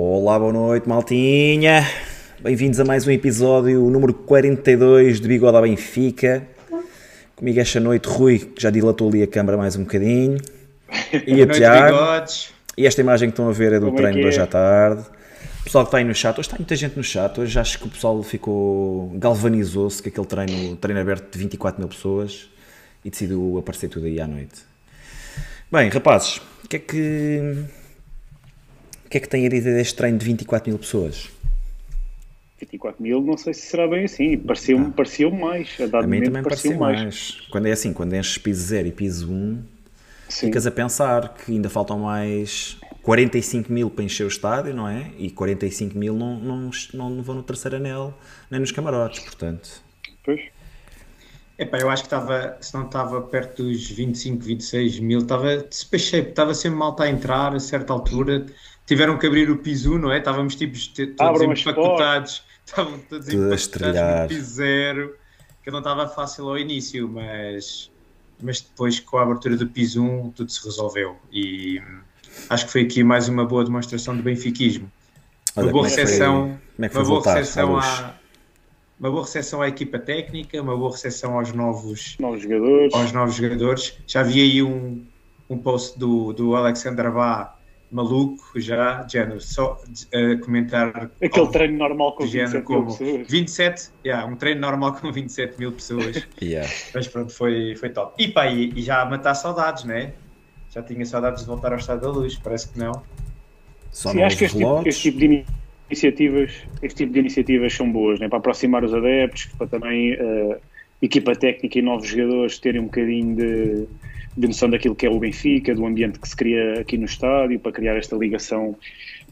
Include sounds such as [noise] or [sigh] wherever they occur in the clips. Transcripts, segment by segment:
Olá, boa noite, maltinha. Bem-vindos a mais um episódio, o número 42 de Bigode à Benfica. Comigo esta noite, Rui, que já dilatou ali a câmara mais um bocadinho. E a Tiago. E esta imagem que estão a ver é do Como é treino que de hoje é? à tarde. O pessoal que está aí no chat, hoje está muita gente no chat, hoje acho que o pessoal ficou, galvanizou-se com aquele treino, treino aberto de 24 mil pessoas e decidiu aparecer tudo aí à noite. Bem, rapazes, o que é que, o que é que têm a dizer deste treino de 24 mil pessoas? 24 mil, não sei se será bem assim. Pareceu-me pareceu mais. A dado A mim também pareceu pareceu mais. mais. Quando é assim, quando enches piso 0 e piso 1, Sim. ficas a pensar que ainda faltam mais 45 mil para encher o estádio, não é? E 45 mil não, não, não vão no terceiro anel, nem nos camarotes, portanto. Pois. Epá, eu acho que estava, se não estava perto dos 25, 26 mil, estava despachei, estava sempre malta a entrar a certa altura. Tiveram que abrir o piso, não é? Estávamos tipo, todos Abram empacotados, [laughs] estavam todos empacotados no piso zero, que não estava fácil ao início, mas, mas depois com a abertura do piso 1 tudo se resolveu. E hum, acho que foi aqui mais uma boa demonstração de benfiquismo. Olha, Uma boa é recepção, é uma boa recepção à, uma boa recepção à equipa técnica, uma boa recepção aos novos Novos jogadores. aos novos jogadores. Já vi aí um, um post do, do Alexander Bá maluco, já, de género, só a comentar Aquele algo treino normal com do género 27 mil como pessoas. 27, yeah, um treino normal com 27 mil pessoas, [laughs] Yeah. mas pronto, foi, foi top. E pá, e, e já a matar saudades, né? Já tinha saudades de voltar ao estado da luz, parece que não. Só Sim, acho que este tipo, este tipo de iniciativas, este tipo de iniciativas são boas, né? para aproximar os adeptos, para também eh, equipa técnica e novos jogadores terem um bocadinho de, de noção daquilo que é o Benfica, do ambiente que se cria aqui no estádio, para criar esta ligação,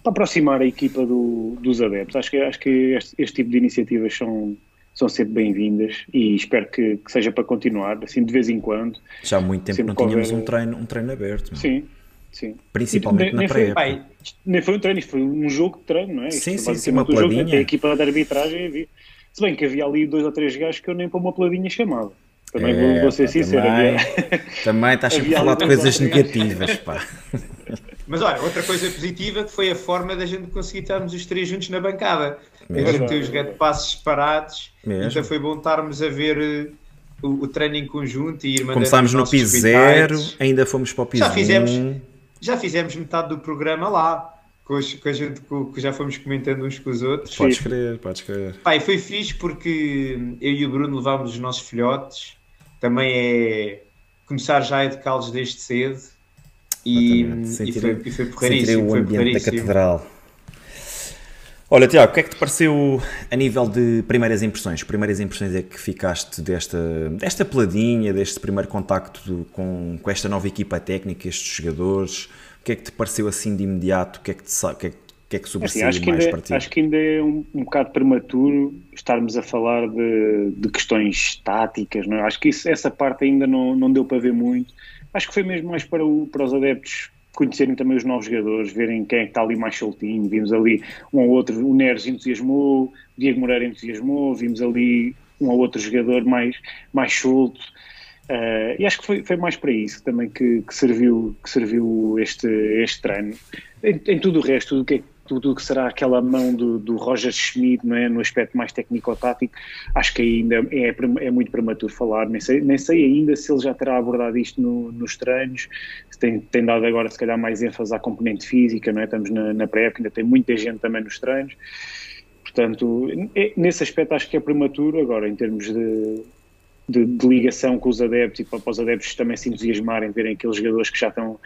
para aproximar a equipa do- dos adeptos. Acho que, acho que este, este tipo de iniciativas são, são sempre bem-vindas e espero que, que seja para continuar, assim de vez em quando. Já há muito tempo não tínhamos houver- um treino, um treino aberto. meu. Sim, sim. Principalmente Nem- na pré-época. Isto nem foi um treino, isto foi um jogo de treino, não é? Isto Sim, foi sim, sim, uma um jogo, até a equipa de arbitragem havia. Se bem que havia ali dois ou três gajos que eu nem para uma peladinha chamava. Também vou, É, vou ser sincero. Também, havia- [laughs] também estás sempre a falar de coisas negativas, pá. [laughs] Mas olha, outra coisa positiva que foi a forma da gente conseguir estarmos os três juntos na bancada. Mesmo. A gente tem os red passos separados, Mesmo. então foi bom estarmos a ver eh, o, o treino em conjunto e ir Começámos os no piso 0, tweetites. ainda fomos para o piso Já fizemos. 1. Já fizemos metade do programa lá, com, os- com a gente com- que já fomos comentando uns com os outros. Podes crer, podes crer. Pai, foi fixe porque eu e o Bruno levámos os nossos filhotes. Também é começar já a educá-los desde cedo. E, e foi, e foi Sentirei porreiríssimo. o Foi ambiente da catedral. Olha, Tiago, o que é que te pareceu a nível de primeiras impressões? Primeiras impressões é que ficaste desta, desta peladinha, deste primeiro contacto com, com esta nova equipa técnica, estes jogadores? O que é que te pareceu assim de imediato? O que é que, te, sa- o que, é, que- que é que Assim, sobressaiu que mais ainda, para ti? acho que ainda é um, um bocado prematuro estarmos a falar de, de questões táticas. Não é? Acho que isso- essa parte ainda não, não deu para ver muito. Acho que foi mesmo mais para, o- para os adeptos conhecerem também os novos jogadores, verem quem é que está ali mais soltinho. Vimos ali um ou outro, o Neres entusiasmou, o Diego Moreira entusiasmou, vimos ali um ou outro jogador mais, mais solto. Eh, e acho que foi, foi mais para isso também que, que serviu, que serviu este, este treino. Em, em tudo o resto, tudo o que, é- tudo o que será aquela mão do, do Roger Schmidt não é? no aspecto mais técnico-tático, acho que ainda é, prem- é muito prematuro falar. Nem sei, nem sei ainda se ele já terá abordado isto no- nos treinos, se tem, tem dado agora se calhar mais ênfase à componente física, não é? estamos na, na pré-época, ainda tem muita gente também nos treinos. Portanto, é- nesse aspecto acho que é prematuro. Agora, em termos de, de, de ligação com os adeptos e para, para os adeptos também se entusiasmarem, verem aqueles jogadores que já estão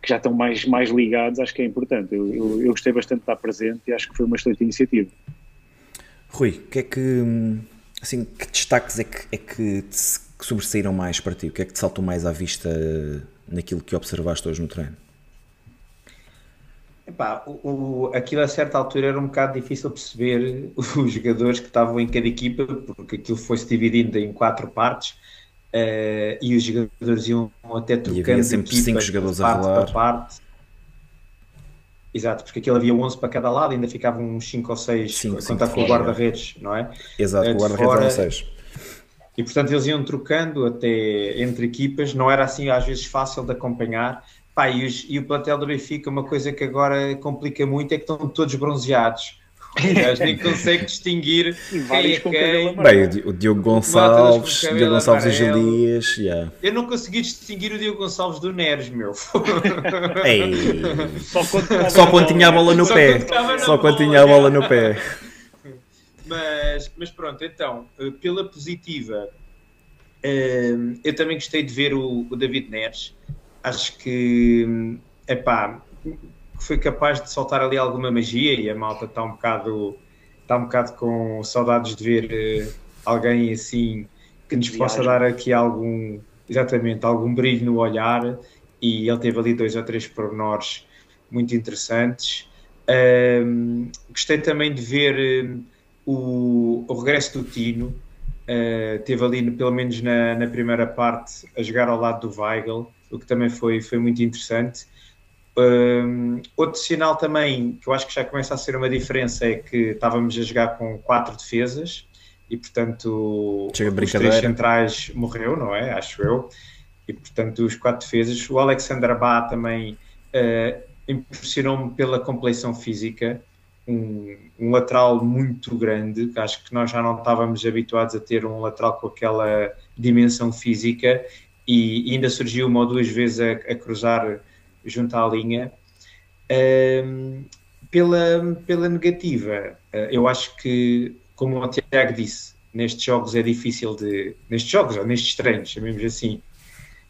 que já estão mais, mais ligados, acho que é importante. Eu, eu, eu gostei bastante de estar presente e acho que foi uma excelente iniciativa. Rui, que é que, assim, que destaques é que, é que te mais para ti? O que é que te saltou mais à vista naquilo que observaste hoje no treino? Epá, o, o- aquilo a certa altura era um bocado difícil perceber [laughs] os jogadores que estavam em cada equipa, porque aquilo foi-se dividindo em quatro partes eh, e os jogadores iam até trocando havia sempre equipa cinco jogadores a parte rolar. para parte. Exato, porque aquilo havia 11 para cada lado, ainda ficavam uns 5 ou 6 Cinco, a cinco contar com o guarda-redes, não é? Exato, Eh, o de guarda-redes eram seis. E portanto eles iam trocando até entre equipas, não era assim às vezes fácil de acompanhar. Pá, e, os, e, o plantel do Benfica, uma coisa que agora complica muito é que estão todos bronzeados. [laughs] Aliás, nem consegue distinguir quem é quem. Bem, o Diogo Gonçalves, o Diogo Gonçalves e Gil Dias. Yeah. Eu não consegui distinguir o Diogo Gonçalves do Neres, meu. [laughs] Ei. Só quando, Só quando tinha a bola no Só pé. Só quando tinha a bola no pé. [laughs] Mas, mas pronto, então, eh, pela positiva, eh, eu também gostei de ver o, o David Neres. Acho que, epá, foi capaz de soltar ali alguma magia e a malta está um bocado, está um bocado com saudades de ver uh, alguém assim que nos Viagem. possa dar aqui algum, exatamente, algum brilho no olhar e ele teve ali dois ou três pormenores muito interessantes. Um, gostei também de ver uh, o, o, regresso do Tino, uh, teve ali, pelo menos na, na, primeira parte, a jogar ao lado do Weigl, o que também foi, foi muito interessante. Um, outro sinal também que eu acho que já começa a ser uma diferença é que estávamos a jogar com quatro defesas e portanto Chega os três centrais morreu, não é? Acho eu. E portanto os quatro defesas. O Alexander Bá também uh, impressionou-me pela compleição física. Um, um, lateral muito grande, que acho que nós já não estávamos habituados a ter um lateral com aquela dimensão física e, ainda surgiu uma ou duas vezes a, a cruzar junto à linha. Um, pela, pela negativa, uh, eu acho que, como o Tiago disse, nestes jogos é difícil de. Nestes jogos, ou nestes treinos, chamemos assim,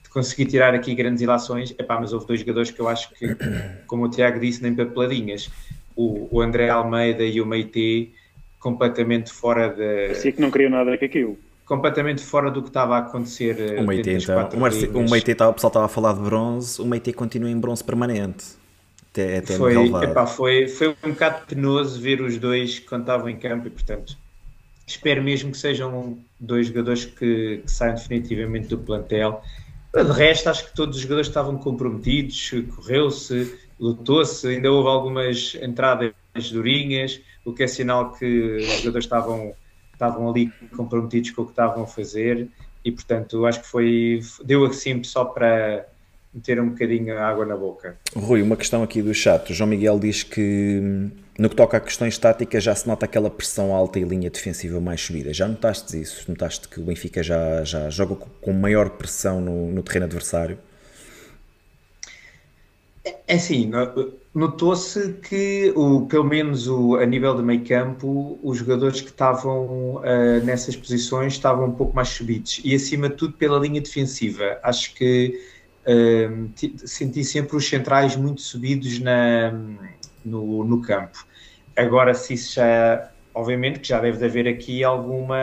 de conseguir tirar aqui grandes ilações. Epá, mas houve dois jogadores que eu acho que, como o Tiago disse, nem papeladinhas. O, o André Almeida e o Meite completamente fora da. Parecia que não queriam nada com aquilo completamente fora do que estava a acontecer. O Meite, então. O, Marci, o Meite, tá, o pessoal estava a falar de bronze, o Meite continua em bronze permanente. Até, até foi, epá, foi, foi um bocado penoso ver os dois quando estavam em campo e, portanto, espero mesmo que sejam dois jogadores que, que saiam definitivamente do plantel. De resto, acho que todos os jogadores estavam comprometidos, correu-se, lutou-se, ainda houve algumas entradas durinhas, o que é sinal que os jogadores estavam estavam ali comprometidos com o que estavam a fazer e portanto acho que foi deu assim só para meter um bocadinho água na boca. Rui, uma questão aqui do chat. O João Miguel diz que no que toca a questões táticas já se nota aquela pressão alta e linha defensiva mais subida. Já notaste isso? Notaste que o Benfica já, já joga com maior pressão no, no terreno adversário? É, assim, notou-se que, o, pelo menos o, a nível de meio campo, os jogadores que estavam uh, nessas posições estavam um pouco mais subidos e, acima de tudo, pela linha defensiva. Acho que uh, senti sempre os centrais muito subidos na, no, no campo. Agora, se isso já. Obviamente que já deve haver aqui alguma,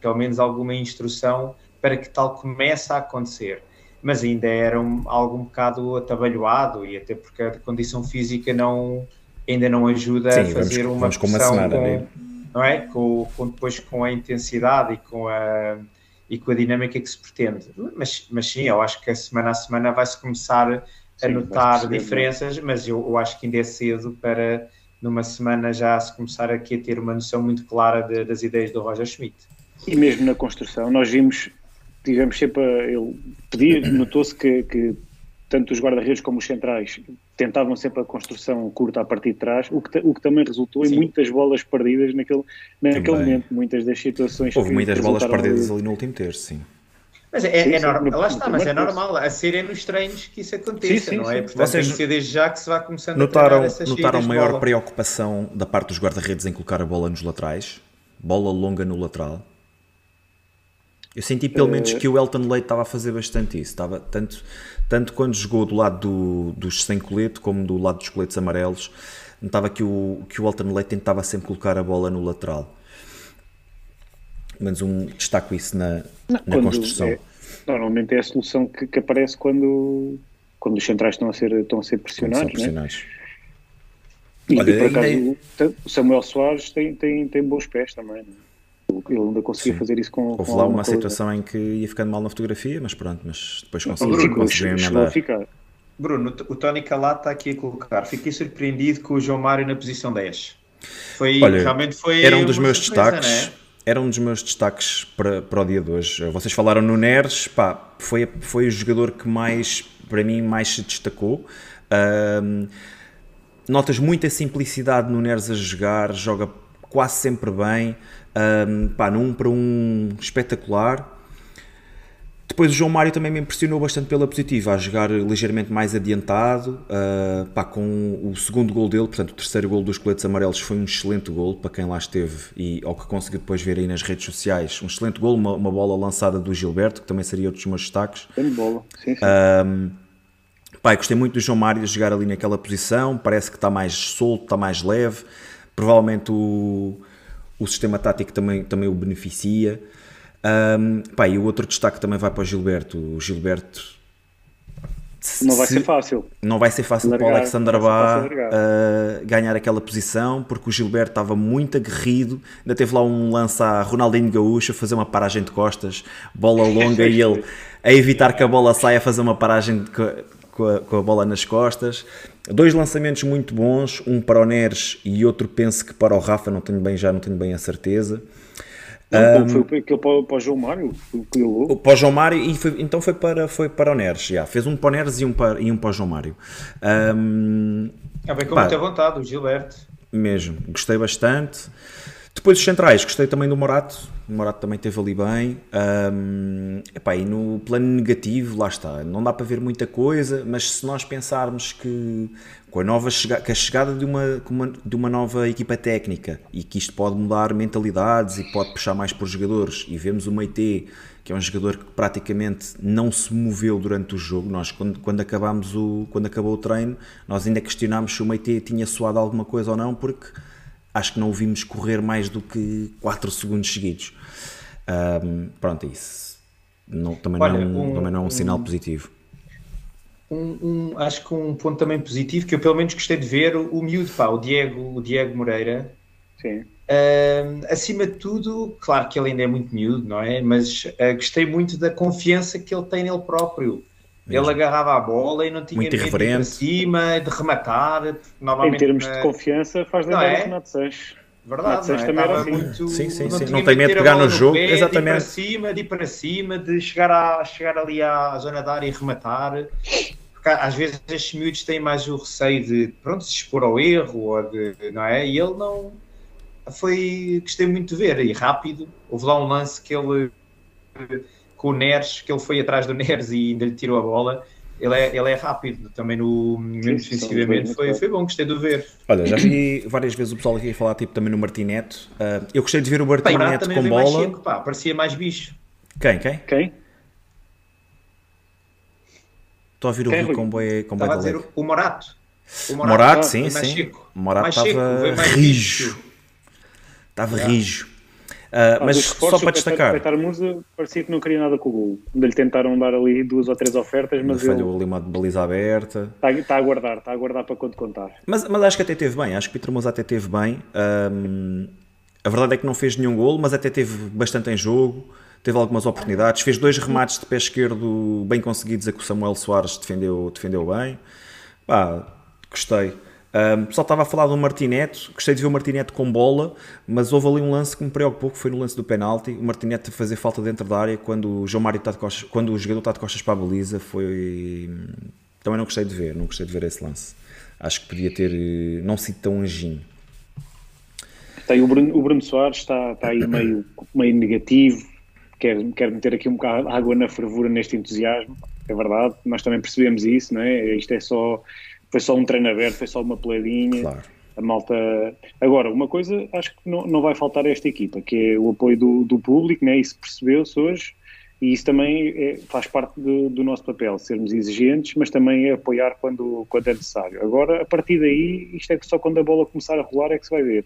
pelo menos alguma instrução para que tal comece a acontecer mas ainda era um, algo um bocado atabalhoado e até porque a condição física não, ainda não ajuda Sim, a fazer vamos, uma vamos com uma semana, com, né? não é? Com, com, depois com a intensidade e com a, e com a dinâmica que se pretende. Mas, mas sim, eu acho que a semana a semana vai-se começar a sim, notar diferenças, mas eu, eu, acho que ainda é cedo para numa semana já se começar aqui a ter uma noção muito clara de, das ideias do Roger Schmidt. E mesmo na construção, nós vimos tivemos sempre a, ele pedia, [coughs] notou-se que, que, tanto os guarda-redes como os centrais tentavam sempre a construção curta a partir de trás, o que, o que também resultou Sim. em muitas bolas perdidas naquele, naquele momento, muitas das situações. Houve muitas bolas perdidas ali no último terço, sim. Mas é, sim, é normal, lá está, mas é normal, a ser é nos treinos que isso aconteça, sim, sim, não é? Portanto, Vocês tem que ser desde já que se vai começando notaram, a essas Notaram maior bola. preocupação da parte dos guarda-redes em colocar a bola nos laterais? Bola longa no lateral? Eu senti pelo menos que o Elton Leite estava a fazer bastante isso. Estava, tanto, tanto quando jogou do lado do, dos sem colete como do lado dos coletes amarelos, notava que o, que o Elton Leite tentava sempre colocar a bola no lateral. Mas um destaco isso na, Não, na construção. É, normalmente é a solução que, que, aparece quando, quando os centrais estão a ser, estão a ser pressionados. pressionados. Né? E, Olha, e por acaso, ainda... o Samuel Soares tem, tem, tem bons pés também. Não é? Ele ainda conseguia Sim. fazer isso com. Houve com lá uma coisa. situação em que ia ficando mal na fotografia, mas pronto, mas depois conseguiu, conseguiu emendar. Bruno, o Tony Calato está aqui a colocar. Fiquei surpreendido com o João Mário na posição 10. Foi, Olha, realmente foi. Era um dos meus surpresa, destaques. É? Era um dos meus destaques para, para o dia de hoje. Vocês falaram no Neres, pá, foi, foi o jogador que mais para mim mais se destacou. Um, notas muita simplicidade no Neres a jogar, joga quase sempre bem, um, pá, num para um espetacular. Depois o João Mário também me impressionou bastante pela positiva, a jogar ligeiramente mais adiantado, uh, pá, com o segundo gol dele, portanto o terceiro gol dos coletes amarelos foi um excelente gol para quem lá esteve e ao que conseguiu depois ver aí nas redes sociais, um excelente gol, uma, uma bola lançada do Gilberto, que também seria outro dos meus destaques. Tem bola, sim, sim. Um, pá, gostei muito do João Mário jogar ali naquela posição, parece que está mais solto, está mais leve, provavelmente o, o sistema tático também, também o beneficia. Um, pá, e o outro destaque também vai para o Gilberto. O Gilberto. Não vai ser fácil. Não vai ser fácil largar, para o Alexander Bá uh, ganhar aquela posição, porque o Gilberto estava muito aguerrido. Ainda teve lá um lance a Ronaldinho Gaúcho a fazer uma paragem de costas, bola [laughs] longa e ele a evitar que a bola saia a fazer uma paragem de, com, a, com a bola nas costas. Dois lançamentos muito bons, um para o Neres e outro penso que para o Rafa, não tenho bem já, não tenho bem a certeza. Não, um, foi aquele para, para o João Mário? O, para o João Mário e foi, então foi para, foi para o Neres, já. fez um para o Neres e um para, e um para o João Mário. Um, é bem com pá, muita vontade, o Gilberto. Mesmo, gostei bastante. Depois os centrais, gostei também do Morato, o Morato também esteve ali bem. Um, epá, e no plano negativo, lá está, não dá para ver muita coisa, mas se nós pensarmos que com a, nova chega a chegada de uma, de uma nova equipa técnica e que isto pode mudar mentalidades e pode puxar mais por jogadores, e vemos o Meite, que é um jogador que praticamente não se moveu durante o jogo. Nós, quando, quando, acabámos o, quando acabou o treino, nós ainda questionámos se o Meite tinha suado alguma coisa ou não, porque acho que não o vimos correr mais do que 4 segundos seguidos. Um, pronto, é isso. Não, também, Olha, não, um, também não é um, um sinal positivo. Um, acho que um ponto também positivo que eu pelo menos gostei de ver o miúdo, pá, o Diego, o Diego Moreira. Sim. Uh, acima de tudo, claro que ele ainda é muito miúdo, não é? Mas uh, gostei muito da confiança que ele tem nele próprio. Mesmo. Ele agarrava a bola e não tinha muito medo de ir para cima, de rematar. Em termos de confiança, faz lembrar é? o Renato Seixas. Verdade, não é? também era assim. muito. Sim, sim, não, sim. não tem medo de pegar no jogo, pé, exatamente. De ir para cima, de ir para cima, de chegar, a, chegar ali à zona da área e rematar. Porque às vezes estes miúdos têm mais o receio de pronto, se expor ao erro, ou de, não é? E ele não. Foi. Gostei muito de ver, e rápido. Houve lá um lance que ele com o Neres, que ele foi atrás do Neres e ainda lhe tirou a bola. Ele é, ele é rápido também no defensivamente, foi, foi bom, gostei de ver. Olha, já vi várias vezes o pessoal aqui a falar tipo, também no Martinete. Uh, eu gostei de ver o Martinete com bola. Mais seco, pá, parecia mais bicho. Quem? Quem? Quem? Estou a ouvir o Rui com boi com Estava a dizer o Morato. O Morato, Morato sim, sim. O Morato estava rijo. Estava rijo. Uh, mas só para destacar. O Musa parecia que não queria nada com o gol. Lhe tentaram dar ali duas ou três ofertas, mas. Ele falhou ali uma baliza aberta. Está, está, a aguardar, está a aguardar para quando contar. Mas, mas acho que até teve bem. Acho que o Peter Musa até teve bem. Um, a verdade é que não fez nenhum gol, mas até teve bastante em jogo. Teve algumas oportunidades. Fez dois remates de pé esquerdo bem conseguidos, a que o Samuel Soares defendeu, defendeu bem. Pá, gostei. Um, pessoal estava a falar do Martinete, gostei de ver o Martinete com bola, mas houve ali um lance que me preocupou, que foi no lance do penalti. O Martinete a fazer falta dentro da área quando o João Mário está de costas, quando o jogador está de costas para a baliza, foi. Também não gostei de ver, não gostei de ver esse lance. Acho que podia ter eh, não sido tão anjinho. Tem o Bruno, o Bruno Soares está, está aí meio, meio negativo, quer, quer meter aqui um bocado água na fervura neste entusiasmo, é verdade, nós também percebemos isso, não é? Isto é só foi só um treino aberto, foi só uma peladinha. Claro. A malta. Agora, uma coisa acho que não, não vai faltar a esta equipa, que é o apoio do, do público, né? isso percebeu-se hoje, e isso também é, faz parte do, do, nosso papel, sermos exigentes, mas também é apoiar quando, quando é necessário. Agora, a partir daí, isto é que só quando a bola começar a rolar é que se vai ver.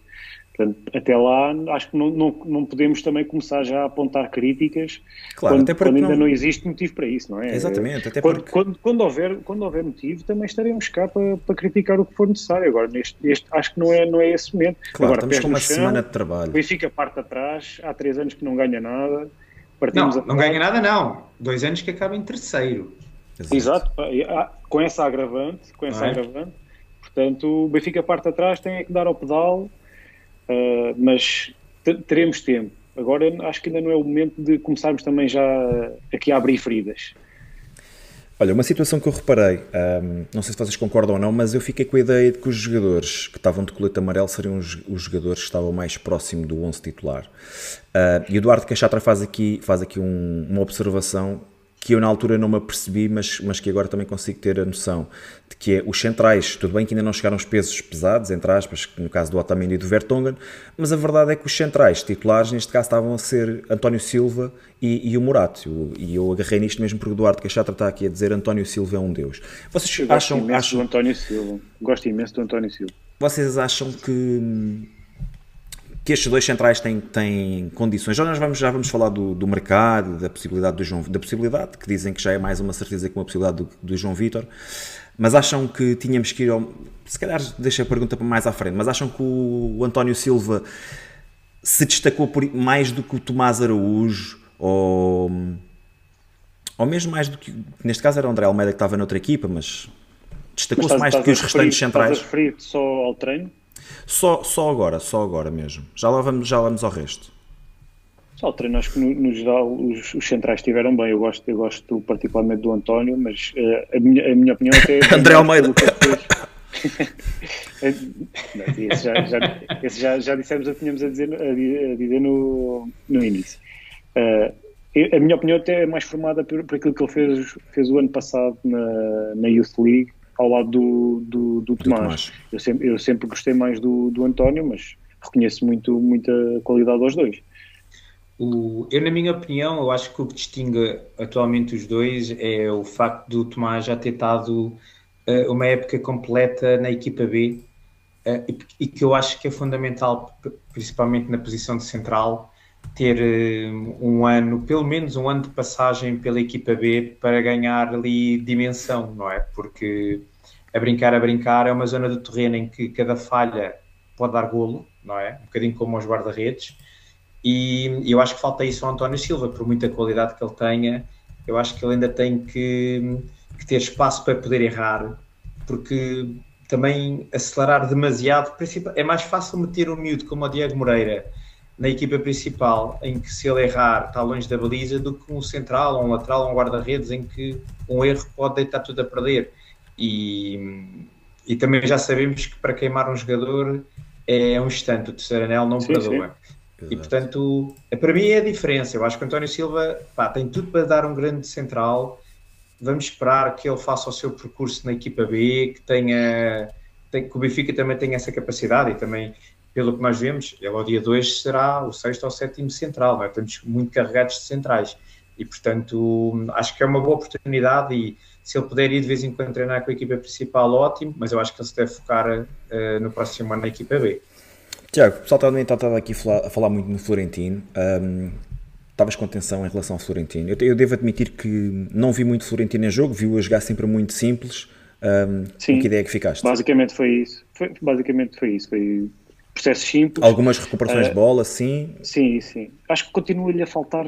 Portanto, até lá, acho que não, não, não podemos também começar já a apontar críticas claro, quando, quando ainda não... não... existe motivo para isso, não é? Exatamente, até quando, porque... quando, quando, houver, quando houver motivo, também estaremos cá para, para criticar o que for necessário. Agora, neste, este, acho que não é, não é esse momento. Claro, Agora, estamos com uma chão, semana de trabalho. O Benfica parte atrás, há três anos que não ganha nada. Partimos não, não ganha nada não. Dois anos que acaba em terceiro. Exato. Exato. Ah, com essa agravante, com essa é? agravante. Portanto, o Benfica parte atrás, tem que dar ao pedal Uh, mas teremos tempo. Agora acho que ainda não é o momento de começarmos também já aqui a abrir feridas. Olha, uma situação que eu reparei, um, não sei se vocês concordam ou não, mas eu fiquei com a ideia de que os jogadores que estavam de colete amarelo seriam os, os jogadores que estavam mais próximo do 11 titular. Uh, e o Eduardo Cachatra faz aqui, faz aqui um, uma observação que eu na altura não me apercebi, mas, mas que agora também consigo ter a noção de que é os centrais, tudo bem que ainda não chegaram os pesos pesados, entre aspas, no caso do Otamendi e do Vertonghen, mas a verdade é que os centrais titulares neste caso estavam a ser António Silva e, e o Morato, e eu agarrei nisto mesmo porque o Eduardo Cachatra está aqui a dizer António Silva é um deus. Vocês eu acham, gosto acham... do António Silva, gosto imenso do António Silva. Vocês acham que que estes dois centrais têm, têm condições. Já nós vamos, já vamos falar do, do mercado, da possibilidade do João, da possibilidade, que dizem que já é mais uma certeza que uma possibilidade do, do João Vitor, mas acham que tínhamos que ir ao, se calhar deixa a pergunta para mais à frente, mas acham que o, o António Silva se destacou por, mais do que o Tomás Araújo ou, ou mesmo mais do que, neste caso era o André Almeida que estava noutra equipa, mas destacou-se mais do que os restantes centrais. Estás a referir só ao treino? Só, só agora, só agora mesmo. Já lá vamos, já lá vamos ao resto. Só o treino, acho que no, no geral os, os, centrais estiveram bem. Eu gosto, eu gosto particularmente do António, mas uh, a, minha, a minha opinião até é. [laughs] André Almeida! [laughs] esse já, já, esse já, já dissemos, tínhamos a dizer, a dizer no, no início. Uh, a minha opinião até é mais formada por, por aquilo que ele fez, fez o ano passado na, na Youth League ao lado do, do, do, Tomás. Tomás. Eu, sempre, eu sempre gostei mais do, do António, mas reconheço muito, muita qualidade aos dois. O, eu, na minha opinião, eu acho que o que distingue atualmente os dois é o facto do Tomás já ter estado uh, uma época completa na equipa B uh, e, e, que eu acho que é fundamental, principalmente na posição de central, ter uh, um ano, pelo menos um ano de passagem pela equipa B para ganhar ali dimensão, não é? Porque a brincar, a brincar é uma zona do terreno em que cada falha pode dar golo, não é? Um bocadinho como aos guarda-redes. E eu acho que falta isso ao António Silva, por muita qualidade que ele tenha, eu acho que ele ainda tem que, que ter espaço para poder errar, porque também acelerar demasiado, é mais fácil meter um miúdo como o Diego Moreira, na equipa principal, em que se ele errar está longe da baliza, do que um central, um lateral, um guarda-redes, em que um erro pode deitar tudo a perder. E, e também já sabemos que para queimar um jogador é um instante, o terceiro anel não sim, perdoa. Sim. E portanto, para mim é a diferença. Eu acho que o António Silva pá, tem tudo para dar um grande central. Vamos esperar que ele faça o seu percurso na equipa B, que tenha tem, que o Benfica também tenha essa capacidade e também pelo que nós vemos, ele ao dia 2 será o sexto ou sétimo central, é? estamos muito carregados de centrais e portanto acho que é uma boa oportunidade e se ele puder ir de vez em quando treinar com a equipa principal, ótimo, mas eu acho que ele se deve focar uh, no próximo ano na equipa B. Tiago, o pessoal também estava aqui a falar, a falar, muito no Florentino. Um, estavas com atenção em relação ao Florentino. Eu, eu, devo admitir que não vi muito Florentino em jogo, vi-o a jogar sempre muito simples. Um, Sim, que ideia é que ficaste? Basicamente foi isso. Foi, basicamente foi isso. Foi processos simples. Algumas recuperações uh, de bola, sim. Sim, sim. Acho que continua-lhe a faltar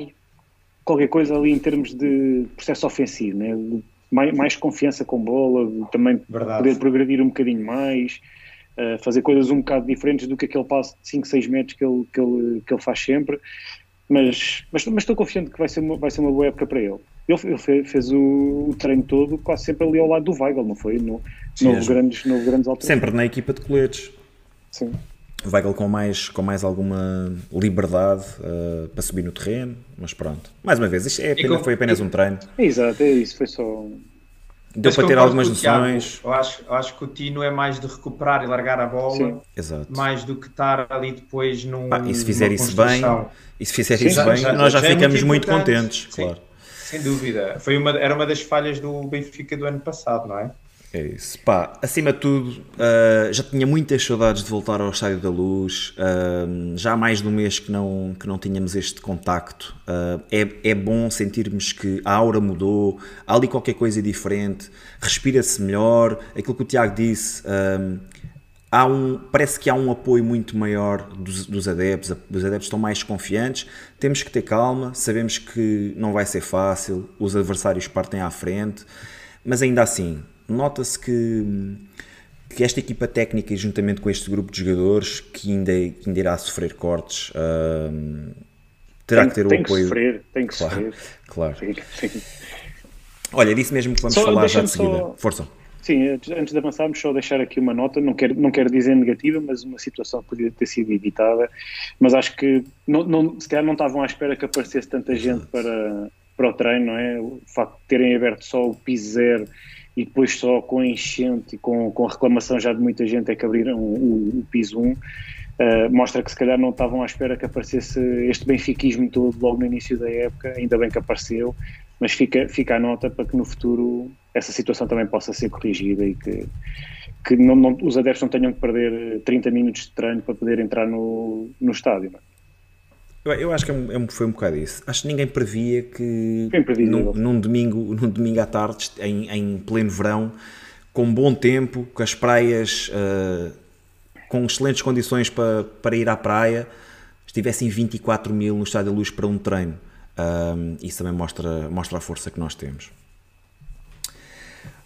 qualquer coisa ali em termos de processo ofensivo, né? mais, mais confiança com bola, também Verdade. poder progredir um bocadinho mais, uh, fazer coisas um bocado diferentes do que aquele passo de 5, 6 metros que ele, que ele, que ele faz sempre. Mas, mas, mas estou confiante que vai ser uma, vai ser uma boa época para ele. Ele, ele fez, fez o, o, treino todo quase sempre ali ao lado do Weigl, não foi? No, Sim, no, grandes, no grandes altos. Sempre na equipa de coletes. Sim. Weigl com mais, com mais alguma liberdade uh, para subir no terreno, mas pronto. Mais uma vez, isto é apenas, foi apenas um treino. Exato, é isso, foi só. Deu para ter algumas noções. Eu acho, eu acho que o Tino é mais de recuperar e largar a bola, mais do que estar ali depois num. Ah, e se fizer isso bem, e se fizer Sim, isso bem, já, nós já, já é ficamos é muito, muito contentes, Sim, claro. Sem dúvida. Foi uma, era uma das falhas do Benfica do ano passado, não é? É isso. Pá, acima de tudo, uh, já tinha muitas saudades de voltar ao Estádio da Luz. Uh, já há mais de um mês que não, que não tínhamos este contacto. Uh, é, é bom sentirmos que a aura mudou, há ali qualquer coisa diferente, respira-se melhor. Aquilo que o Tiago disse, há um, parece que há um apoio muito maior dos, dos adeptos. Os adeptos estão mais confiantes. Temos que ter calma, sabemos que não vai ser fácil, os adversários partem à frente, mas ainda assim nota-se que, que esta equipa técnica, juntamente com este grupo de jogadores, que ainda, que ainda irá sofrer cortes, uh, terá tem, que ter o apoio. Que sofrer, tem que claro, sofrer. Claro. Sim, sim. Olha, disse mesmo que vamos só, falar já de seguida. Só... Força. Sim, antes de avançarmos, só deixar aqui uma nota, não quero, não quero dizer negativa, mas uma situação que podia ter sido evitada, mas acho que não, não, se calhar não estavam à espera que aparecesse tanta gente para, para o treino, não é? O facto de terem aberto só o piso zero e depois só com enchente e com, com reclamação já de muita gente é que abriram o, o piso 1, uh, mostra que se calhar não estavam à espera que aparecesse este benfiquismo todo logo no início da época, ainda bem que apareceu, mas fica, fica a nota para que no futuro essa situação também possa ser corrigida e que, que não, não, os adeptos não tenham que perder 30 minutos de treino para poder entrar no, no estádio. Não? É? Eu, eu, acho que é um, foi um bocado isso. Acho que ninguém previa que num, num, domingo, num domingo à tarde, em, em pleno verão, com bom tempo, com as praias uh, com excelentes condições para, para ir à praia, estivessem 24 mil no Estádio Luz para um treino. Um, isso também mostra, mostra a força que nós temos.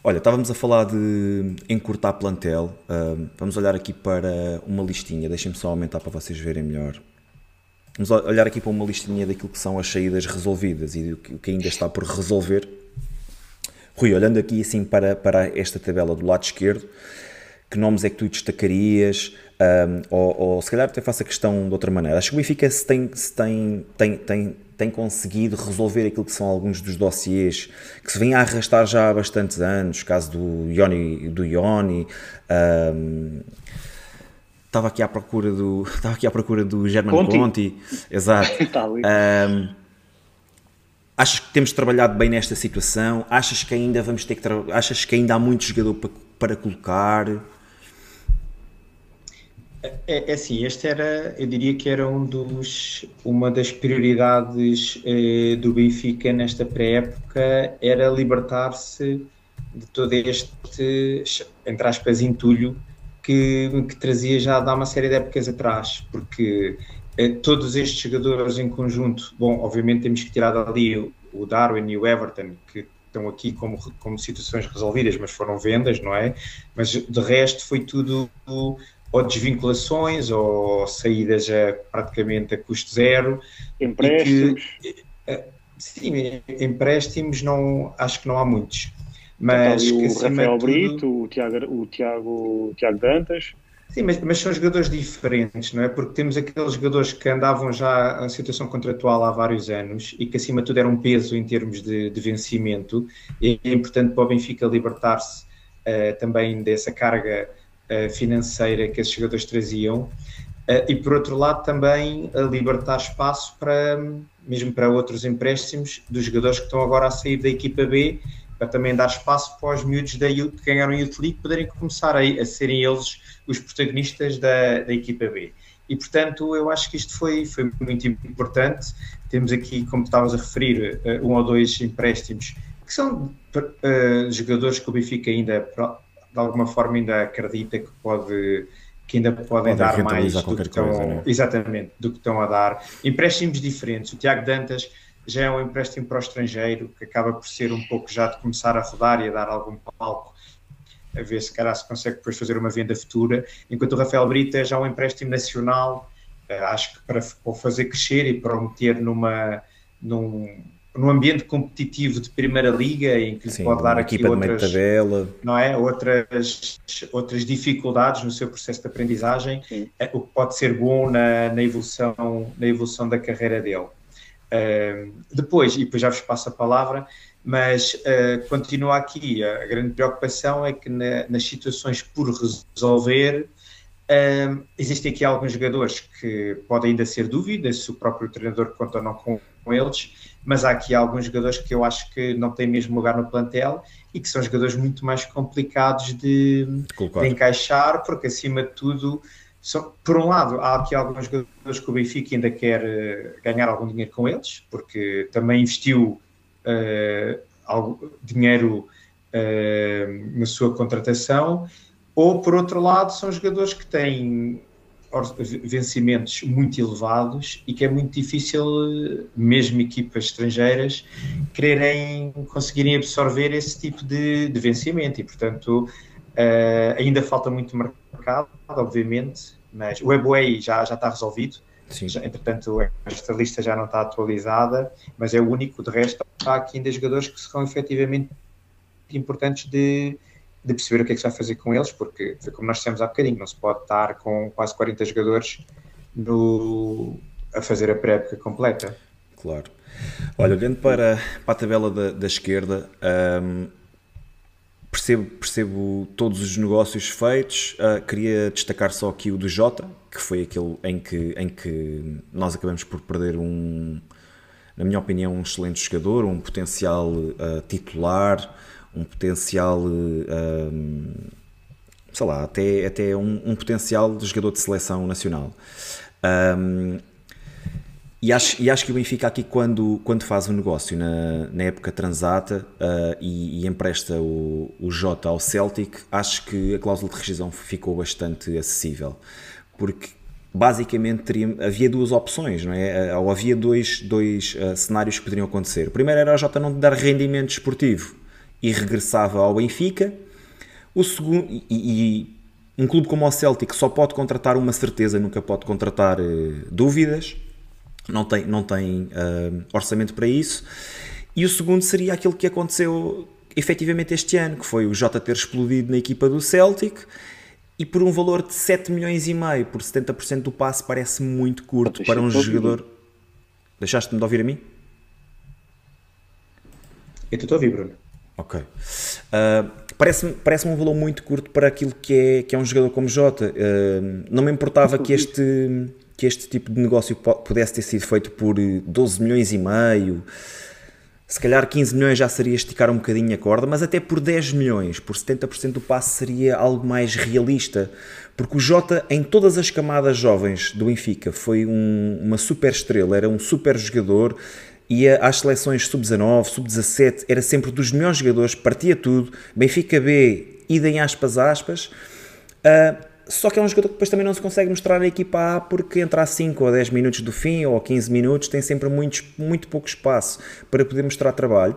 Olha, estávamos a falar de encurtar plantel. Um, vamos olhar aqui para uma listinha. Deixem-me só aumentar para vocês verem melhor. Vamos olhar aqui para uma listinha daquilo que são as saídas resolvidas e o que ainda está por resolver. Rui, olhando aqui assim para, para esta tabela do lado esquerdo, que nomes é que tu destacarias? Um, ou, ou, se calhar até faço a questão de outra maneira. Acho que o Benfica se tem, se tem, tem, tem, tem conseguido resolver aquilo que são alguns dos dossiês que se vêm a arrastar já há bastantes anos, caso do Ioni, do Ioni um, estava aqui à procura do [laughs] estava aqui à procura do German Conti, Conti. Exato. [laughs] Um, achas que temos trabalhado bem nesta situação? Achas que ainda vamos ter que achas que ainda há muito jogador para, para colocar? É, é assim, este era, eu diria que era um dos, uma das prioridades eh, do Benfica nesta pré-época, era libertar-se de todo este, entre aspas, entulho que, que trazia já há uma série de épocas atrás, porque eh, todos estes jogadores em conjunto, bom, obviamente temos que tirar dali o, o Darwin e o Everton, que estão aqui como, como situações resolvidas, mas foram vendas, não é? Mas de resto foi tudo ou desvinculações ou saídas a, praticamente a custo zero. Empréstimos? Que, eh, sim, empréstimos não, acho que não há muitos. Mas então, o Rafael tudo... Brito, o Tiago, o, Tiago, o Tiago Dantas. Sim, mas, mas, são jogadores diferentes, não é? Porque temos aqueles jogadores que andavam já em situação contratual há vários anos e que acima de tudo eram um peso em termos de, de vencimento e é importante para o Benfica libertar-se uh, também dessa carga uh, financeira que esses jogadores traziam, uh, e por outro lado também libertar espaço para, mesmo para outros empréstimos dos jogadores que estão agora a sair da equipa B, para também dar espaço para os miúdos da, que ganharam Youth League poderem começar a, a serem eles os protagonistas da, da equipa B. E, portanto, eu acho que isto foi, foi muito importante. Temos aqui, como estavas a referir, uh, um ou dois empréstimos que são uh, jogadores que o Benfica ainda de alguma forma ainda acredita que pode que ainda podem dar mais do que, estão, coisa, né? exatamente, do que estão a dar. Empréstimos diferentes. O Tiago Dantas já é um empréstimo para o estrangeiro, que acaba por ser um pouco já de começar a rodar e a dar algum palco, a ver se calhar se consegue depois fazer uma venda futura, enquanto o Rafael Brita é já um empréstimo nacional, eh, acho que para, para fazer crescer e para o meter numa, num, num ambiente competitivo de primeira liga em que Sim, pode dar aqui outras, não é? outras, outras dificuldades no seu processo de aprendizagem, Sim. É, o que pode ser bom na, na, evolução, na evolução da carreira dele. Uh, depois, e depois já vos passo a palavra, mas uh, continua aqui, a grande preocupação é que na, nas situações por resolver, existem aqui alguns jogadores que podem ainda ser dúvidas se o próprio treinador conta ou não com, com eles, mas há aqui alguns jogadores que eu acho que não têm mesmo lugar no plantel e que são jogadores muito mais complicados de, de encaixar, porque acima de tudo, por um lado, há aqui alguns jogadores que o Benfica ainda quer uh, ganhar algum dinheiro com eles, porque também investiu uh, dinheiro uh, na sua contratação, ou por outro lado, são jogadores que têm vencimentos muito elevados e que é muito difícil, mesmo equipas estrangeiras, quererem conseguirem absorver esse tipo de, de vencimento. E, portanto, uh, ainda falta muito mercado, obviamente, mas o Ebway já, já está resolvido. Sim. Entretanto, esta lista já não está atualizada, mas é o único. De resto, há aqui ainda jogadores que são efetivamente importantes de, de perceber o que é que se vai fazer com eles, porque foi como nós dissemos há bocadinho, não se pode estar com quase 40 jogadores no, a fazer a pré-época completa. Claro. Olha, olhando para, para a tabela da, da esquerda, um, percebo, percebo todos os negócios feitos. Uh, queria destacar só aqui o do Jota, que foi aquele em que, em que nós acabamos por perder um, na minha opinião, um excelente jogador, um potencial uh, titular, um potencial, uh, sei lá, até, até um, um, potencial de jogador de seleção nacional. Um, e acho, e acho que o Benfica aqui quando, quando faz um negócio na, na época transata uh, e, e, empresta o, o Jota ao Celtic, acho que a cláusula de rescisão ficou bastante acessível. Porque basicamente teria, havia duas opções, não é? Ou havia dois, dois uh, cenários que poderiam acontecer. O primeiro era o Jota não dar rendimento esportivo e regressava ao Benfica. O segundo, e, e um clube como o Celtic só pode contratar uma certeza, nunca pode contratar uh, dúvidas não tem, não tem uh, orçamento para isso. E o segundo seria aquilo que aconteceu efetivamente este ano, que foi o Jota ter explodido na equipa do Celtic e por um valor de 7 milhões e meio por 70% do passe parece muito curto para um jogador. Deixaste-me de ouvir a mim? Eu estou a ouvir, Bruno. Ok. Uh, Parece-me parece um valor muito curto para aquilo que é, que é um jogador como Jota. Uh, não me importava que este que este tipo de negócio pudesse ter sido feito por 12 eh, milhões e meio, se calhar 15 milhões já seria esticar um bocadinho a corda, mas até por 10 milhões, por 70% do passe seria algo mais realista, porque o Jota em todas as camadas jovens do Benfica foi um, uma super estrela, era um super jogador, ia às seleções sub-19, sub-17, era sempre dos melhores jogadores, partia tudo, Benfica B, idem aspas aspas, uh, só que é um jogador que depois também não se consegue mostrar na equipa A porque entra a 5 ou 10 minutos do fim ou 15 minutos tem sempre muito, muito pouco espaço para poder mostrar trabalho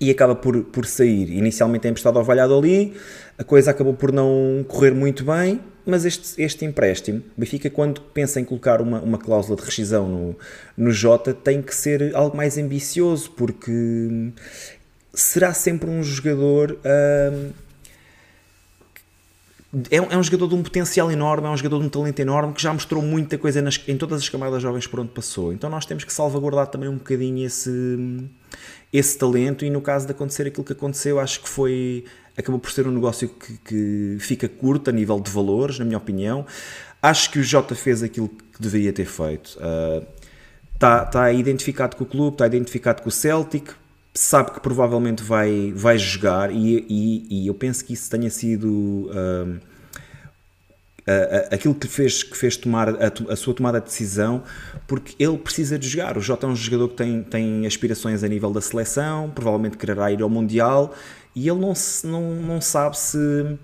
e acaba por, por sair. Inicialmente é emprestado ao Valladolid, a coisa acabou por não correr muito bem, mas este, este empréstimo, o Benfica, quando pensa em colocar uma, uma cláusula de rescisão no, no Jota, tem que ser algo mais ambicioso, porque será sempre um jogador. Hum, é, é, um jogador de um potencial enorme, é um jogador de um talento enorme que já mostrou muita coisa nas, em todas as camadas jovens por onde passou. Então nós temos que salvaguardar também um bocadinho esse, esse talento e no caso de acontecer aquilo que aconteceu, acho que foi acabou por ser um negócio que, que fica curto a nível de valores, na minha opinião. Acho que o Jota fez aquilo que deveria ter feito. Está uh, tá identificado com o clube, está identificado com o Celtic, sabe que provavelmente vai, vai jogar e, e, e eu penso que isso tenha sido uh, aquilo que fez, que fez tomar a, a, sua tomada de decisão, porque ele precisa de jogar. O Jota é um jogador que tem, tem aspirações a nível da seleção, provavelmente quererá ir ao Mundial e ele não, não, não sabe se,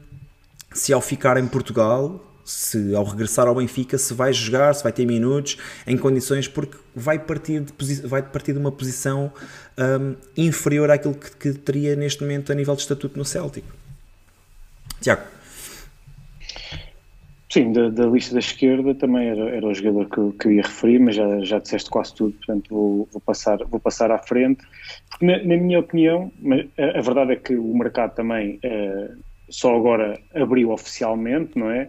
se ao ficar em Portugal se ao regressar ao Benfica se vai jogar, se vai ter minutos em condições, porque vai partir de, vai partir de uma posição um, inferior àquilo que, que, teria neste momento a nível de estatuto no Céltico. Tiago. Sim, da, da, lista da esquerda também era, era o jogador que que eu ia referir, mas já, já disseste quase tudo, portanto vou, vou, passar, vou passar à frente. Porque, na, na minha opinião, a, a, verdade é que o mercado também uh, só agora abriu oficialmente, não é?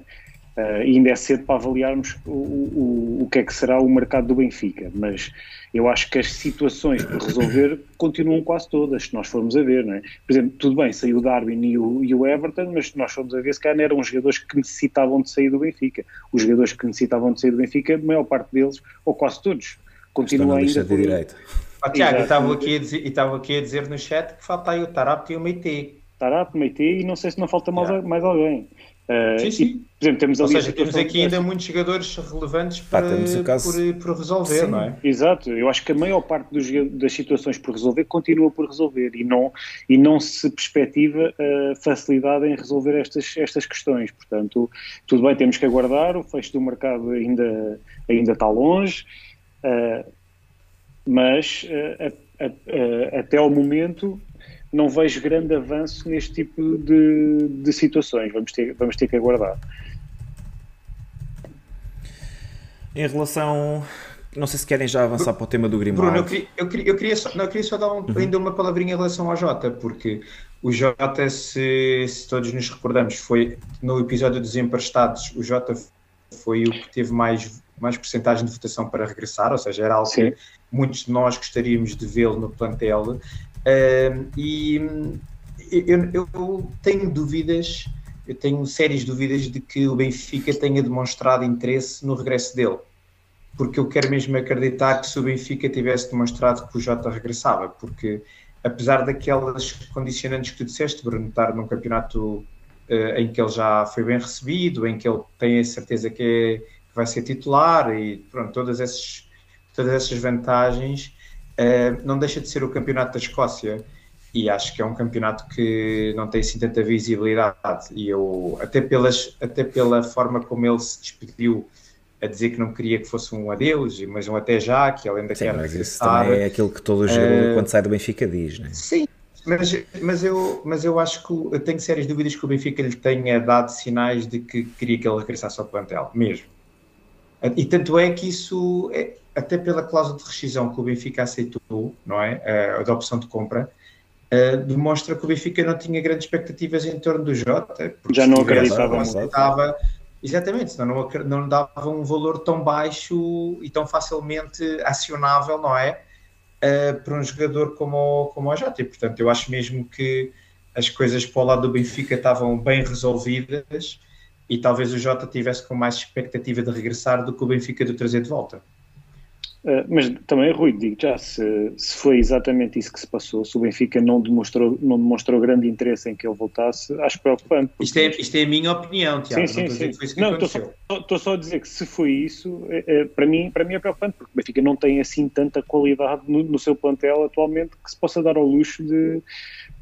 Uh, ainda é cedo para avaliarmos o, o, o que é que será o mercado do Benfica, mas eu acho que as situações para resolver continuam quase todas, se nós formos a ver, não é? Por exemplo, tudo bem, saiu o Darwin e o, e o Everton, mas se nós formos a ver, se calhar eram jogadores que necessitavam de sair do Benfica. Os jogadores que necessitavam de sair do Benfica, a maior parte deles, ou quase todos, continuam ainda... Por... direito. Ah, Tiago, estava aqui, a dizer, estava aqui a dizer no chat que falta aí o Tarap e o Meite. Tarap, Meite e não sei se não falta mais, mais alguém. Uh, sim, sim. E, por exemplo, temos Ou seja, temos aqui ainda muitos jogadores relevantes para, Pá, caso... por, por, resolver, sim, não é? Exato, eu acho que a maior parte dos, das situações por resolver continua por resolver e não, e não se perspectiva a facilidade em resolver estas, estas questões. Portanto, tudo bem, temos que aguardar, o fecho do mercado ainda, ainda está longe, uh, mas uh, a, a, até ao momento não vejo grande avanço neste tipo de, de situações. Vamos ter, vamos ter que aguardar. Em relação. Não sei se querem já avançar para o tema do Grimaldo. Bruno, eu queria, eu queria, eu queria só, não, eu queria só dar um, uhum. ainda uma palavrinha em relação ao Jota, porque o Jota, se, se, todos nos recordamos, foi no episódio dos emprestados, o Jota foi o que teve mais, mais porcentagem de votação para regressar, ou seja, era algo Sim. que muitos de nós gostaríamos de vê-lo no plantel. Uh, e eu, eu, tenho dúvidas, eu tenho sérias dúvidas de que o Benfica tenha demonstrado interesse no regresso dele. Porque eu quero mesmo acreditar que se o Benfica tivesse demonstrado que o Jota regressava, porque apesar daquelas condicionantes que tu disseste, Bruno, estar num campeonato uh, em que ele já foi bem recebido, em que ele tem a certeza que, é, que vai ser titular e pronto, todas essas, todas essas vantagens, uh, não deixa de ser o campeonato da Escócia e acho que é um campeonato que não tem assim tanta visibilidade e eu até pelas até pela forma como ele se despediu a dizer que não queria que fosse um adeus, mas um até já, que ele ainda sim, quer mas isso também é aquilo que todo jogador uh, quando sai do Benfica diz, né? Sim, mas, mas, eu, mas eu acho que eu tenho sérias dúvidas que o Benfica lhe tenha dado sinais de que queria que ele regressasse ao plantel, mesmo. E tanto é que isso, é, até pela cláusula de rescisão que o Benfica aceitou, não é? A, da opção de compra, uh, demonstra que o Benfica não tinha grandes expectativas em torno do Jota. Já não acreditava. Estava, exatamente, senão não, não dava um valor tão baixo e tão facilmente acionável, não é? Uh, para um jogador como, como o Jota. E, portanto, eu acho mesmo que as coisas para o lado do Benfica estavam bem resolvidas e talvez o Jota tivesse com mais expectativa de regressar do que o Benfica de o trazer de volta. Uh, mas também, Rui, digo já, se, se, foi exatamente isso que se passou, se o Benfica não demonstrou, não demonstrou grande interesse em que ele voltasse, acho preocupante. Isto, é, isto é a minha opinião, Tiago. Sim, sim, sim. Não, estou só, só, a dizer que se foi isso, é, é, para, mim, para mim é preocupante, porque o Benfica não tem assim tanta qualidade no, no seu plantel atualmente que se possa dar ao luxo de,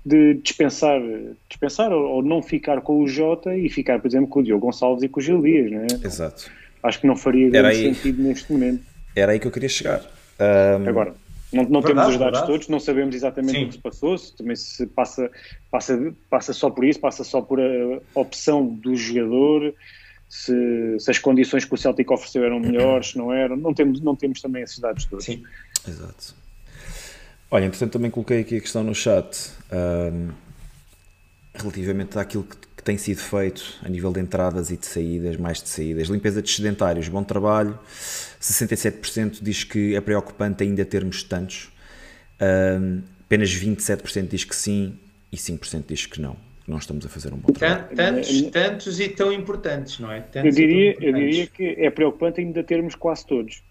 de dispensar, dispensar ou, ou, não ficar com o Jota e ficar, por exemplo, com o Diogo Gonçalves e com o Gil Dias, não é? Exato. Acho que não faria grande sentido neste momento. Era aí que eu queria chegar. Um... Agora, não, não verdade, temos os dados verdade. todos, não sabemos exatamente Sim. o que se passou, se também se passa, passa, passa só por isso, passa só por a opção do jogador, se, se as condições que o Celtic ofereceu eram melhores, se não eram, não temos, não temos também esses dados todos. Sim. Exato. Olha, entretanto também coloquei aqui a questão no chat um, relativamente àquilo que tem sido feito a nível de entradas e de saídas, mais de saídas. Limpeza de sedentários, bom trabalho. 67% diz que é preocupante ainda termos tantos. Um, apenas 27% diz que sim e 5% diz que não. Não estamos a fazer um bom trabalho. Tantos, tantos e tão importantes, não é? Tantos eu diria, eu diria que é preocupante ainda termos quase todos.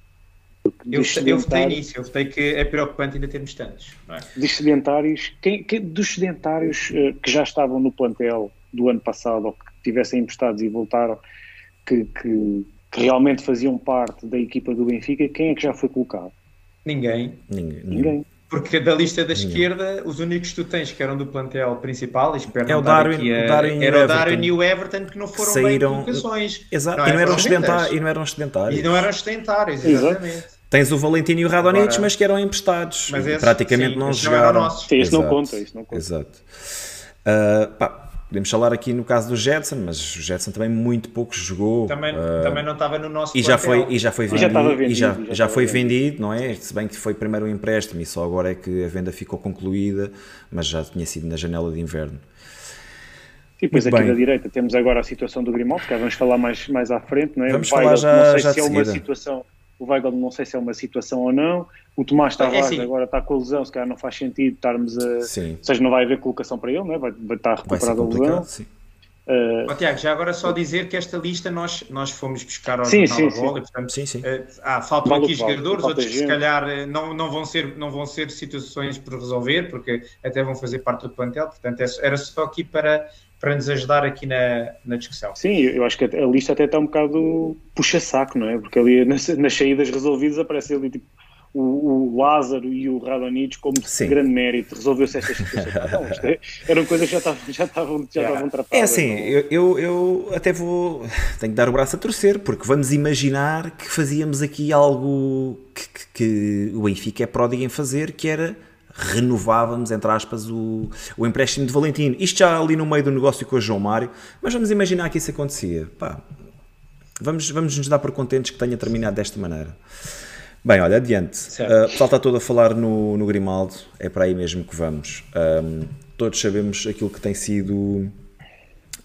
Eu, eu votei nisso, eu votei que é preocupante ainda termos tantos. Não é? Dos sedentários, quem, quem, dos sedentários uh, que já estavam no plantel do ano passado ou que tivessem emprestados e voltaram, que, que, que, realmente faziam parte da equipa do Benfica, quem é que já foi colocado? Ninguém. Ninguém. Ninguém. Porque da lista da esquerda, os únicos que tu tens que eram do plantel principal, espero é o Darwin, a, o Darwin era o Darwin e o Everton que não foram saíram, bem colocações. Exato, não, e, não eram sedentários, e não eram sedentários. E não eram sedentários, exatamente. Exato. Tens o Valentino e o Radonich, Agora, mas que eram emprestados. Mas esse, praticamente sim, não jogaram. Não sim, isso não conta. Isso não conta. Exato. Uh, pá, Podemos falar aqui no caso do Jetson, mas o Jetson também muito pouco jogou. Também, uh, também não estava no nosso e já foi E já foi vendido. Já, vendido, e já, já, já foi vendido, não é? Se bem que foi primeiro um empréstimo e só agora é que a venda ficou concluída, mas já tinha sido na janela de inverno. E depois aqui bem. da direita temos agora a situação do Grimaldo, que vamos falar mais, mais à frente, não é? Vamos falar já, não sei já se é uma situação o Weigl não sei se é uma situação ou não. O Tomás Tavares é assim. agora está com a lesão, se calhar não faz sentido estarmos a. Sim. Ou seja, não vai haver colocação para ele, não é? vai, vai estar recuperado a lesão. Sim. Uh, oh, Tiago, já agora só dizer que esta lista nós, nós fomos buscar ao sim, sim, bola, sim. portanto sim, sim. Uh, ah, faltam vale, aqui vale, jogadores, outros que se calhar eh, não, não, vão ser, não vão ser situações por resolver, porque até vão fazer parte do plantel, portanto é era só aqui para, para nos ajudar aqui na, na discussão. Sim, eu acho que a lista até está um bocado puxa-saco, não é? Porque ali [laughs] nas, nas saídas resolvidas aparece ali tipo o, o Lázaro e o Radonich como Sim. grande mérito, resolveu-se estas situações. [laughs] é, eram coisas que já estavam, já estavam, já estavam É assim, eu, eu, eu, até vou, tenho que dar o braço a torcer, porque vamos imaginar que fazíamos aqui algo que, que, que o Benfica é pródigo em fazer, que era renovávamos, entre aspas, o, o empréstimo de Valentino. Isto já ali no meio do negócio com o João Mário, mas vamos imaginar que isso acontecia. Pá, vamos, vamos nos dar por contentes que tenha terminado desta maneira. Bem, olha, adiante. Uh, o pessoal está todo a falar no, no Grimaldo, é para aí mesmo que vamos. Um, todos sabemos aquilo que tem sido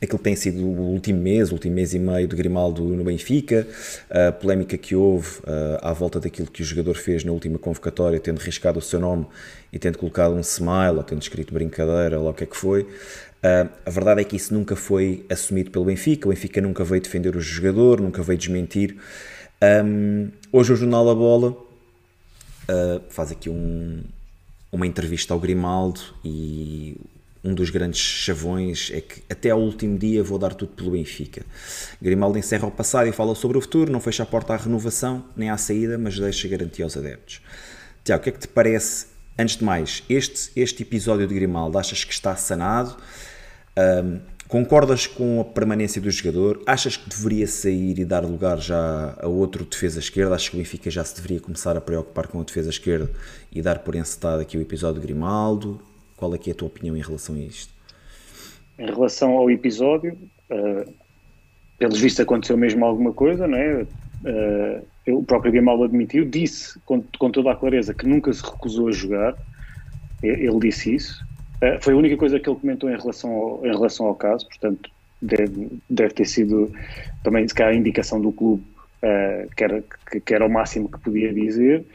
aquilo tem sido o último mês, o último mês e meio de Grimaldo no Benfica, a polémica que houve uh, à volta daquilo que o jogador fez na última convocatória, tendo riscado o seu nome e tendo colocado um smile ou tendo escrito brincadeira, ou o que é que foi. Uh, a verdade é que isso nunca foi assumido pelo Benfica, o Benfica nunca veio defender o jogador, nunca veio desmentir. Hoje o Jornal A Bola uh, faz aqui um, uma entrevista ao Grimaldo e um dos grandes chavões é que até ao último dia vou dar tudo pelo Benfica. Grimaldo encerra o passado e fala sobre o futuro, não fecha a porta à renovação nem à saída, mas deixa garantia aos adeptos. Tiago, o que é que te parece, antes de mais, este, este episódio de Grimaldo, achas que está sanado? Um, concordas com a permanência do jogador? Achas que deveria sair e dar lugar já a outro defesa esquerda? Achas que o Benfica já se deveria começar a preocupar com a defesa esquerda e dar por encetado aqui o episódio de Grimaldo? Qual é que é a tua opinião em relação a isto? Em relação ao episódio, uh, pelos vistos aconteceu mesmo alguma coisa, não é? Uh, o próprio Gamal admitiu, disse com, com, toda a clareza que nunca se recusou a jogar, ele disse isso. Uh, foi a única coisa que ele comentou em relação ao, em relação ao caso, portanto, deve, deve ter sido também, se calhar, a indicação do clube, uh, que, era, que, que, era o máximo que podia dizer.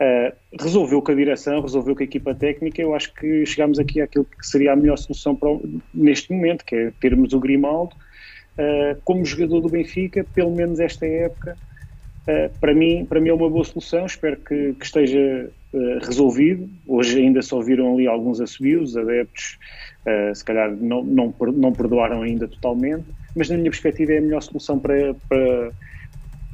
Uh, resolveu com a direção, resolveu com a equipa técnica. Eu acho que chegámos aqui àquilo que seria a melhor solução para, neste momento, que é termos o Grimaldo uh, como jogador do Benfica, pelo menos esta época. Uh, para, mim, para mim é uma boa solução, espero que, que esteja resolvido. Hoje ainda só viram ali alguns assobios, adeptos se calhar não, não, não perdoaram ainda totalmente, mas na minha perspectiva é a melhor solução para, para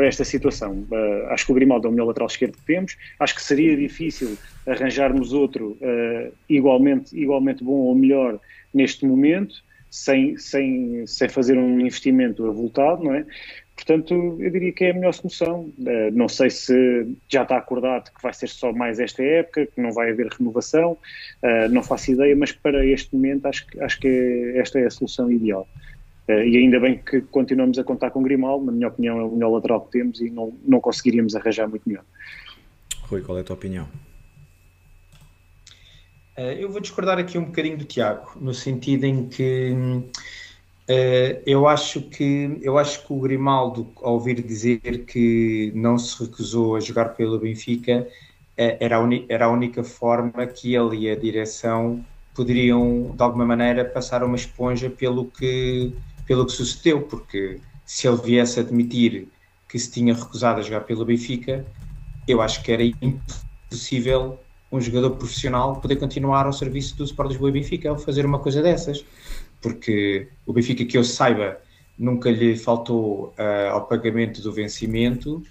para esta situação. Uh, acho que o Grimaldo é o melhor lateral esquerdo que temos. Acho que seria difícil arranjarmos outro uh, igualmente, igualmente bom ou melhor neste momento, sem, sem, sem fazer um investimento avultado, não é? Portanto, eu diria que é a melhor solução. Uh, não sei se já está acordado que vai ser só mais esta época, que não vai haver renovação, não faço ideia, mas para este momento acho, acho que esta é a solução ideal. Uh, e ainda bem que continuamos a contar com Grimaldo, na minha opinião é o melhor lateral que temos e não, não conseguiríamos arranjar muito melhor. Rui, qual é a tua opinião? Uh, eu vou discordar aqui um bocadinho do Tiago, no sentido em que uh, eu, acho que eu acho que o Grimaldo, ao ouvir dizer que não se recusou a jogar pelo Benfica, era, a era a única forma que ele e a direção poderiam, de alguma maneira, passar uma esponja pelo que pelo que sucedeu, porque se ele viesse a admitir que se tinha recusado a jogar pelo Benfica, eu acho que era impossível um jogador profissional poder continuar ao serviço do Sport Lisboa e Benfica ao fazer uma coisa dessas, porque o Benfica, que eu saiba, nunca lhe faltou uh, ao pagamento do vencimento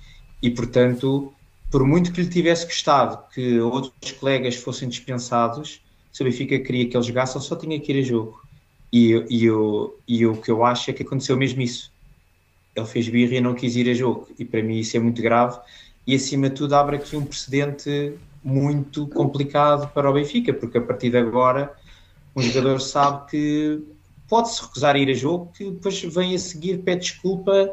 e, portanto, por muito que lhe tivesse gostado que outros colegas fossem dispensados, se o Benfica queria que ele jogasse, ele só tinha que ir a jogo. E, e, eu, e o que eu acho é que aconteceu mesmo isso. Ele fez birra e não quis ir a jogo. E para mim isso é muito grave. E acima de tudo abre aqui um precedente muito complicado para o Benfica, porque a partir de agora um jogador sabe que pode-se recusar a ir a jogo, que depois vem a seguir, pede desculpa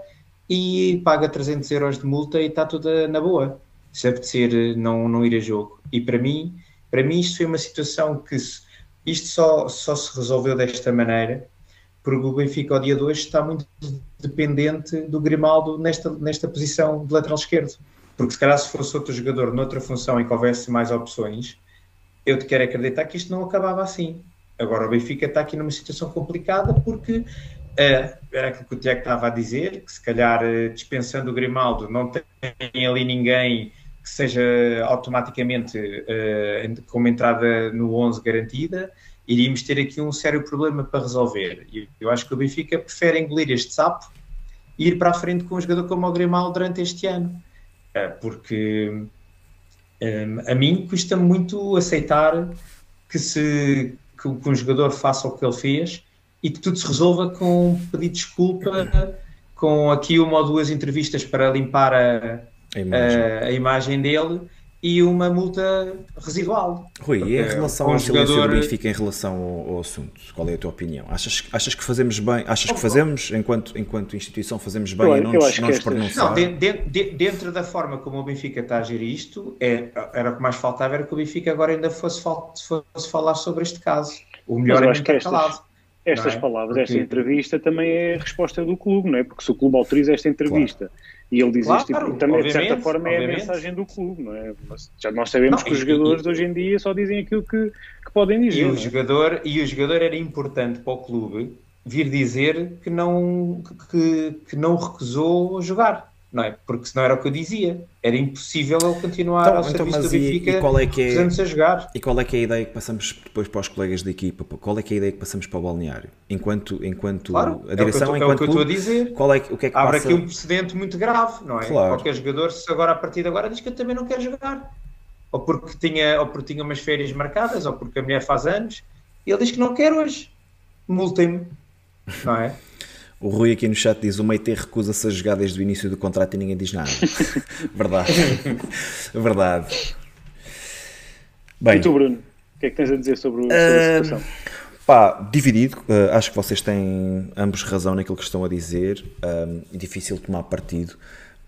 e paga 300 euros de multa e está tudo na boa, se apetecer não, não ir a jogo. E para mim, para mim isto foi uma situação que se, isto só, só se resolveu desta maneira porque o Benfica ao dia de hoje está muito dependente do Grimaldo nesta, nesta posição de lateral esquerdo. Porque se calhar se fosse outro jogador noutra função e que houvesse mais opções, eu te quero acreditar que isto não acabava assim. Agora o Benfica está aqui numa situação complicada porque é, era aquilo que o Tiago estava a dizer, que se calhar eh, dispensando o Grimaldo não tem ali ninguém que seja automaticamente uh, com uma entrada no 11 garantida, iríamos ter aqui um sério problema para resolver. E eu acho que o Benfica prefere engolir este sapo e ir para a frente com um jogador como o Grimal durante este ano. Uh, porque um, a mim custa muito aceitar que, se, que, que um jogador faça o que ele fez e que tudo se resolva com um pedido de desculpa, com aqui uma ou duas entrevistas para limpar a, a imagem, a, a imagem dele e uma multa residual. Rui, e em relação ao silêncio jogador... do Benfica em relação ao, ao, assunto, qual é a tua opinião? Achas, achas que fazemos bem, achas que fazemos, enquanto, enquanto instituição, fazemos bem eu, em não nos, não nos pronunciar? Não, de, de, de, dentro da forma como o Benfica está a gerir isto, é, era o que mais faltava, era que o Benfica agora ainda fosse, fosse falar sobre este caso. O melhor é estar calado. Estas é? palavras, Porque... esta entrevista também é a resposta do clube, não é? Porque se o clube autoriza esta entrevista claro. e ele diz claro, isto, tipo, também de certa forma obviamente. é a mensagem do clube, não é? Mas já nós sabemos não, que os jogadores e, hoje em dia só dizem aquilo que, que podem dizer. E o, é? jogador, e o jogador era importante para o clube vir dizer que não, que, que não recusou jogar não é? Porque senão era o que eu dizia. Era impossível ele continuar então, ao então, serviço do Benfica e, qual é que é, a jogar. E qual é que é a ideia que passamos depois para os colegas da equipa? Qual é que é a ideia que passamos para o balneário? Enquanto, enquanto claro, a direção, é o que, enquanto é o que eu estou a dizer. Qual é, o que é que Abre passa... aqui um precedente muito grave, não é? Claro. Qualquer jogador, se agora a partir de agora diz que eu também não quero jogar. Ou porque tinha, ou porque tinha umas férias marcadas, ou porque a mulher faz anos, e ele diz que não quer hoje. Multem-me, não é? [laughs] O Rui aqui no chat diz: o Meite recusa-se a jogar desde o início do contrato e ninguém diz nada. [laughs] Verdade. Verdade. Bem, e tu, Bruno? O que é que tens a dizer sobre, sobre uh, a situação? Pá, dividido. Uh, acho que vocês têm ambos razão naquilo que estão a dizer. Um, difícil tomar partido.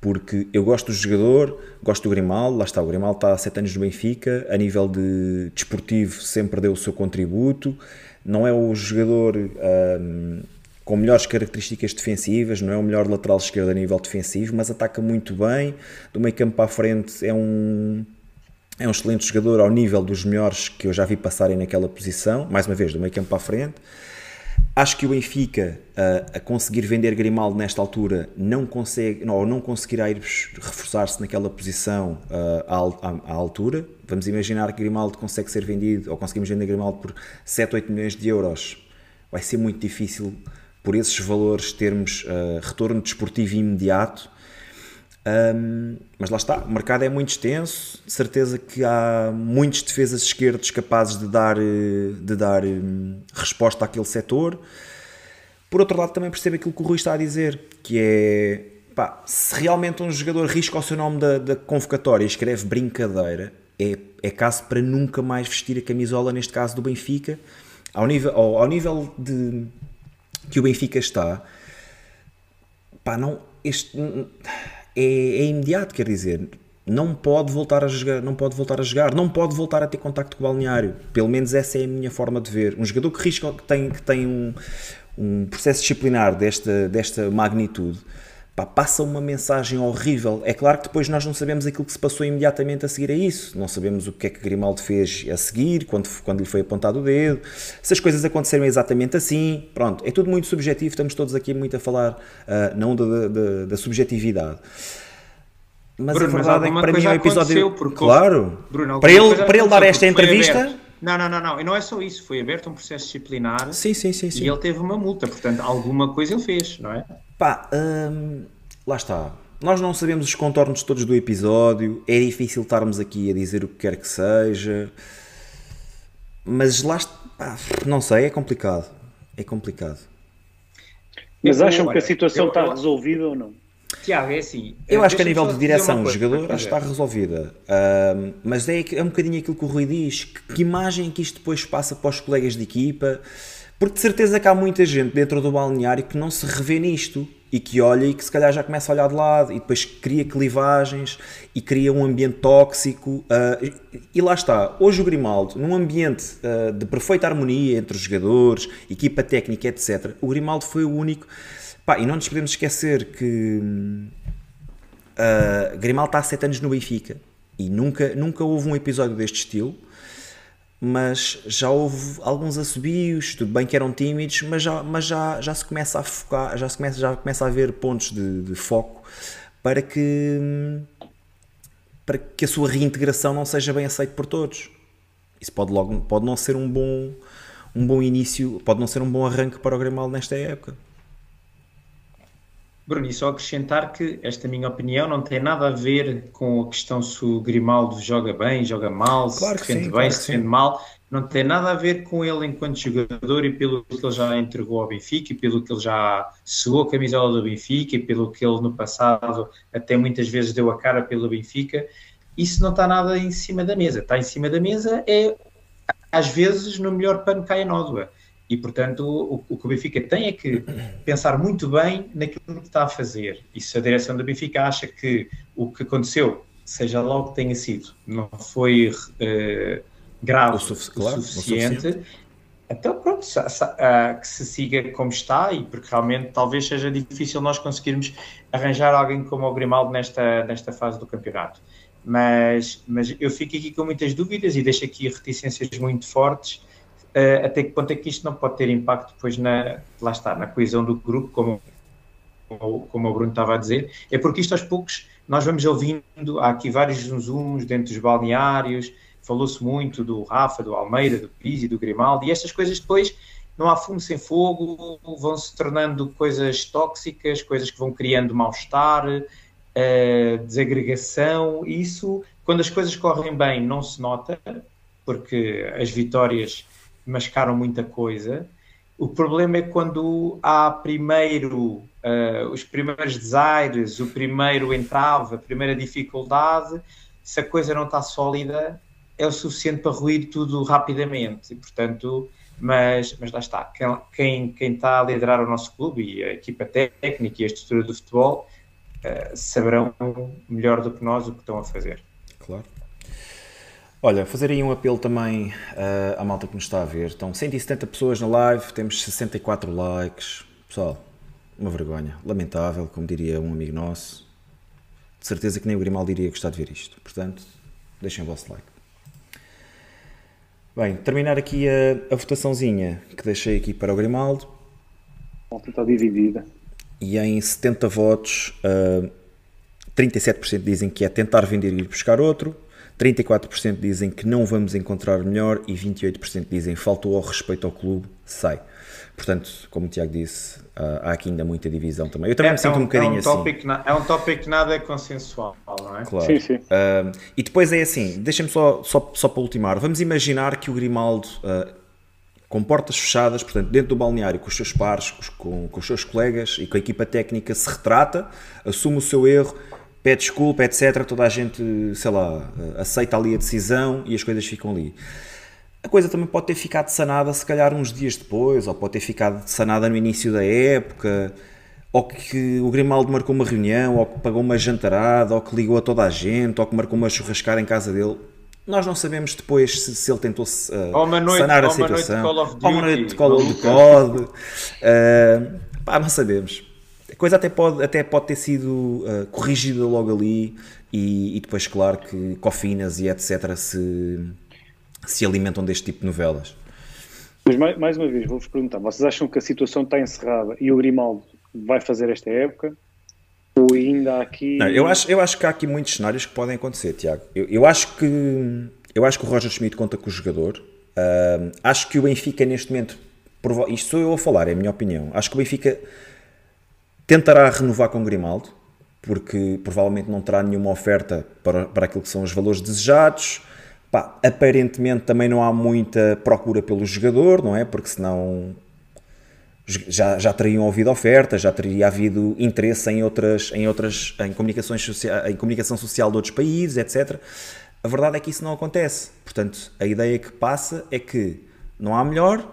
Porque eu gosto do jogador, gosto do Grimaldo, lá está, o Grimaldo está há 7 anos no Benfica, a nível de desportivo sempre deu o seu contributo, não é o jogador um, com melhores características defensivas, não é o melhor lateral esquerdo a nível defensivo, mas ataca muito bem, do meio campo para a frente é um, é um excelente jogador ao nível dos melhores que eu já vi passarem naquela posição, mais uma vez, do meio campo para a frente. Acho que o Benfica, a, a conseguir vender Grimaldo nesta altura, não consegue, não, ou não conseguirá ir reforçar-se naquela posição uh, à, à, à, altura. Vamos imaginar que Grimaldo consegue ser vendido, ou conseguimos vender Grimaldo por 7, 8 milhões de euros. Vai ser muito difícil por esses valores termos uh, retorno desportivo imediato. Um, mas lá está, o mercado é muito extenso, de certeza que há muitos defesas esquerdos capazes de dar, eh, de dar um, resposta àquele setor. Por outro lado, também percebo aquilo que o Rui está a dizer, que é pá, se realmente um jogador risca o seu nome da, da convocatória e escreve brincadeira, é, é caso para nunca mais vestir a camisola, neste caso do Benfica, ao nível, ao, ao nível de que o Benfica está, pá, não, este, é, é imediato, quer dizer, não pode voltar a jogar, não pode voltar a jogar, não pode voltar a ter contacto com o balneário. Pelo menos essa é a minha forma de ver. Um jogador que risca, que tem, que tem um, um processo disciplinar desta, desta magnitude, pá, passa uma mensagem horrível. É claro que depois nós não sabemos aquilo que se passou imediatamente a seguir a isso. Não sabemos o que é que Grimaldo fez a seguir, quando, quando lhe foi apontado o dedo, se as coisas aconteceram exatamente assim. Pronto, é tudo muito subjetivo, estamos todos aqui muito a falar uh, não da, da, da subjetividade. Mas Bruno, a verdade é que para mim é um episódio. Claro, Bruno, para ele, para ele dar esta entrevista. Não, não, não, não. E não é só isso. Foi aberto um processo disciplinar. Sim, sim, sim, sim. E ele teve uma multa. Portanto, alguma coisa ele fez, não é? Pá, hum, lá está. Nós não sabemos os contornos todos do episódio. É difícil estarmos aqui a dizer o que quer que seja. Mas lá está. Pá, não sei, é complicado. É complicado. Mas acham que a situação eu, eu, está resolvida ou não? Tiago, é assim. Eu acho que a nível de direção do jogador acho que está resolvida. Uh, mas é, é um bocadinho aquilo que o Rui diz. Que, que imagem que isto depois passa para os colegas de equipa? Porque de certeza que há muita gente dentro do balneário que não se revê nisto e que olha e que se calhar já começa a olhar de lado e depois cria clivagens e cria um ambiente tóxico. Uh, e lá está, hoje o Grimaldo, num ambiente uh, de perfeita harmonia entre os jogadores, equipa técnica, etc., o Grimaldo foi o único Pá, e não nos podemos esquecer que uh, Grimaldo está há 7 anos no Benfica e nunca, nunca houve um episódio deste estilo, mas já houve alguns assobios, tudo bem que eram tímidos, mas já, mas já, já se começa a focar, já, se começa, já começa a haver pontos de, de foco para que, para que a sua reintegração não seja bem aceita por todos. Isso pode, logo, pode não ser um bom, um bom início, pode não ser um bom arranque para o Grimaldo nesta época. Bruno, e só acrescentar que esta minha opinião não tem nada a ver com a questão se o Grimaldo joga bem, joga mal, claro se defende sim, bem, claro se defende mal. Não tem nada a ver com ele enquanto jogador e pelo que ele já entregou ao Benfica e pelo que ele já suou a camisola do Benfica e pelo que ele no passado até muitas vezes deu a cara pelo Benfica. isso não está nada em cima da mesa. Está em cima da mesa é, às vezes, no melhor pano cai a nódoa. E, portanto, o, o, que o Benfica tem é que pensar muito bem naquilo que está a fazer. E se a direção do Benfica acha que o que aconteceu, seja lá o que tenha sido, não foi uh, grave o, sufic claro, o suficiente, o suficiente, então pronto, uh, que se siga como está, e porque realmente talvez seja difícil nós conseguirmos arranjar alguém como o Grimaldo nesta, nesta fase do campeonato. Mas, mas eu fico aqui com muitas dúvidas e deixo aqui reticências muito fortes uh, até que ponto é que isto não pode ter impacto depois na, lá está, na coesão do grupo, como, como o Bruno estava a dizer, é porque isto aos poucos nós vamos ouvindo, há aqui vários zunzuns dentro dos balneários, falou-se muito do Rafa, do Almeida, do Pizzi, do Grimaldi, e estas coisas depois não há fumo sem fogo, vão se tornando coisas tóxicas, coisas que vão criando mal-estar, uh, desagregação, isso, quando as coisas correm bem, não se nota, porque as vitórias mascaram muita coisa. O problema é quando há primeiro uh, os primeiros desaires, o primeiro entrave, a primeira dificuldade, se a coisa não está sólida, é o suficiente para ruir tudo rapidamente. E, portanto, mas, mas lá está. Quem, quem está a liderar o nosso clube e a equipa técnica e a estrutura do futebol uh, saberão melhor do que nós o que estão a fazer. Claro. Olha, fazer aí um apelo também uh, à malta que nos está a ver. Estão 170 pessoas na live, temos 64 likes. Pessoal, uma vergonha. Lamentável, como diria um amigo nosso. De certeza que nem o Grimaldo iria gostar de ver isto. Portanto, deixem o vosso like. Bem, terminar aqui a, a votaçãozinha que deixei aqui para o Grimaldo. A está dividida. E em 70 votos, uh, ah, 37% dizem que é tentar vender e ir buscar outro. 34% dizem que não vamos encontrar melhor e 28% dizem faltou ao respeito ao clube, sai. Portanto, como o Tiago disse, há aqui ainda muita divisão também. Eu também é, me sinto é um, um bocadinho é um assim. É um tópico que nada é consensual, não é? Claro. Sim, sim. Uh, e depois é assim, deixem-me só, só, só para ultimar, vamos imaginar que o Grimaldo, uh, com portas fechadas, portanto, dentro do balneário, com os seus pares, com, com os seus colegas e com a equipa técnica, se retrata, assume o seu erro, pede desculpa, etc. Toda a gente, sei lá, aceita ali a decisão e as coisas ficam ali. A coisa também pode ter ficado sanada se calhar uns dias depois, ou pode ter ficado sanada no início da época, ou que o Grimaldo marcou uma reunião, ou que pagou uma jantarada, ou que ligou a toda a gente, ou que marcou uma churrascada em casa dele. Nós não sabemos depois se, se ele tentou uh, sanar a situação. Ou uma noite de Call of Duty. Uh, pá, não sabemos coisa até pode, até pode ter sido uh, corrigida logo ali e, e, depois, claro, que cofinas e etc. se, se alimentam deste tipo de novelas. Mas mais, mais uma vez, vou-vos perguntar: vocês acham que a situação está encerrada e o Grimaldo vai fazer esta época? Ou ainda há aqui. Não, eu, acho, eu acho que há aqui muitos cenários que podem acontecer, Tiago. Eu, eu acho que eu acho que o Roger Schmidt conta com o jogador. Uh, acho que o Benfica, neste momento, isto sou eu a falar, é a minha opinião. Acho que o Benfica tentará renovar com Grimaldo, porque provavelmente não terá nenhuma oferta para, para aquilo que são os valores desejados. Pá, aparentemente também não há muita procura pelo jogador, não é? Porque senão já, já teriam ouvido ofertas, já teria havido interesse em outras, em outras, em comunicações em comunicação social de outros países, etc. A verdade é que isso não acontece. Portanto, a ideia que passa é que não há melhor,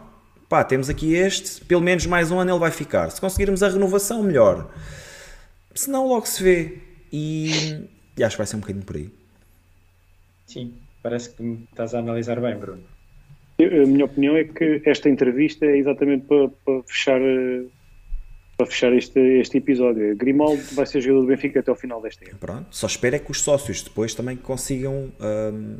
pá, temos aqui este, pelo menos mais um ano ele vai ficar. Se conseguirmos a renovação, melhor. Se não, logo se vê. E, e acho que vai ser um bocadinho por aí. Sim, parece que me estás a analisar bem, Bruno. a minha opinião é que esta entrevista é exatamente para, para fechar para fechar este, este episódio. Grimaldo vai ser jogador do Benfica até ao final desta época. Pronto, só espero é que os sócios depois também consigam hum,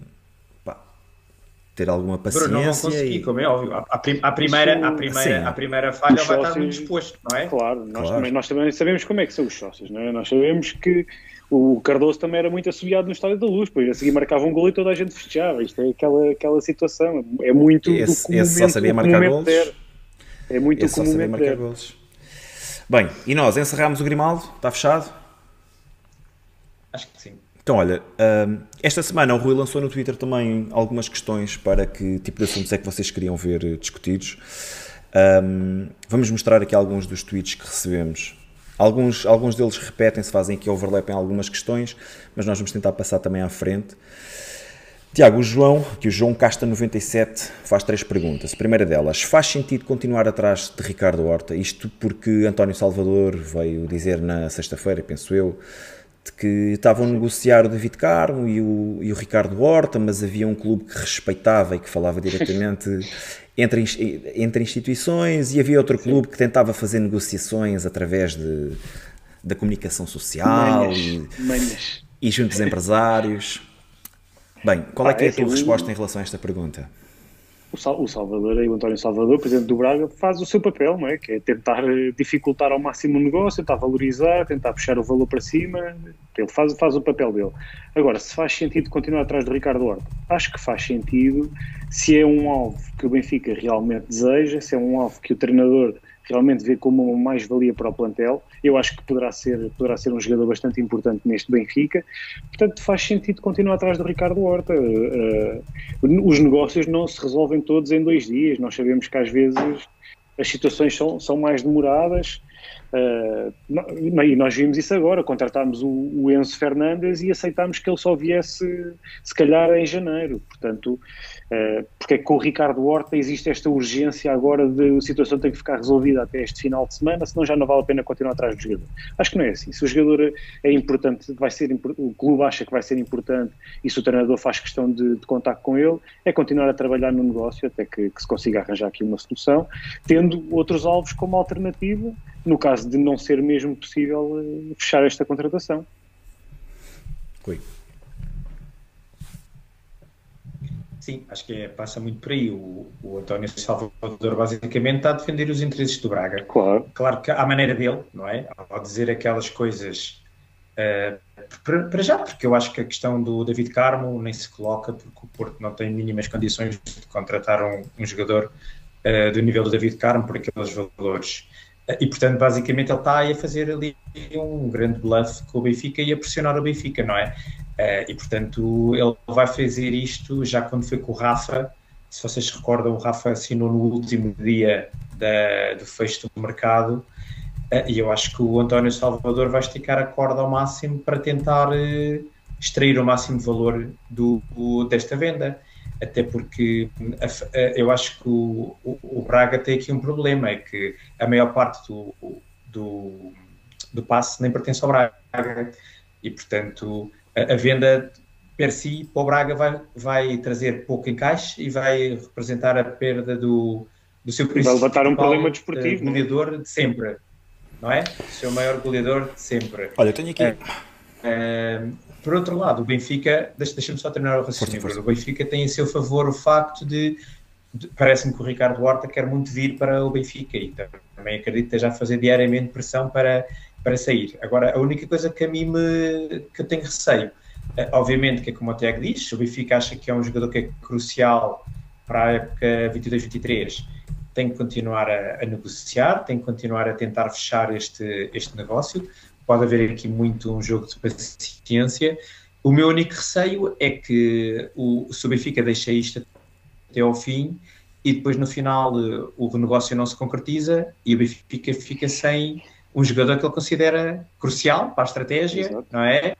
ter alguma paciência. Bruno, não vão conseguir, e... como é óbvio. A, prim, a primeira, a primeira, a primeira falha vai estar muito disposto, não é? Claro, nós, claro. Também, nós também sabemos como é que são os sócios, não é? Nós sabemos que o Cardoso também era muito assobiado no Estádio da Luz, pois a seguir marcava um gol e toda a gente festejava. Isto é aquela, aquela situação, é muito esse, esse só sabia marcar gols. É muito esse só sabia marcar gols. Bem, e nós encerramos o Grimaldo? Está fechado? Acho que sim. Então, olha, hum, esta semana o Rui lançou no Twitter também algumas questões para que tipo de assuntos é que vocês queriam ver discutidos. Um, vamos mostrar aqui alguns dos tweets que recebemos Alguns, alguns deles repetem-se, fazem aqui overlap em algumas questões, mas nós vamos tentar passar também à frente. Tiago, o João, que o João Casta 97 faz três perguntas. A primeira delas, faz sentido continuar atrás de Ricardo Horta? Isto porque António Salvador veio dizer na sexta-feira, penso eu, de que estavam a negociar o David Carmo e o, e o Ricardo Horta, mas havia um clube que respeitava e que falava diretamente [laughs] entre, entre instituições e havia outro clube que tentava fazer negociações através de, da comunicação social Manhas, e, manhas. e juntos empresários. Bem, qual é que é a tua Ah, é assim, resposta em relação a esta pergunta? O, Sal- o Salvador, o António Salvador, presidente do Braga, faz o seu papel, não é? Que é tentar dificultar ao máximo o negócio, tentar valorizar, tentar puxar o valor para cima. Ele faz, faz o papel dele. Agora, se faz sentido continuar atrás de Ricardo Horta, acho que faz sentido se é um alvo que o Benfica realmente deseja, se é um alvo que o treinador realmente vê como uma mais-valia para o plantel. Eu acho que poderá ser, poderá ser um jogador bastante importante neste Benfica. Portanto, faz sentido continuar atrás do Ricardo Horta. Uh, uh, os negócios não se resolvem todos em dois dias. Nós sabemos que às vezes as situações são, são mais demoradas. Uh, e nós vimos isso agora, contratámos o, o, Enzo Fernandes e aceitámos que ele só viesse se calhar em janeiro. Portanto, porque é que com o Ricardo Horta existe esta urgência agora de a situação tem que ficar resolvida até este final de semana, senão já não vale a pena continuar atrás do jogador. Acho que não é assim. Se o jogador é importante, vai ser o clube acha que vai ser importante e se o treinador faz questão de, de contato com ele, é continuar a trabalhar no negócio até que, que se consiga arranjar aqui uma solução, tendo outros alvos como alternativa no caso de não ser mesmo possível uh, fechar esta contratação. Oi. Sim, acho que é, passa muito por aí. O, o, António Salvador basicamente está a defender os interesses do Braga. Claro. Claro que à maneira dele, não é? Ao dizer aquelas coisas. Uh, para, já, porque eu acho que a questão do David Carmo nem se coloca, porque o Porto não tem mínimas condições de contratar um, um jogador uh, do nível do David Carmo por aqueles valores. E, portanto, basicamente ele está aí a fazer ali um grande bluff com o Benfica e a pressionar o Benfica, não é? Uh, e, portanto, ele vai fazer isto já quando foi com o Rafa. Se vocês se recordam, o Rafa assinou no último dia da, do fecho do mercado. Uh, e eu acho que o António Salvador vai esticar a corda ao máximo para tentar uh, extrair o máximo valor do, do, desta venda até porque eu acho que o, o, Braga tem aqui um problema, é que a maior parte do, do, do passe nem pertence ao Braga e, portanto, a, a venda per si para o Braga vai, vai trazer pouco encaixe e vai representar a perda do, do seu principal vai levantar um problema desportivo, goleador de sempre, não é? O seu maior goleador de sempre. Olha, eu tenho aqui... É, é, por outro lado, o Benfica, deixa-me só terminar o raciocínio, força, força. o Benfica tem a seu favor o facto de, de parece-me que o Ricardo Horta quer muito vir para o Benfica e também acredito que esteja a fazer diariamente pressão para, para sair. Agora, a única coisa que a mim me, que eu tenho receio, é, obviamente que é como o Tiago diz, o Benfica acha que é um jogador que é crucial para a época 22-23, tem que continuar a, a, negociar, tem que continuar a tentar fechar este, este negócio, pode haver aqui muito um jogo de paciência. O meu único receio é que o, se o Benfica deixa isto até ao fim e depois no final o negócio não se concretiza e o Benfica fica sem um jogador que ele considera crucial para a estratégia, Exato. não é?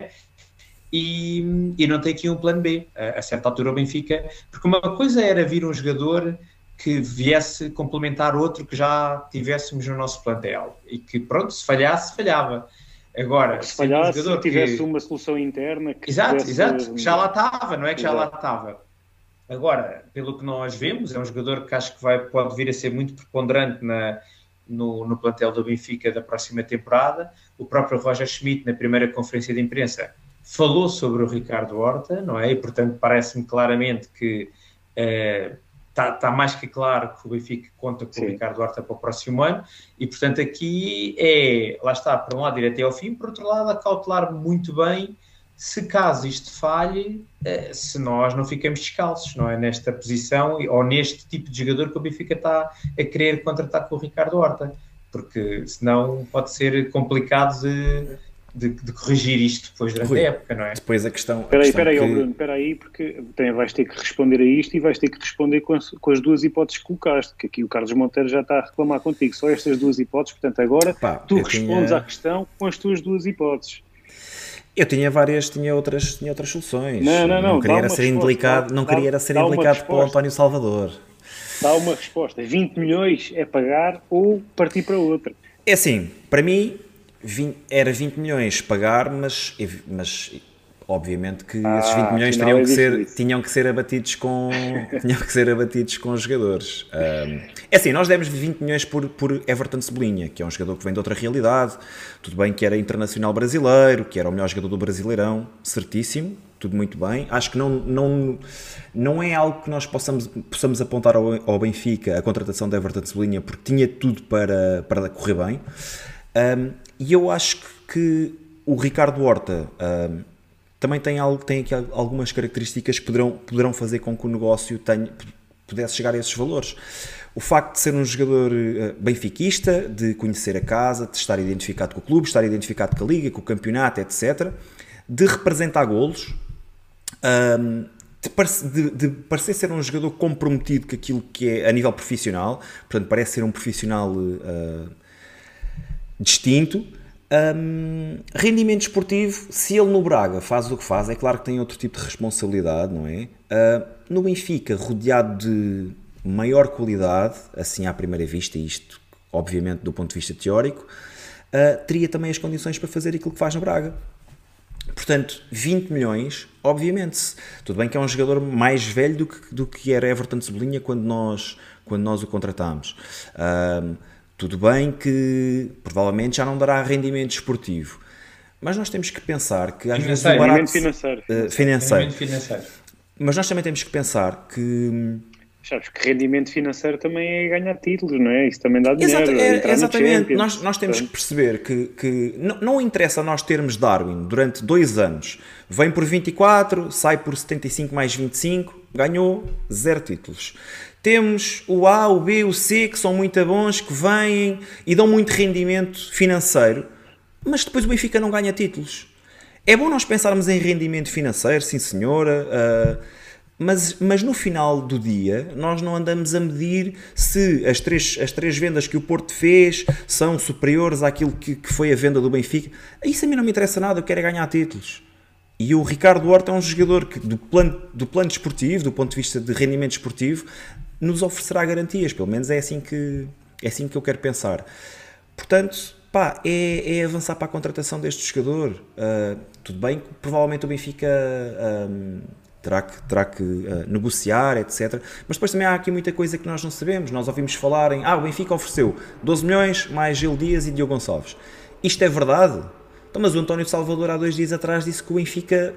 E, e, não tem aqui um plano B. A, a certa altura o Benfica, porque uma coisa era vir um jogador que viesse complementar outro que já tivéssemos no nosso plantel e que pronto, se falhasse, falhava. Agora, se falhar, um se tivesse que... uma solução interna que exato, tivesse... exato, que já lá estava, não é que exato. já lá estava. Agora, pelo que nós vemos, é um jogador que acho que vai, pode vir a ser muito preponderante na, no, no plantel do Benfica da próxima temporada. O próprio Roger Schmidt, na primeira conferência de imprensa, falou sobre o Ricardo Horta, não é? E, portanto, parece-me claramente que eh, está, tá mais que claro que o Benfica conta com Sim. o Ricardo Horta para o próximo ano e, portanto, aqui é, lá está, por um lado ir até ao fim, por outro lado, a cautelar muito bem se caso isto falhe, se nós não ficamos descalços, não é? Nesta posição ou neste tipo de jogador que o Benfica está a querer contratar com o Ricardo Horta, porque senão pode ser complicado de, de, de, corrigir isto depois durante Rui, a época, não é? Depois a questão. Espera aí, espera aí, que... Bruno, espera aí, porque também vais ter que responder a isto e vais ter que responder com as, com as duas hipóteses que colocaste, que aqui o Carlos Monteiro já está a reclamar contigo, só estas duas hipóteses, portanto agora Pá, tu respondes tinha... à questão com as tuas duas hipóteses. Eu tinha várias, tinha outras, tinha outras soluções. Não, não, não. Não queria ser indelicado, não queria dá, ser indelicado para o António Salvador. Dá uma resposta. 20 milhões é pagar ou partir para outra. É assim, para mim 20, era 20 milhões pagar, mas, mas obviamente que ah, esses 20 milhões teriam que, ser, tinham que ser abatidos com [laughs] tinham que ser abatidos com os jogadores. Um, é assim, nós demos 20 milhões por, por Everton Cebolinha, que é um jogador que vem de outra realidade. Tudo bem que era internacional brasileiro, que era o melhor jogador do Brasileirão, certíssimo, tudo muito bem. Acho que não, não, não é algo que nós possamos, possamos apontar ao, ao Benfica, a contratação de Everton Cebolinha, porque tinha tudo para, para correr bem. Um, e eu acho que o Ricardo Horta um, também tem, algo, tem aqui algumas características que poderão, poderão fazer com que o negócio tenha, pudesse chegar a esses valores. O facto de ser um jogador uh, benfiquista, de conhecer a casa, de estar identificado com o clube, estar identificado com a liga, com o campeonato, etc., de representar golos, de, de, parecer ser um jogador comprometido com aquilo que é a nível profissional, portanto, parece ser um profissional uh, distinto. Um, rendimento esportivo, se ele no Braga faz o que faz, é claro que tem outro tipo de responsabilidade, não é? Uh, no Benfica, rodeado de maior qualidade, assim à primeira vista, isto obviamente do ponto de vista teórico, uh, teria também as condições para fazer aquilo que faz no Braga. Portanto, 20 milhões, obviamente, tudo bem que é um jogador mais velho do que, do que era Everton Cebolinha quando nós, quando nós o contratámos. Uh, tudo bem que provavelmente já não dará rendimento esportivo, mas nós temos que pensar que às vezes o barato, financeiro. Uh, financeiro. financeiro. Mas nós também temos que pensar que Sabes que rendimento financeiro também é ganhar títulos, não é? Isso também dá dinheiro. Exato, é, exatamente. Nós, nós temos que perceber que, que não, não interessa nós termos Darwin durante dois anos. Vem por 24, sai por 75 mais 25, ganhou zero títulos. Temos o A, o B, o C, que são muito bons, que vêm e dão muito rendimento financeiro, mas depois o Benfica não ganha títulos. É bom nós pensarmos em rendimento financeiro, sim senhora, uh, mas, mas no final do dia nós não andamos a medir se as três, as três vendas que o Porto fez são superiores àquilo que, que foi a venda do Benfica. Isso a mim não me interessa nada, eu quero é ganhar títulos. E o Ricardo Horta é um jogador que, do plano, do plano desportivo, do ponto de vista de rendimento esportivo, nos oferecerá garantias. Pelo menos é assim que, é assim que eu quero pensar. Portanto, pá, é, é avançar para a contratação deste jogador. Uh, tudo bem, provavelmente o Benfica um, terá que, terá que uh, negociar, etc. Mas depois também há aqui muita coisa que nós não sabemos. Nós ouvimos falar em, ah, o Benfica ofereceu 12 milhões mais Gil Dias e Diogo Gonçalves. Isto é verdade? Então, mas o António Salvador há dois dias atrás disse que o Benfica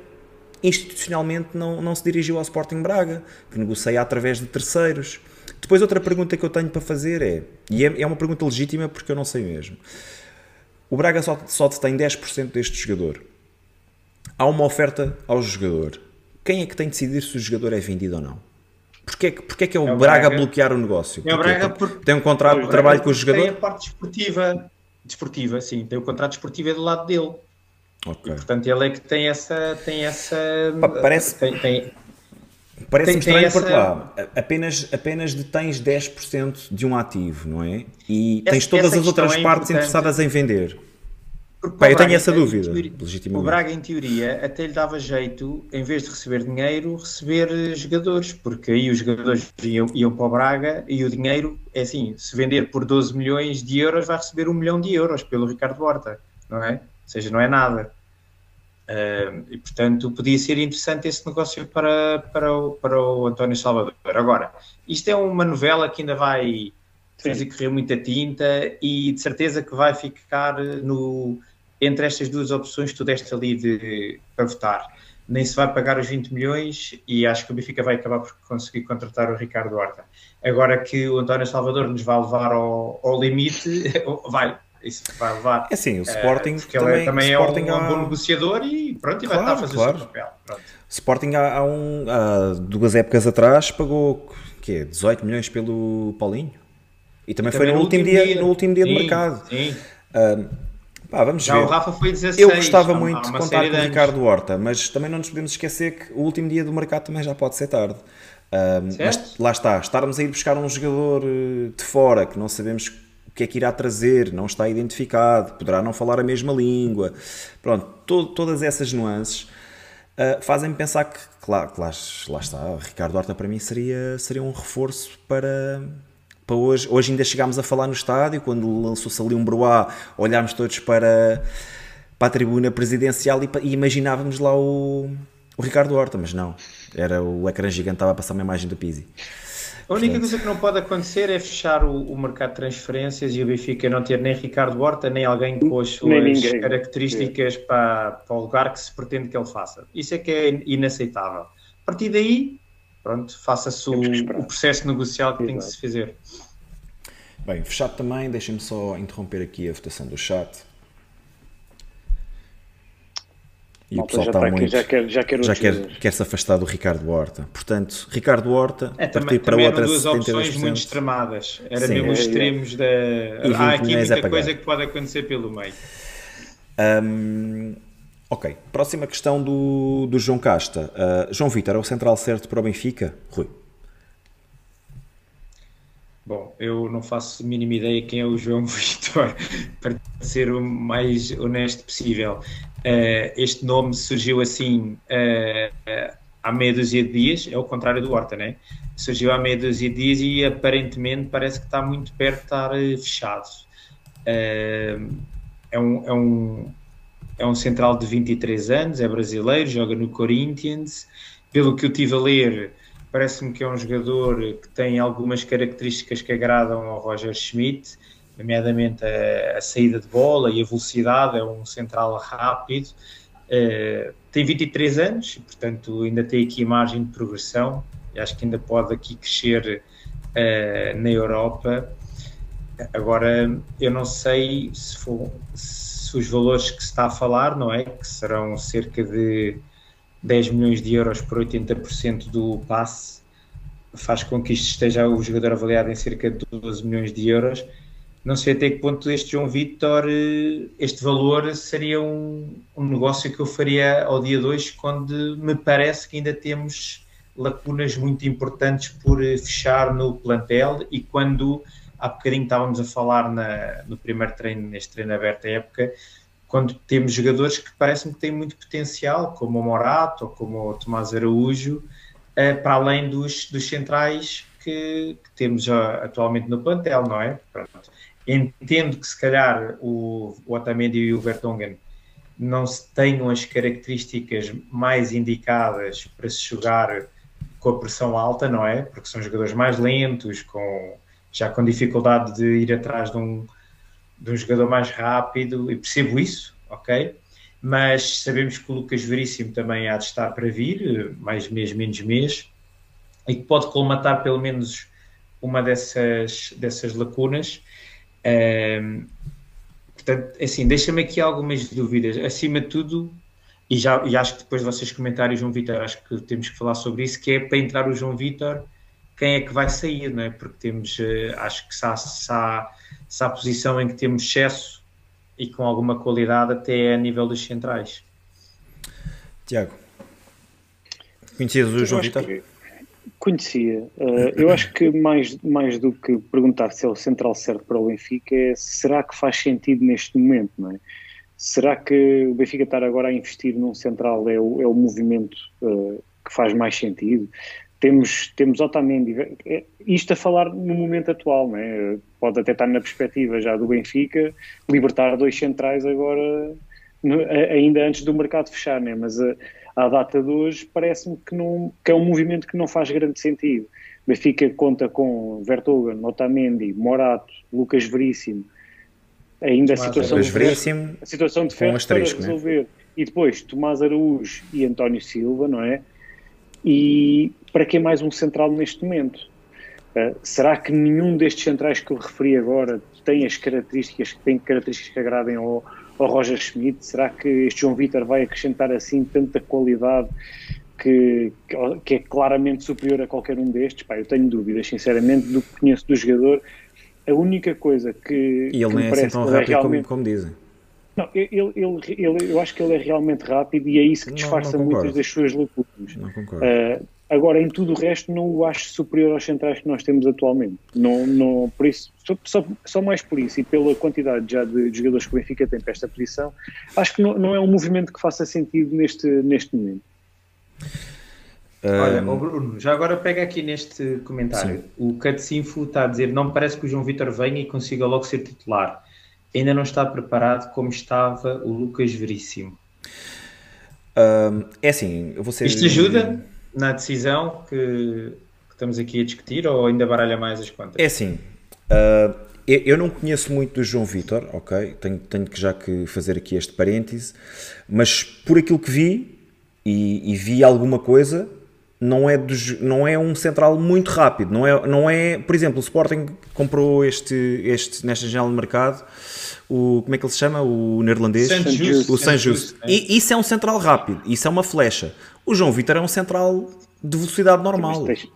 institucionalmente não, não se dirigiu ao Sporting Braga, que negocia através de terceiros. Depois outra pergunta que eu tenho para fazer é, e é, é uma pergunta legítima porque eu não sei mesmo, o Braga só, só detém 10% deste jogador. Há uma oferta ao jogador. Quem é que tem de decidir se o jogador é vendido ou não? Porquê, porquê é que é o, é o Braga, Braga bloquear o negócio? É o Braga porque tem um contrato de trabalho com o jogador? Tem a parte desportiva desportiva, sim, tem o contrato desportivo é do lado dele. Okay. E, portanto, ele é que tem essa. Tem essa parece. Tem, tem, Parece-me estranho essa... porque lá apenas, apenas detens 10% de um ativo, não é? E essa, tens todas as outras é partes interessadas em vender. Pá, eu tenho essa dúvida, teoria. O Braga, em teoria, até lhe dava jeito, em vez de receber dinheiro, receber jogadores, porque aí os jogadores iam, iam para o Braga e o dinheiro, é assim, se vender por 12 milhões de euros, vai receber um milhão de euros pelo Ricardo Horta, não é? Ou seja, não é nada. Uh, e, portanto, podia ser interessante esse negócio para, para, o, para o António Salvador. Agora, isto é uma novela que ainda vai fazer correr muita tinta e de certeza que vai ficar no, entre estas duas opções que tu deste ali de, para votar. Nem se vai pagar os 20 milhões e acho que o Benfica vai acabar por conseguir contratar o Ricardo Horta. Agora que o António Salvador nos vai levar ao, ao limite, [laughs] vai, isso vai levar. É assim, o Sporting uh, porque também, ele é, também é um, há... um, bom negociador e pronto, e claro, vai estar a fazer claro. o seu papel. Pronto. Sporting há, há, um, há duas épocas atrás pagou que 18 milhões pelo Paulinho. E também, e foi também no, último dia, dia, no último dia sim, de mercado. Sim. Pá, vamos Já ver. o Rafa foi 16. Eu gostava há- muito de contar com o. Ricardo Horta, mas também não nos podemos esquecer que o último dia do mercado também já pode ser tarde. Ahm, mas lá está, estarmos a ir buscar um jogador eh, de fora que não sabemos que é que irá trazer, não está identificado, poderá não falar a mesma língua. Pronto, to- todas essas nuances ah, fazem-me pensar que, claro, lá, lá está, Ricardo Horta para mim seria, seria um reforço para, para hoje. Hoje ainda chegámos a falar no estádio, quando lançou-se ali um broá, olhámos todos para, para a tribuna presidencial e, e imaginávamos lá o, o Ricardo Horta, mas não, era o ecrã gigante, estava a passar uma imagem do Pizzi. A única coisa que não pode acontecer é fechar o, o mercado de transferências e o Benfica não ter nem Ricardo Horta, nem alguém com as suas características para, para o lugar que se pretende que ele faça. Isso é que é inaceitável. A partir daí, pronto, faça-se o, o processo negocial que tem que Exato. se fazer. Bem, fechado também, deixem-me só interromper aqui a votação do chat. E Malta já está aqui, já quer, já quer já quer, quer se afastar do Ricardo Horta. Portanto, Ricardo Horta, É, partir também, para também outra eram duas opções 72%. muito extremadas. Era Sim. mesmo os É, é. extremos da. 20 Há aqui muita coisa que pode acontecer pelo meio. Hum, ok, próxima questão do, do João Casta. Uh, João Vitor, é o central certo para o Benfica? Rui. Bom, eu não faço a mínima ideia quem é o João [laughs] Vitor, para ser o mais honesto possível. Eh, este nome surgiu assim eh, há meia dúzia de dias, é o contrário do Horta, né? Surgiu há meia dúzia de dias e aparentemente parece que está muito perto de estar fechado. Eh, é, um, é, um, é um central de 23 anos, é brasileiro, joga no Corinthians. Pelo que eu tive a ler, parece-me que é um jogador que tem algumas características que agradam ao Roger Schmidt, nomeadamente a, a saída de bola e a velocidade, é um central rápido. Eh, tem 23 anos, portanto ainda tem aqui margem de progressão, acho que ainda pode aqui crescer eh, na Europa. Agora, eu não sei se, for- se os valores que se está a falar, não é? Que serão cerca de 10 milhões de euros por 80% do passe, faz com que isto esteja o jogador avaliado em cerca de 12 milhões de euros. Não sei até que ponto este João Vitor, eh, este valor seria um, um negócio que eu faria ao dia 2, quando me parece que ainda temos lacunas muito importantes por eh, fechar no plantel e quando há bocadinho estávamos a falar na- no primeiro treino, neste treino aberto da época, quando temos jogadores que parecem que têm muito potencial, como o Morato ou como o Tomás Araújo, eh, para além dos, dos centrais que, que temos ah, atualmente no plantel, não é? Pronto. Entendo que se calhar o, o Otamendi e o Vertonghen não tenham as características mais indicadas para se jogar com a pressão alta, não é? Porque são jogadores mais lentos, com, já com dificuldade de ir atrás de um, de um jogador mais rápido, e percebo isso, ok? Mas sabemos que o Lucas Veríssimo também há de estar para vir, mais mês, menos mês, e que pode colmatar pelo menos uma dessas, dessas lacunas. Portanto, assim, deixa-me aqui algumas dúvidas. Acima de tudo, e, já, e acho que depois de vocês comentarem o João Vitor, acho que temos que falar sobre isso, que é para entrar o João Vitor, quem é que vai sair, não é? Porque temos, eh, acho que se há, se, há, se há posição em que temos excesso e com alguma qualidade até a nível dos centrais. Tiago. Conhecias o João Vitor? que Conhecia. Uh, eu acho que mais, mais do que perguntar se é o central certo para o Benfica, é será que faz sentido neste momento, não é? Será que o Benfica estar agora a investir num central é o, é o movimento uh, que faz mais sentido? Temos, temos Otamendi, é, isto a falar no momento atual, não é? Pode até estar na perspectiva já do Benfica libertar dois centrais agora, no, ainda antes do mercado fechar, não é? Mas uh, à data de hoje, parece-me que, não, que é um movimento que não faz grande sentido. Benfica conta com Vertogen, Otamendi, Morato, Lucas Veríssimo, ainda a situação, de ferro, a situação de ferro um para resolver. Né? E depois Tomás Araújo e António Silva, não é? E para que mais um central neste momento? Uh, será que nenhum destes centrais que eu referi agora tem as características que tem características que agradem ao, ao Roger Schmidt? Será que este João Vitor vai acrescentar assim tanta qualidade que, que é claramente superior a qualquer um destes? Pá, eu tenho dúvidas, sinceramente, do que conheço do jogador. A única coisa que. E ele que nem é assim tão rápido realmente... como, como dizem. Não, ele, ele, ele, eu acho que ele é realmente rápido e é isso que disfarça não, não muitas das suas lacunas. Não concordo. Uh, agora, em tudo o resto, não o acho superior aos centrais que nós temos atualmente. Não, não, por isso, só, só mais por isso e pela quantidade já de, de jogadores que o Benfica tem para esta posição, acho que não, não é um movimento que faça sentido neste, neste momento. Olha, um... Bruno, já agora pega aqui neste comentário. Sim. O Catsinfo está a dizer: não parece que o João Vitor venha e consiga logo ser titular. Ainda não está preparado como estava o Lucas Veríssimo. Um, é assim, você. Isto ajuda na decisão que, que, estamos aqui a discutir ou ainda baralha mais as contas? É assim. Uh, eu não conheço muito do João Vitor, ok? Tenho, tenho que já que fazer aqui este parêntese, mas por aquilo que vi e, e vi alguma coisa, não é, dos, não é um central muito rápido. Não é, não é, por exemplo, o Sporting comprou este, este nesta janela de mercado, o, como é que ele se chama? O neerlandês? O Sanjus. É. E isso é um central rápido, isso é uma flecha. O João Vitor é um central de velocidade normal. Tens,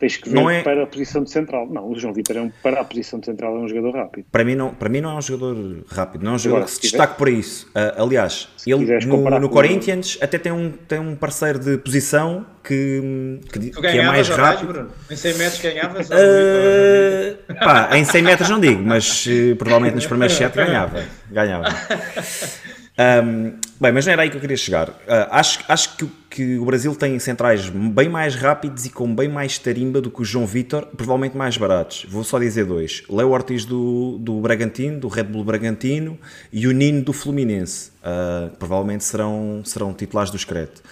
Tens que ver não é... para a posição de central. Não, o João Vitor é um, para a posição de central é um jogador rápido. Para mim não, para mim não é um jogador rápido, não é um jogador Agora, que se, se destaque por isso. Uh, aliás, se ele no, no Corinthians até tem um, tem um parceiro de posição que, que, que é mais rápido. Bruno? Em 100 metros ganhavas? Uh, pá, em 100 metros não digo, mas uh, provavelmente nos primeiros 7 [laughs] ganhava. ganhava. Um, bem, mas não era aí que eu queria chegar. Uh, acho acho que, que, o Brasil tem centrais bem mais rápidos e com bem mais tarimba do que o João Vitor, provavelmente mais baratos. Vou só dizer dois: Léo Ortiz do, do Bragantino, do Red Bull Bragantino, e o Nino do Fluminense. Uh, provavelmente serão, serão titulares do Screte.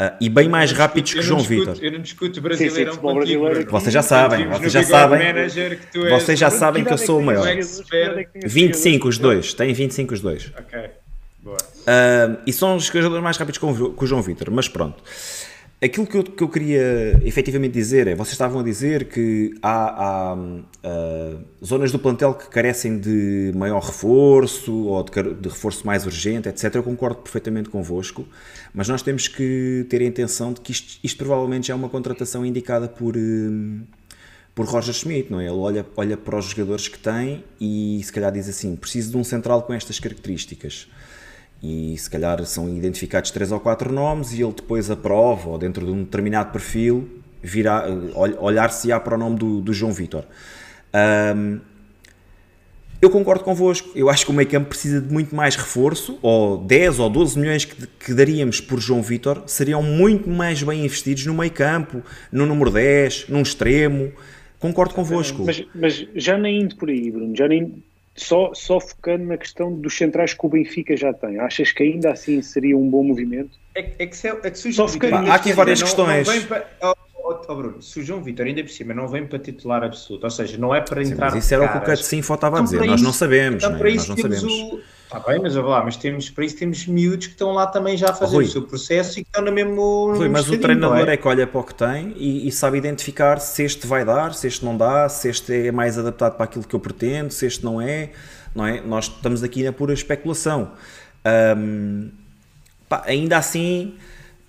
Uh, e bem mais rápidos que o João Vitor. Eu não discuto brasileiro contigo. Brasileiro. Vocês já sabem, vocês já sabem. Vocês já sabem que eu sou o maior. 25 os dois, têm 25 os dois. Ok. Uh, e são os jogadores mais rápidos com o, João Vitor, mas pronto. Aquilo que eu, que eu queria efetivamente dizer é: vocês estavam a dizer que há, há uh, zonas do plantel que carecem de maior reforço ou de, de, reforço mais urgente, etc. Eu concordo perfeitamente convosco, mas nós temos que ter a intenção de que isto, isto provavelmente já é uma contratação indicada por. Uh, por Roger Schmidt, não é? Ele olha, olha para os jogadores que tem e se calhar diz assim: preciso de um central com estas características e se calhar são identificados três ou quatro nomes e ele depois aprova ou dentro de um determinado perfil virá, olhar se há para o nome do, do João Vitor. Um, eu concordo convosco, eu acho que o meio campo precisa de muito mais reforço, ou 10 ou 12 milhões que, que daríamos por João Vitor seriam muito mais bem investidos no meio campo, no número 10, num extremo. Concordo convosco. Mas, mas já nem indo por aí, Bruno, já nem só, só focando na questão dos centrais que o Benfica já tem, achas que ainda assim seria um bom movimento? É, é que, se, é que se só há aqui várias questões. Não para, oh, oh, Bruno, se o João Vitor ainda por cima não vem para titular absoluto, ou seja, não é para Sim, entrar. Mas isso era o que o Catsinfo estava a dizer, nós não sabemos. Então, né? nós não sabemos. O Está bem, mas lá, mas temos, para isso temos miúdos que estão lá também já a fazer Rui, o seu processo e que estão no mesmo. Rui, mas o treinador é? é? que olha para o que tem e, e, sabe identificar se este vai dar, se este não dá, se este é mais adaptado para aquilo que eu pretendo, se este não é. Não é? Nós estamos aqui na pura especulação. Um, pá, ainda assim,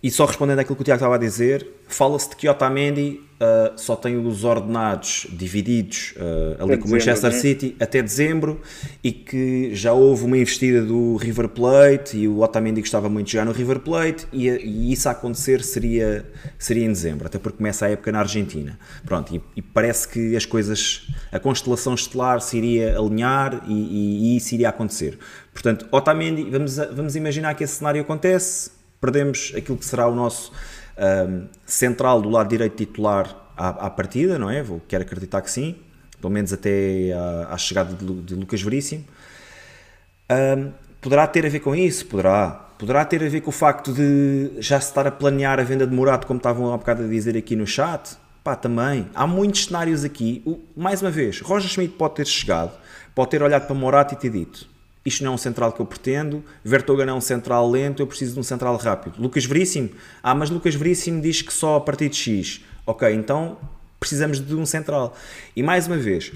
e só respondendo àquilo que o Tiago estava a dizer, fala-se de que Otamendi uh, só tem os ordenados divididos uh, ali com o Manchester? City até dezembro e que já houve uma investida do River Plate e o Otamendi gostava muito de jogar no River Plate e, e isso a acontecer seria, seria em dezembro, até porque começa a época na Argentina. Pronto, e, e parece que as coisas, a constelação estelar se iria alinhar e, e, e isso iria acontecer. Portanto, Otamendi, vamos, vamos imaginar que esse cenário acontece, perdemos aquilo que será o nosso um, central do lado direito titular à, à, partida, não é? Vou, quero acreditar que sim, pelo menos até à, à chegada de, de, Lucas Veríssimo. Um, poderá ter a ver com isso? Poderá. Poderá ter a ver com o facto de já se estar a planear a venda de Morato, como estavam há bocado a dizer aqui no chat? Pá, também. Há muitos cenários aqui. O, mais uma vez, Roger Schmidt pode ter chegado, pode ter olhado para Morato e ter dito isto não é um central que eu pretendo, Vertogen é um central lento, eu preciso de um central rápido. Lucas Veríssimo, ah, mas Lucas Veríssimo diz que só a partir de X. Ok, então precisamos de um central. E mais uma vez,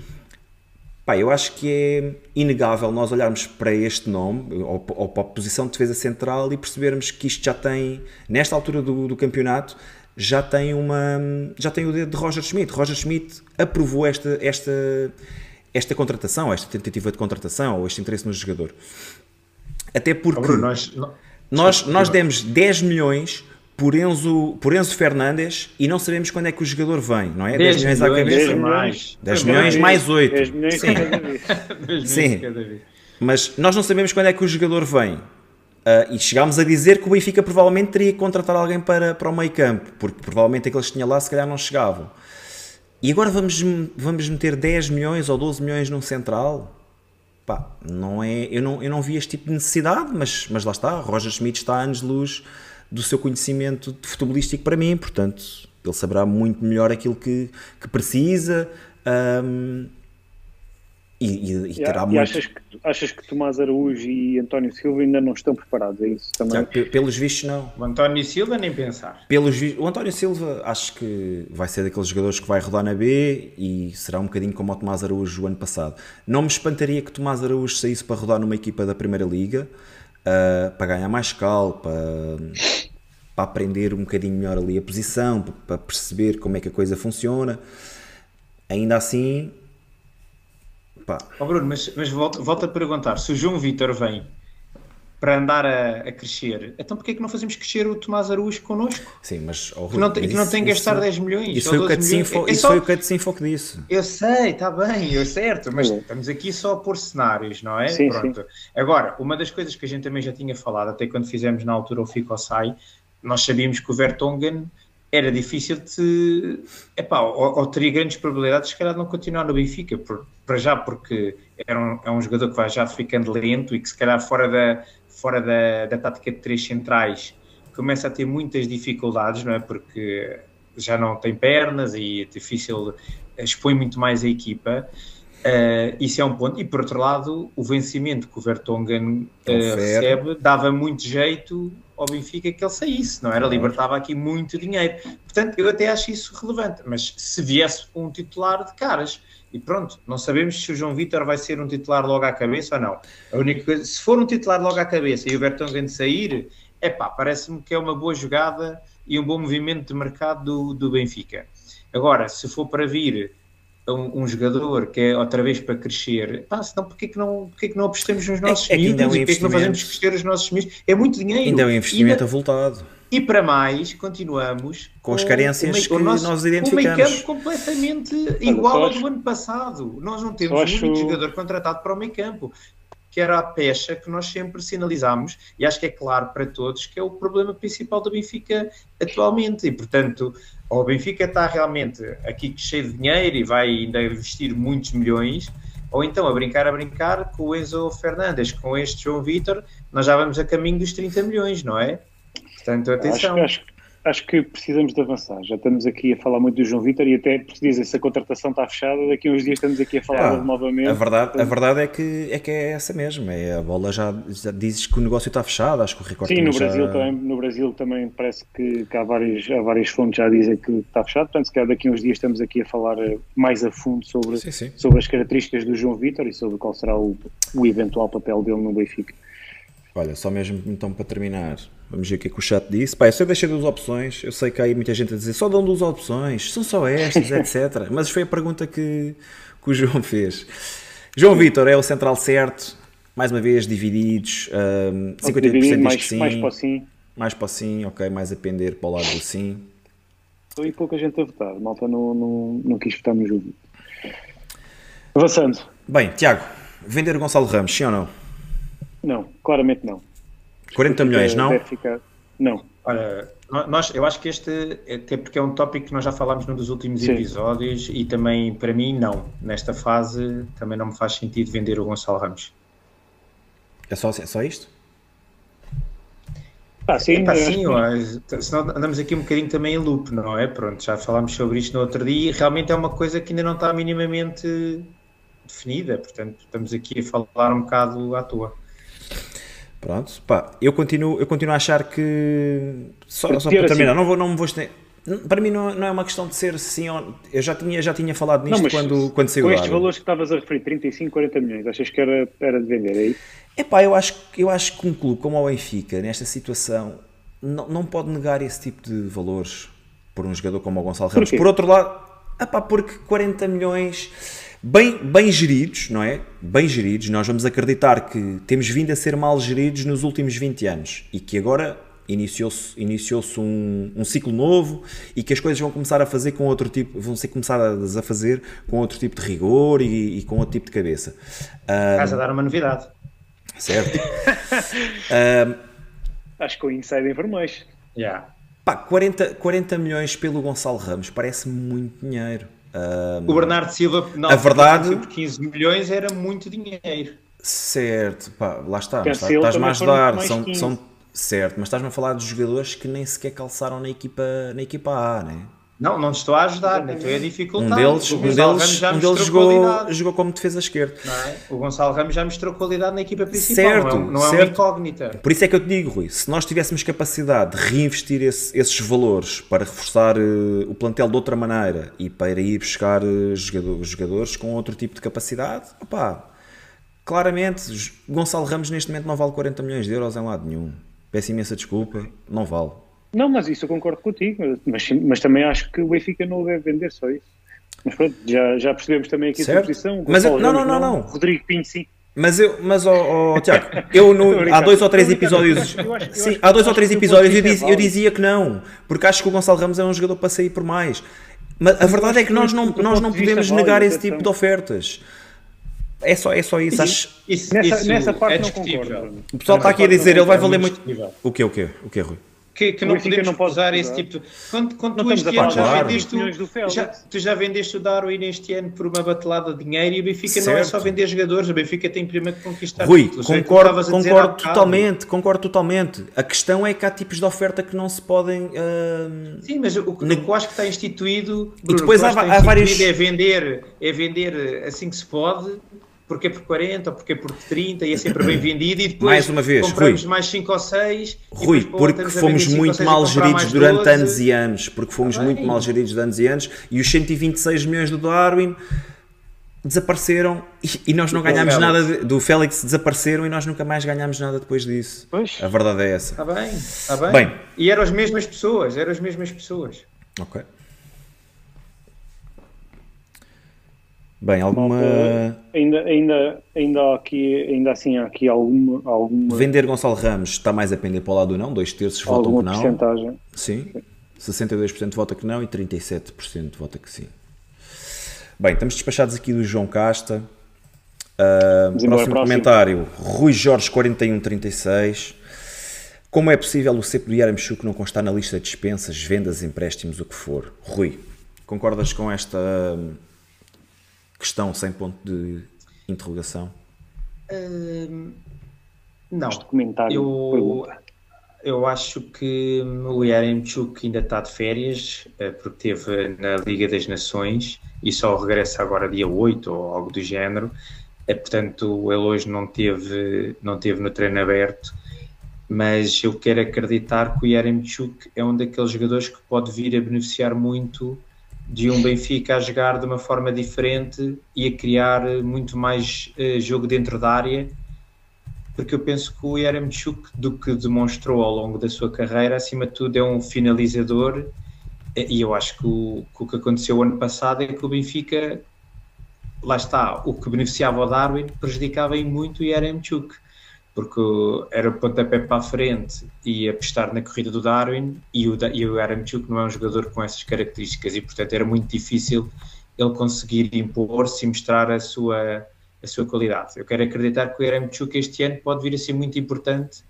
pá, eu acho que é inegável nós olharmos para este nome, ou, ou para a posição de defesa central, e percebermos que isto já tem, nesta altura do, do campeonato, já tem uma já tem o dedo de Roger Schmidt. Roger Schmidt aprovou esta, esta esta contratação, esta tentativa de contratação ou este interesse no jogador. Até porque Bruno, nós, nós, nós demos 10 milhões por Enzo, por Enzo Fernandes e não sabemos quando é que o jogador vem, não é? 10, 10 milhões, à cabeça. 10 mais. 10 milhões mais 8. 10 milhões Sim. cada vez. [laughs] Sim. Mas nós não sabemos quando é que o jogador vem. Uh, e chegámos a dizer que o Benfica provavelmente teria que contratar alguém para, para o meio campo, porque provavelmente aqueles que tinha lá se calhar não chegavam. E agora vamos, vamos meter 10 milhões ou 12 milhões num central? Pá, não é, eu, não, eu não vi este tipo de necessidade, mas, mas lá está, Roger Schmidt está a anos-luz do seu conhecimento de futebolístico para mim, portanto, ele saberá muito melhor aquilo que, que precisa um, e, e, e, terá e muito... achas que, achas que Tomás Araújo e António Silva ainda não estão preparados, é isso também? Já, pelos vistos não. O António Silva nem pensar. Pelos O António Silva acho que vai ser daqueles jogadores que vai rodar na B e será um bocadinho como o Tomás Araújo o ano passado. Não me espantaria que Tomás Araújo saísse para rodar numa equipa da Primeira Liga, uh, para ganhar mais cal, para, para aprender um bocadinho melhor ali a posição, para, para perceber como é que a coisa funciona. Ainda assim, pá. Oh Bruno, mas, mas volto, volto a perguntar: se o João Vitor vem para andar a, a, crescer, então porquê é que não fazemos crescer o Tomás Araújo connosco? Sim, mas... Oh, que não, que não tem que gastar isso, 10 milhões Isso foi o Catecinfo, é isso só... que disse. Eu sei, está bem, eu certo, mas sim. estamos aqui só a pôr cenários, não é? Sim, Pronto. Sim. Agora, uma das coisas que a gente também já tinha falado, até quando fizemos na altura o Fico Sai, nós sabíamos que o Vertonghen era difícil de. Epá, ou, ou teria grandes probabilidades, se calhar, de não continuar no Benfica, por, para já, porque é um, é um jogador que vai já ficando lento e que, se calhar, fora da, fora da, da tática de três centrais, começa a ter muitas dificuldades, não é? Porque já não tem pernas e é difícil, expõe muito mais a equipa. Uh, isso é um ponto. E por outro lado, o vencimento que o Vertonghen uh, recebe dava muito jeito ao Benfica que ele saísse, não era? Libertava aqui muito dinheiro. Portanto, eu até acho isso relevante. Mas se viesse um titular de caras, e pronto, não sabemos se o João Vitor vai ser um titular logo à cabeça ou não. A única coisa, se for um titular logo à cabeça e o Vertonghen sair, é pá, parece-me que é uma boa jogada e um bom movimento de mercado do, do Benfica. Agora, se for para vir um, um, jogador que é outra vez para crescer, pá, senão porquê que não, porquê que não apostamos nos nossos é, é miúdos é um e porquê que não fazemos crescer os nossos miúdos? É muito dinheiro. Ainda é um investimento ainda, avultado. E para mais, continuamos com, com as carências que nosso, nós identificamos. O meio campo completamente igual ao do ano passado. Nós não temos um único jogador contratado para o meio campo que era a pecha que nós sempre sinalizámos, e acho que é claro para todos que é o problema principal do Benfica atualmente, e portanto, ou o Benfica está realmente aqui cheio de dinheiro e vai ainda investir muitos milhões, ou então a brincar a brincar com o Enzo Fernandes, com este João Vitor, nós já vamos a caminho dos 30 milhões, não é? Portanto, atenção. Acho, acho, acho que precisamos de avançar. Já estamos aqui a falar muito do João Vitor e até porque dizem se a contratação está fechada, daqui a uns dias estamos aqui a falar ah, novamente. A verdade, a verdade é, que, é que é essa mesmo. É, a bola já, já dizes que o negócio está fechado, acho que o recorde Sim, no Brasil, também, no Brasil também parece que, que há, várias, há várias fontes já dizem que está fechado, portanto se calhar daqui a uns dias estamos aqui a falar eh, mais a fundo sobre, sim, sim. sobre as características do João Vitor e sobre qual será o, o eventual papel dele no Benfica. Olha, só mesmo então para terminar, vamos ver o que é que o chat disse. Pá, eu só deixei duas opções, eu sei que há aí muita gente a dizer só dão duas opções, são só estas, [laughs] etc. Mas foi a pergunta que, que o João fez. João Vitor é o central certo, mais uma vez divididos, um, 50% dividido, mais, sim, mais para o sim. Mais para o sim, ok, mais a pender para o lado do sim. E pouca gente a votar, malta não, não, não quis votar no jogo. Avançando. Bem, Tiago, vender o Gonçalo Ramos, sim ou não? Não, claramente não. 40 milhões, não? Ficar... Não. Olha, nós, eu acho que este, até porque é um tópico que nós já falámos num dos últimos Sim. episódios e também, para mim, não. Nesta fase, também não me faz sentido vender o Gonçalo Ramos. É só, é só isto? Ah, sim, Epá, sim ó, senão andamos aqui um bocadinho também em loop, não é? Pronto, já falámos sobre isto no outro dia e realmente é uma coisa que ainda não está minimamente definida, portanto, estamos aqui a falar um bocado à toa. Pronto, pá, eu continuo, eu continuo a achar que. Só, só para terminar, assim, não, vou, não me vou. Para mim não, não é uma questão de ser sim ou. Eu já tinha, já tinha falado nisto não, quando, quando saiu Com estes valores que estavas a referir, 35, 40 milhões, achas que era, era de vender aí? É pá, eu acho, eu acho que um clube como o Benfica, nesta situação, não, não pode negar esse tipo de valores por um jogador como o Gonçalo Ramos. Por outro lado, epá, porque 40 milhões bem, bem geridos, não é? Bem geridos. Nós vamos acreditar que temos vindo a ser mal geridos nos últimos 20 anos e que agora iniciou-se iniciou um, um ciclo novo e que as coisas vão começar a fazer com outro tipo, vão ser começadas a fazer com outro tipo de rigor e, e com outro tipo de cabeça. Estás a dar uma novidade. Certo. [laughs] Acho que o Inside Information. Yeah. Pá, 40, 40 milhões pelo Gonçalo Ramos parece muito dinheiro. O Bernardo Silva, na a verdade, por 15 milhões era muito dinheiro. Certo, pá, lá está. Estás-me a ajudar. São, são, certo, mas estás-me a falar dos jogadores que nem sequer calçaram na equipa, na equipa A, né? Não, não te estou a ajudar, nem estou a dificultar. Um deles, um deles, um deles jogou, jogou como defesa esquerda. É? O Gonçalo Ramos já mostrou qualidade na equipa principal, certo, não é, não é certo. uma incógnita. Por isso é que eu te digo, Rui, se nós tivéssemos capacidade de reinvestir esse, esses valores para reforçar uh, o plantel de outra maneira e para ir buscar uh, jogadores, jogadores com outro tipo de capacidade, opá, claramente, Gonçalo Ramos neste momento não vale 40 milhões de euros em lado nenhum. Peço imensa desculpa, não vale. Não, mas isso eu concordo contigo, mas, mas também acho que o Benfica não o deve vender só isso. Mas pronto, já, já percebemos também aqui certo. a sua posição. Mas eu, não, não, não, não, Rodrigo Pinho, sim. Mas eu, mas oh, [laughs] oh, Tiago, eu no, há dois ou três episódios, eu acho, eu sim, há dois ou três episódios eu, diz, eu dizia que não, porque acho que o Gonçalo Ramos é um jogador para sair por mais. Mas a verdade é que nós não, nós não podemos negar esse tipo de ofertas. É só, é só isso. Acho... isso nessa, isso nessa parte é não concordo. O pessoal está aqui a dizer, ele vai valer muito. O que, o que, o que, Rui? Que, que não podemos não usar esse tipo de... Quando, quando tu este ano já vendeste, o, já, tu já vendeste o Darwin este ano por uma batelada de dinheiro e o Benfica certo. não é só vender jogadores, o Benfica tem primeiro que conquistar Rui, títulos. concordo, é concordo totalmente, concordo totalmente. A questão é que há tipos de oferta que não se podem... Uh... Sim, mas o que eu acho que está instituído... E depois há, há vários... É vender, é vender assim que se pode porque é por 40 ou porque é por 30 e é sempre bem vendido e depois mais uma vez, compramos Rui, mais 5 ou 6 Rui, porque fomos muito mal geridos durante 12. anos e anos porque fomos ah, muito mal geridos durante anos e anos e os 126 milhões do Darwin desapareceram e, e nós não ganhámos nada de, do Félix desapareceram e nós nunca mais ganhámos nada depois disso. Pois. a verdade é essa. Está bem, está bem. bem. E eram as mesmas pessoas eram as mesmas pessoas. Ok Bem, alguma. Ainda, ainda, ainda, aqui, ainda assim há aqui alguma, alguma. Vender Gonçalo Ramos está mais a pender para o lado do não, dois terços votam que não. Porcentagem. Sim. 62% vota que não e 37% vota que sim. Bem, estamos despachados aqui do João Casta. Uh, próximo comentário, Rui Jorge 4136. Como é possível o CEP do Yaramchuk não constar na lista de dispensas, vendas, empréstimos, o que for? Rui, concordas com esta questão sem ponto de interrogação? Hum, não. Este comentário eu, eu acho que o Yaremchuk ainda está de férias, eh, porque esteve na Liga das Nações e só regressa agora dia 8 ou algo do género. É, portanto, ele hoje não teve, não teve no treino aberto, mas eu quero acreditar que o Yaremchuk é um daqueles jogadores que pode vir a beneficiar muito de um Benfica a jogar de uma forma diferente e a criar muito mais uh, jogo dentro da área, porque eu penso que o Yaremchuk, do que demonstrou ao longo da sua carreira, acima de tudo é um finalizador eh, e eu acho que o, que o que aconteceu ano passado é que o Benfica, lá está, o que beneficiava o Darwin prejudicava muito o Yaremchuk porque era pontapé para a frente e apostar na corrida do Darwin e o, e o não é um jogador com essas características e portanto era muito difícil ele conseguir impor-se e mostrar a sua, a sua qualidade. Eu quero acreditar que o Aramchuk este ano pode vir a ser muito importante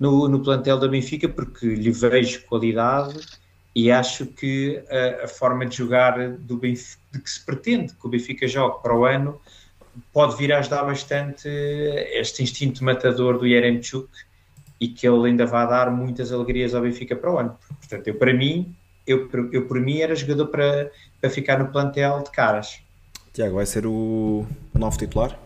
no, no plantel da Benfica porque lhe vejo qualidade e acho que a, a forma de jogar do Benfica, de que se pretende que o Benfica jogue para o ano pode vir a ajudar bastante este instinto matador do Yeremchuk e que ele ainda vai dar muitas alegrias ao Benfica para o ano. Portanto, eu para mim, eu, eu por mim era jogador para, para ficar no plantel de caras. Tiago, vai ser o novo titular?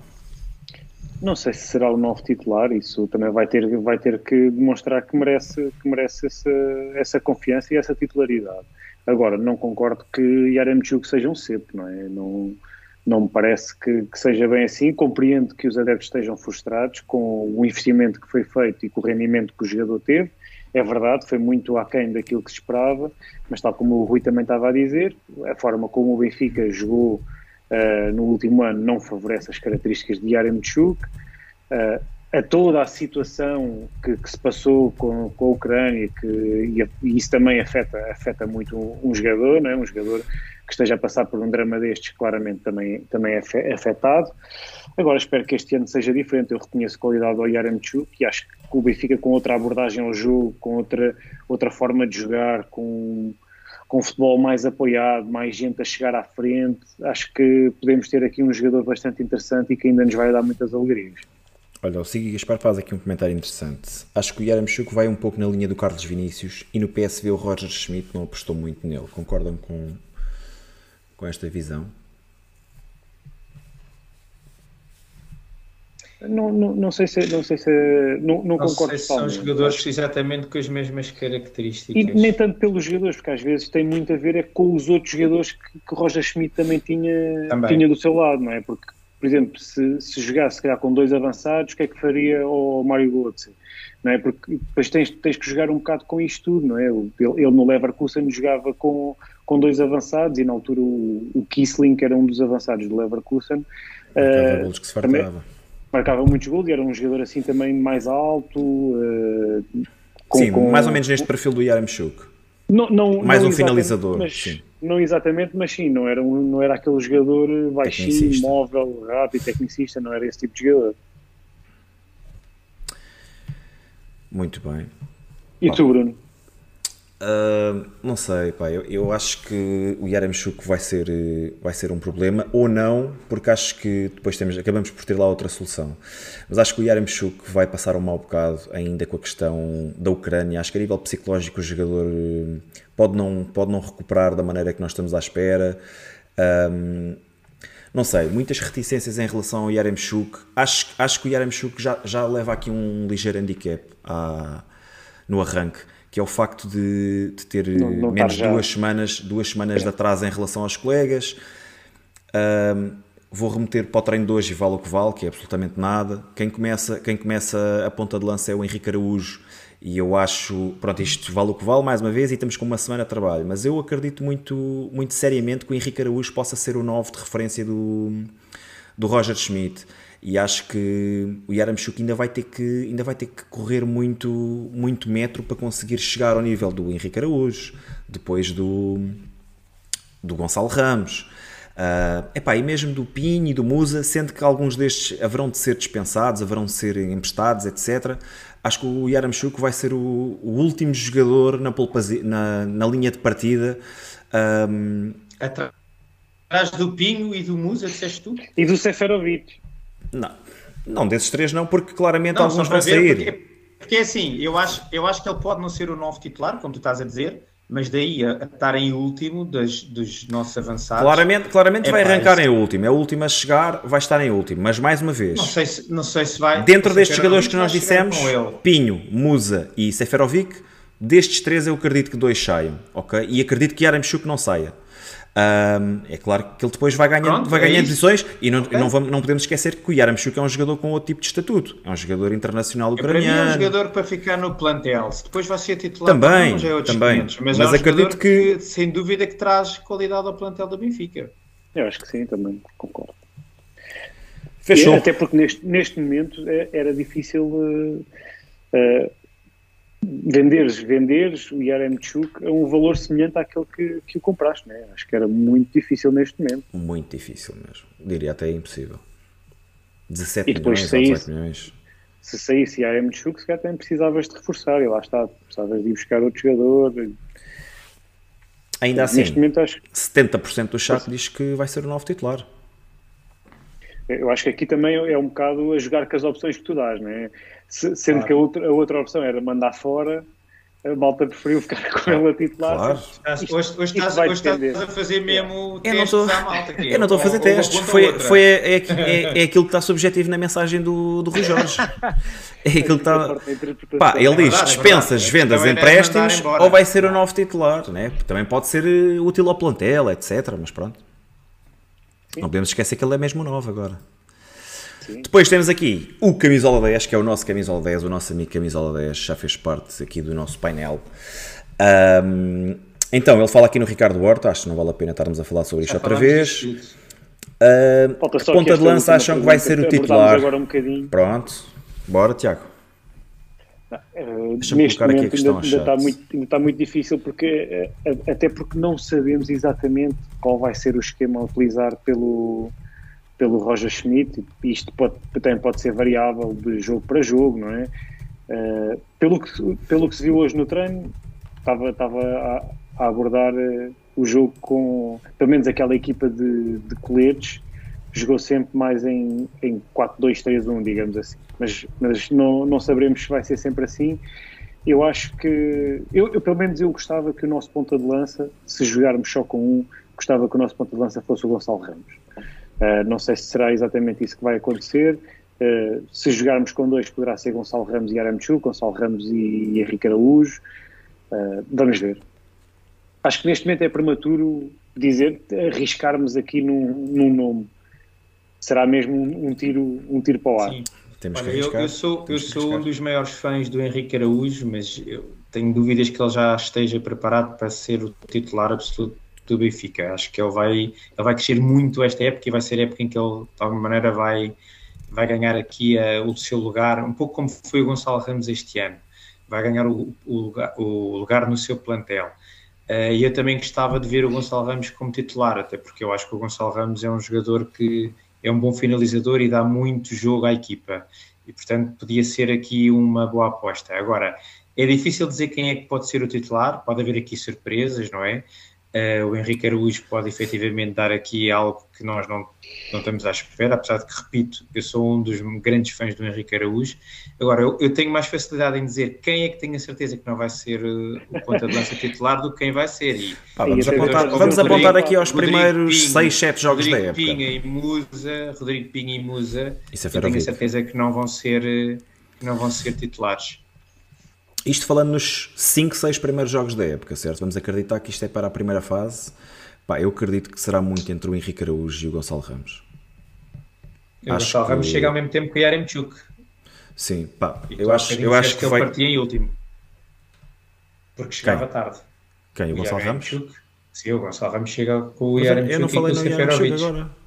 Não sei se será o novo titular, isso também vai ter, vai ter que demonstrar que merece, que merece essa, essa confiança e essa titularidade. Agora, não concordo que Yaremchuk seja um cepo, não é? Não, não me parece que, que, seja bem assim. Compreendo que os adeptos estejam frustrados com o investimento que foi feito e com o rendimento que o jogador teve. É verdade, foi muito aquém daquilo que se esperava, mas tal como o Rui também estava a dizer, a forma como o Benfica jogou uh, no último ano não favorece as características de Yaremchuk. Uh, a toda a situação que, que se passou com, com, a Ucrânia que, e, e, isso também afeta, afeta muito um, um jogador, não é? um jogador que esteja a passar por um drama destes claramente também, também é afetado. Agora espero que este ano seja diferente. Eu reconheço a qualidade do Yaremchuk e acho que o Benfica com outra abordagem ao jogo, com outra, outra forma de jogar, com, com futebol mais apoiado, mais gente a chegar à frente, acho que podemos ter aqui um jogador bastante interessante e que ainda nos vai dar muitas alegrias. Olha, o Sigui Gaspar faz aqui um comentário interessante. Acho que o Yaramchuk vai um pouco na linha do Carlos Vinícius e no PSV o Roger Schmidt não apostou muito nele. Concordam com, com esta visão? Não, não, não sei se não sei se não, não, não concordo sei se são jogadores exatamente com as mesmas características e nem tanto pelos jogadores porque às vezes tem muito a ver é com os outros jogadores que, que Roger Schmidt também tinha também. tinha do seu lado não é porque por exemplo se, se jogasse se calhar com dois avançados o que é que faria o Mário Götze não é porque depois tens, tens que jogar um bocado com isto tudo não é ele, ele no Leverkusen jogava com com dois avançados e na altura o, o Kissling que era um dos avançados do Leverkusen uh, que se fartava marcava muitos gols e era um jogador assim também mais alto. Uh, com, sim, com, mais ou menos neste perfil do Yaramchuk. Não, não, mais não um finalizador. Mas. Não exatamente, mas sim, não era, um, não era aquele jogador baixinho, móvel, rápido, tecnicista, não era esse tipo de jogador. Muito bem. E Bom. tu, Bruno? Não sei, pá, eu, eu, acho que o Yaremchuk vai ser, vai ser um problema, ou não, porque acho que depois temos, acabamos por ter lá outra solução. Mas acho que o Yaremchuk vai passar um mau bocado ainda com a questão da Ucrânia. Acho que a nível psicológico o jogador eh, pode não, pode não recuperar da maneira que nós estamos à espera. Um, não sei, muitas reticências em relação ao Yaremchuk. Acho, acho que o Yaremchuk já, já leva aqui um ligeiro handicap à, no arranque que é o facto de, de ter não, não menos duas semanas, duas semanas é. de atraso em relação aos colegas. Um, vou remeter para o treino de hoje e vale o que vale, que é absolutamente nada. Quem começa, quem começa a ponta de lança é o Henrique Araújo e eu acho, pronto, isto vale o que vale mais uma vez e estamos com uma semana de trabalho, mas eu acredito muito, muito seriamente que o Henrique Araújo possa ser o novo de referência do, do Roger Schmidt e acho que o Yaramchuk ainda vai ter que ainda vai ter que correr muito muito metro para conseguir chegar ao nível do Henrique Araújo depois do do Gonçalo Ramos uh, epá, e mesmo do Pinho e do Musa sendo que alguns destes haverão de ser dispensados haverão de ser emprestados etc acho que o Yaramchuk vai ser o, o último jogador na, na, na linha de partida um, atrás do Pinho e do Musa disseste tu? e do Seferovic não, não desses três não, porque claramente não, alguns vão sair. Porque, porque assim, eu acho, eu acho que ele pode não ser o novo titular, como tu estás a dizer, mas daí a, a estar em último das, dos nossos avançados. Claramente, claramente é vai arrancar em último, é o último a chegar, vai estar em último, mas mais uma vez. Não sei se, não sei se vai. Dentro destes jogadores que nós dissemos, Pinho, Musa e Seferovic, destes três eu acredito que dois saiam, ok? E acredito que Yaramchuk não saia. Um, é claro que ele depois vai ganhando, Pronto, vai ganhando é posições e não, okay. não, vamos, não podemos esquecer que o Yaramchuk é um jogador com outro tipo de estatuto. É um jogador internacional ucraniano. É, para mim é um jogador para ficar no plantel. Se depois vai ser titular, também, é também. 500, mas, mas é um acredito que... que... sem dúvida, que traz qualidade ao plantel da Benfica. Eu acho que sim, também concordo. Fechou. E, até porque neste, neste momento é, era difícil uh, uh, venderes, venderes o Yaremchuk a um valor semelhante àquele que, que o compraste, né? Acho que era muito difícil neste momento. Muito difícil mesmo. Diria até impossível. 17 e depois milhões saísse, 18 milhões. Se saísse Yaremchuk, se calhar também precisavas de reforçar e lá está, precisavas de ir buscar outro jogador. Ainda assim, neste momento, acho... 70% do chat diz que vai ser o novo titular. Eu acho que aqui também é um bocado a jogar com as opções que tu dás, né? Sendo claro. que a outra, a outra opção era mandar fora, a malta preferiu ficar [laughs] com ela a titular. Claro. Isto, hoje, hoje, estás, hoje estás, a fazer mesmo eu testes não tô, à malta. eu não estou a fazer testes. Foi, foi, é, é, é, é, aquilo que está subjetivo na mensagem do, do Rui Jorge. [laughs] É aquilo que está. Pá, ele diz: é dispensas, vendas, empréstimos ou vai ser o novo titular. Né? Também pode ser eh, útil ao plantel, etc. Mas pronto. Sim. Não podemos esquecer que ele é mesmo novo agora. Sim. Depois temos aqui o Camisola 10, que é o nosso Camisola 10, o nosso amigo Camisola 10, já fez parte aqui do nosso painel. Um, então, ele fala aqui no Ricardo Horta, acho que não vale a pena estarmos a falar sobre isto outra vez. Uh, ponta de lança acham que vai ser o titular? Um. Pronto, bora Tiago. Uh, neste momento ainda, ainda, está muito, ainda está muito difícil porque uh, até porque não sabemos exatamente qual vai ser o esquema a utilizar pelo, pelo Roger Schmidt isto pode, também pode ser variável de jogo para jogo, não é? Uh, pelo, que, pelo que se viu hoje no treino estava, estava a, a abordar o jogo com pelo menos aquela equipa de, de coletes jogou sempre mais em, em 4-2-3-1, digamos assim. Mas, mas não, não saberemos se vai ser sempre assim. Eu acho que, eu, eu, pelo menos eu gostava que o nosso ponta de lança, se jogarmos só com um, gostava que o nosso ponta de lança fosse o Gonçalo Ramos. Uh, não sei se será exatamente isso que vai acontecer. Uh, se jogarmos com dois, poderá ser Gonçalo Ramos e Aramchu, Gonçalo Ramos e, e Henrique Araújo. Uh, vamos ver. Acho que neste momento é prematuro dizer, arriscarmos aqui num, num nome será mesmo um, um, tiro, um tiro para o ar. Sim. Temos Olha, eu, eu, sou, eu sou um dos maiores fãs do Henrique Araújo, mas eu tenho dúvidas que ele já esteja preparado para ser o titular absoluto do Benfica. Acho que ele vai, ele vai crescer muito esta época e vai ser a época em que ele, de alguma maneira, vai, vai ganhar aqui uh, o seu lugar, um pouco como foi o Gonçalo Ramos este ano. Vai ganhar o, o, lugar, o lugar, no seu plantel. Uh, e eu também gostava de ver o Gonçalo Ramos como titular, até porque eu acho que o Gonçalo Ramos é um jogador que é um bom finalizador e dá muito jogo à equipa. E, portanto, podia ser aqui uma boa aposta. Agora, é difícil dizer quem é que pode ser o titular, pode haver aqui surpresas, não é? Uh, o Henrique Araújo pode efetivamente dar aqui algo que nós não, não estamos à espera, apesar de que, repito, eu sou um dos grandes fãs do Henrique Araújo. Agora, eu, eu tenho mais facilidade em dizer quem é que tenho a certeza que não vai ser uh, o ponta de lança titular do que quem vai ser. E, Pá, vamos, apontar, vamos apontar, aqui aos Rodrigo primeiros 6, 7 jogos Rodrigo da época. Pinha e Musa, Rodrigo Pinha e Musa, Isso é eu tenho a certeza que não vão ser, eh, não vão ser titulares. Isto falando nos 5, 6 primeiros jogos da época, certo? Vamos acreditar que isto é para a primeira fase. Pá, eu acredito que será muito entre o Henrique Araújo e o Gonçalo Ramos. O acho Gonçalo que... Ramos chega ao mesmo tempo que o Yaremchuk. Sim, pá, eu acho, eu acho que, que ele vai... partia em último. Porque chegava Quem? tarde. Quem? O, o Gonçalo Ramos? Sim, o Gonçalo Ramos chega com o Yaremchuk Eu não falei no Yaremchuk agora.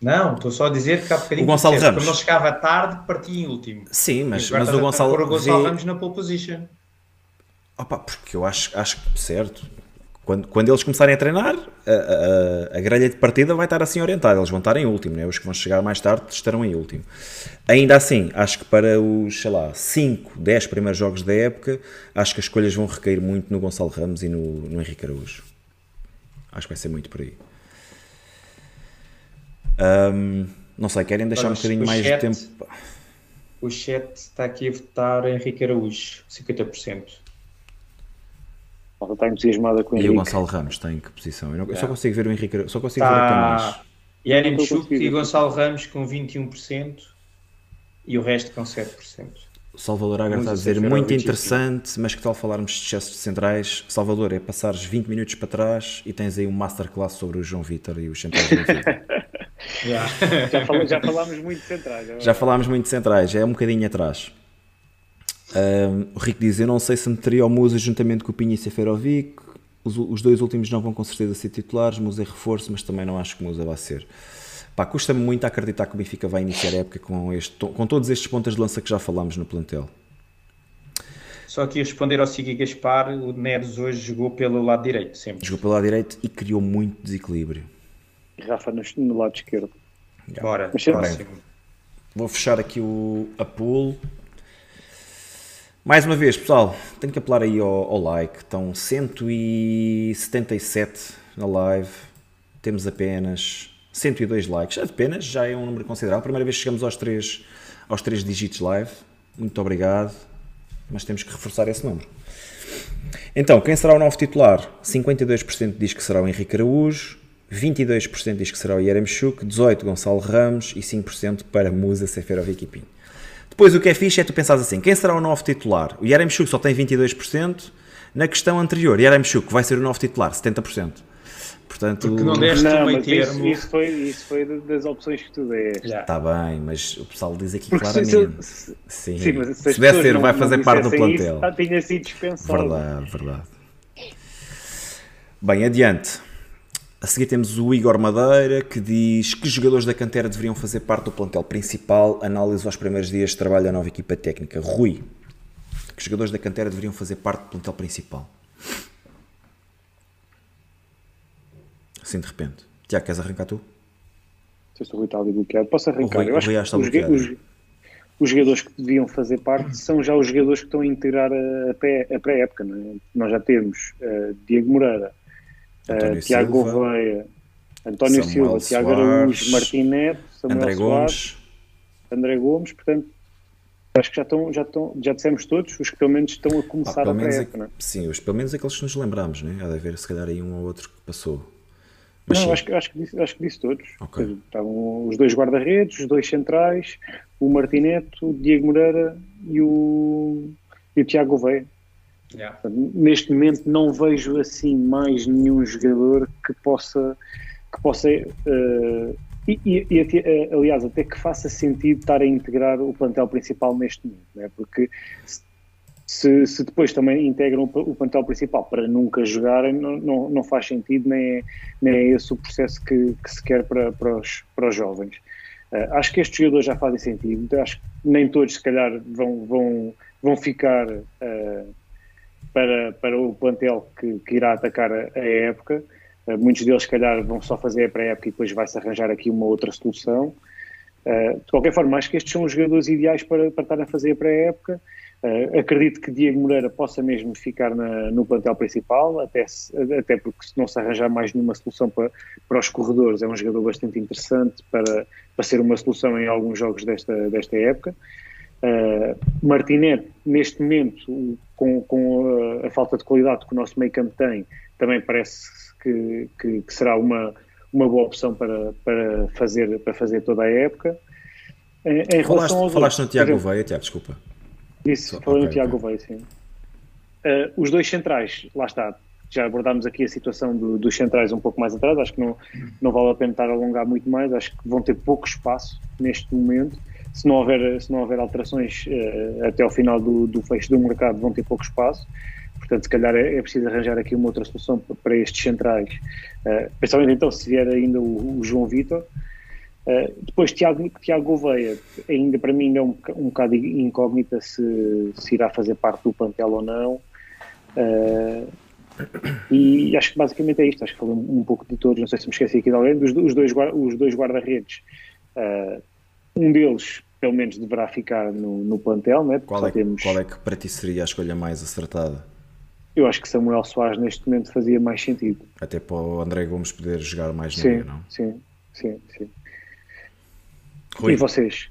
Não, estou só a dizer que há bocadinho o Gonçalo Ramos. quando ele chegava tarde, partia em último. Sim, mas, mas o Gonçalo, o Gonçalo Ramos na pole position. Opa, porque eu acho, acho que, certo, quando, quando eles começarem a treinar, a, a, a, grelha de partida vai estar assim orientada, eles vão estar em último, né? os que vão chegar mais tarde estarão em último. Ainda assim, acho que para os, sei lá, 5, 10 primeiros jogos da época, acho que as escolhas vão recair muito no Gonçalo Ramos e no, no Henrique Araújo. Acho que vai ser muito por aí. Um, não sei, querem deixar um bocadinho mais chat, de tempo? O chat está aqui a votar Henrique Araújo, 50% está entusiasmada com o Henrique. E o Gonçalo Ramos está em que posição? Eu, não, eu só consigo ver o Henrique, só consigo tá... ver o Tomás. Yarimchuk e Gonçalo Ramos com 21% e o resto com 7%. Salvador Agra está a dizer muito interessante, mas que tal falarmos de excessos centrais? Salvador, é passares 20 minutos para trás e tens aí um masterclass sobre o João Vitor e os centrais do [laughs] já, já, falamos, já falámos muito de centrais. É já falámos muito de centrais, é um bocadinho atrás. Um, o Rico diz: Eu não sei se meteria o Musa juntamente com o Pinho e Seferovic. Os, os, dois últimos não vão com certeza ser titulares. Musa é reforço, mas também não acho que Musa vá ser. Pá, custa-me muito acreditar que o Benfica vai iniciar a época com, este, com todos estes pontas de lança que já falámos no plantel. Só aqui a responder ao Sigui Gaspar, o Neres hoje jogou pelo lado direito, sempre. Jogou pelo lado direito e criou muito desequilíbrio. Rafa no, no lado esquerdo. Bora, Vou fechar aqui o, a pool. Mais uma vez, pessoal, tenho que apelar aí ao, ao, like. Estão 177 na live. Temos apenas 102 likes. Apenas, já é um número considerável. Primeira vez que chegamos aos 3, aos 3 dígitos live. Muito obrigado. Mas temos que reforçar esse número. Então, quem será o novo titular? 52% diz que será o Henrique Araújo. 22% diz que será o Yeremchuk, 18% Gonçalo Ramos e 5% para Musa Seferovic e Pinho. Depois o que é fixe é tu pensares assim, quem será o novo titular? O Yaremchuk só tem 22%, na questão anterior, Yaremchuk vai ser o novo titular, 70%. Portanto, Porque não deste não, meio termo. Isso, isso, foi, isso foi das opções que tu deste. Está bem, mas o pessoal diz aqui Porque claramente. Se, se, sim, sim mas se, se deve ser, vai fazer parte do plantel. Isso, tinha sido dispensado. Verdade, verdade. Bem, adiante. A seguir temos o Igor Madeira que diz que jogadores da cantera deveriam fazer parte do plantel principal. Análise aos primeiros dias de trabalho da nova equipa técnica. Rui, que jogadores da cantera deveriam fazer parte do plantel principal? Assim de repente. Tiago, queres arrancar tu? Se o Rui está ali bloqueado, posso arrancar. Rui, Eu acho Rui que está os, bloqueado. os, os jogadores que deviam fazer parte são já os jogadores que estão a integrar a, a pré- a pré-época. é? Nós já temos eh, Diego Moreira, António Tiago Gouveia, António Samuel Silva, Tiago Araújo, Martim Neto, Samuel André Soares, Gomes. André Gomes, portanto, acho que já estão, já estão, já dissemos todos, os que pelo menos estão a Ah, começar pelo a pré-época, é? Sim, os, pelo menos aqueles que nos lembramos, né? Há de haver se calhar aí um ou outro que passou. Mas Não, sim, acho, que- acho, que disse, acho que disse todos. Ok. Ou seja, Estavam os dois guarda-redes, os dois centrais, o Martineto, o Diego Moreira e o, e o Tiago Gouveia. Yeah. Portanto, Neste momento não vejo assim mais nenhum jogador que possa que possa eh, e, e- e eh, aliás até que faça sentido estar a integrar o plantel principal neste momento, né? porque se, se depois também integram o, plantel principal para nunca jogarem, não, não, não faz sentido, nem é, nem é esse o processo que, que se quer para, para, os, para os jovens. Eh, acho que estes jogadores já fazem sentido, acho que nem todos, se calhar, vão, vão, vão ficar eh, para, para o plantel que, que irá atacar a, a época. Uh, muitos deles, se calhar, vão só fazer a pré-época e depois vai-se arranjar aqui uma outra solução. Uh, de qualquer forma, acho que estes são os jogadores ideais para, para estar a fazer a pré-época. Uh, acredito que Diego Moreira possa mesmo ficar na, no plantel principal, até, se, até porque se não se arranjar mais nenhuma solução para, para os corredores, é um jogador bastante interessante para, para ser uma solução em alguns jogos desta, desta época. Uh, Martinete, neste momento, com, com a, a, falta de qualidade que o nosso meio campo tem, também parece que, que, que, será uma, uma boa opção para, para, fazer, para fazer toda a época. Em, em falaste, aos falaste no Tiago Gouveia, Tiago, desculpa. Isso, falei okay, no Tiago Gouveia, sim. Uh, os dois centrais, lá está, já abordámos aqui a situação do, dos centrais um pouco mais atrás, acho que não, não vale a pena estar a alongar muito mais, acho que vão ter pouco espaço neste momento. Se não houver, se não houver alterações uh, até ao final do, do fecho do mercado, vão ter pouco espaço. Portanto, se calhar é, é preciso arranjar aqui uma outra solução para estes centrais. Uh, principalmente então se vier ainda o, o João Vitor. Uh, depois Tiago, Tiago Gouveia, ainda para mim é um, um bocado incógnita se, se irá fazer parte do plantel ou não. Uh, e acho que basicamente é isto. Acho que falei um, um, pouco de todos, não sei se me esqueci aqui de alguém. Dos, os dois, os dois guarda-redes, uh, um deles pelo menos deverá ficar no, no plantel, né? Qual é, temos... qual é que para ti seria a escolha mais acertada? Eu acho que Samuel Soares neste momento fazia mais sentido. Até para o André Gomes poder jogar mais sim, meio, não? Sim, sim, sim. Rui. E vocês?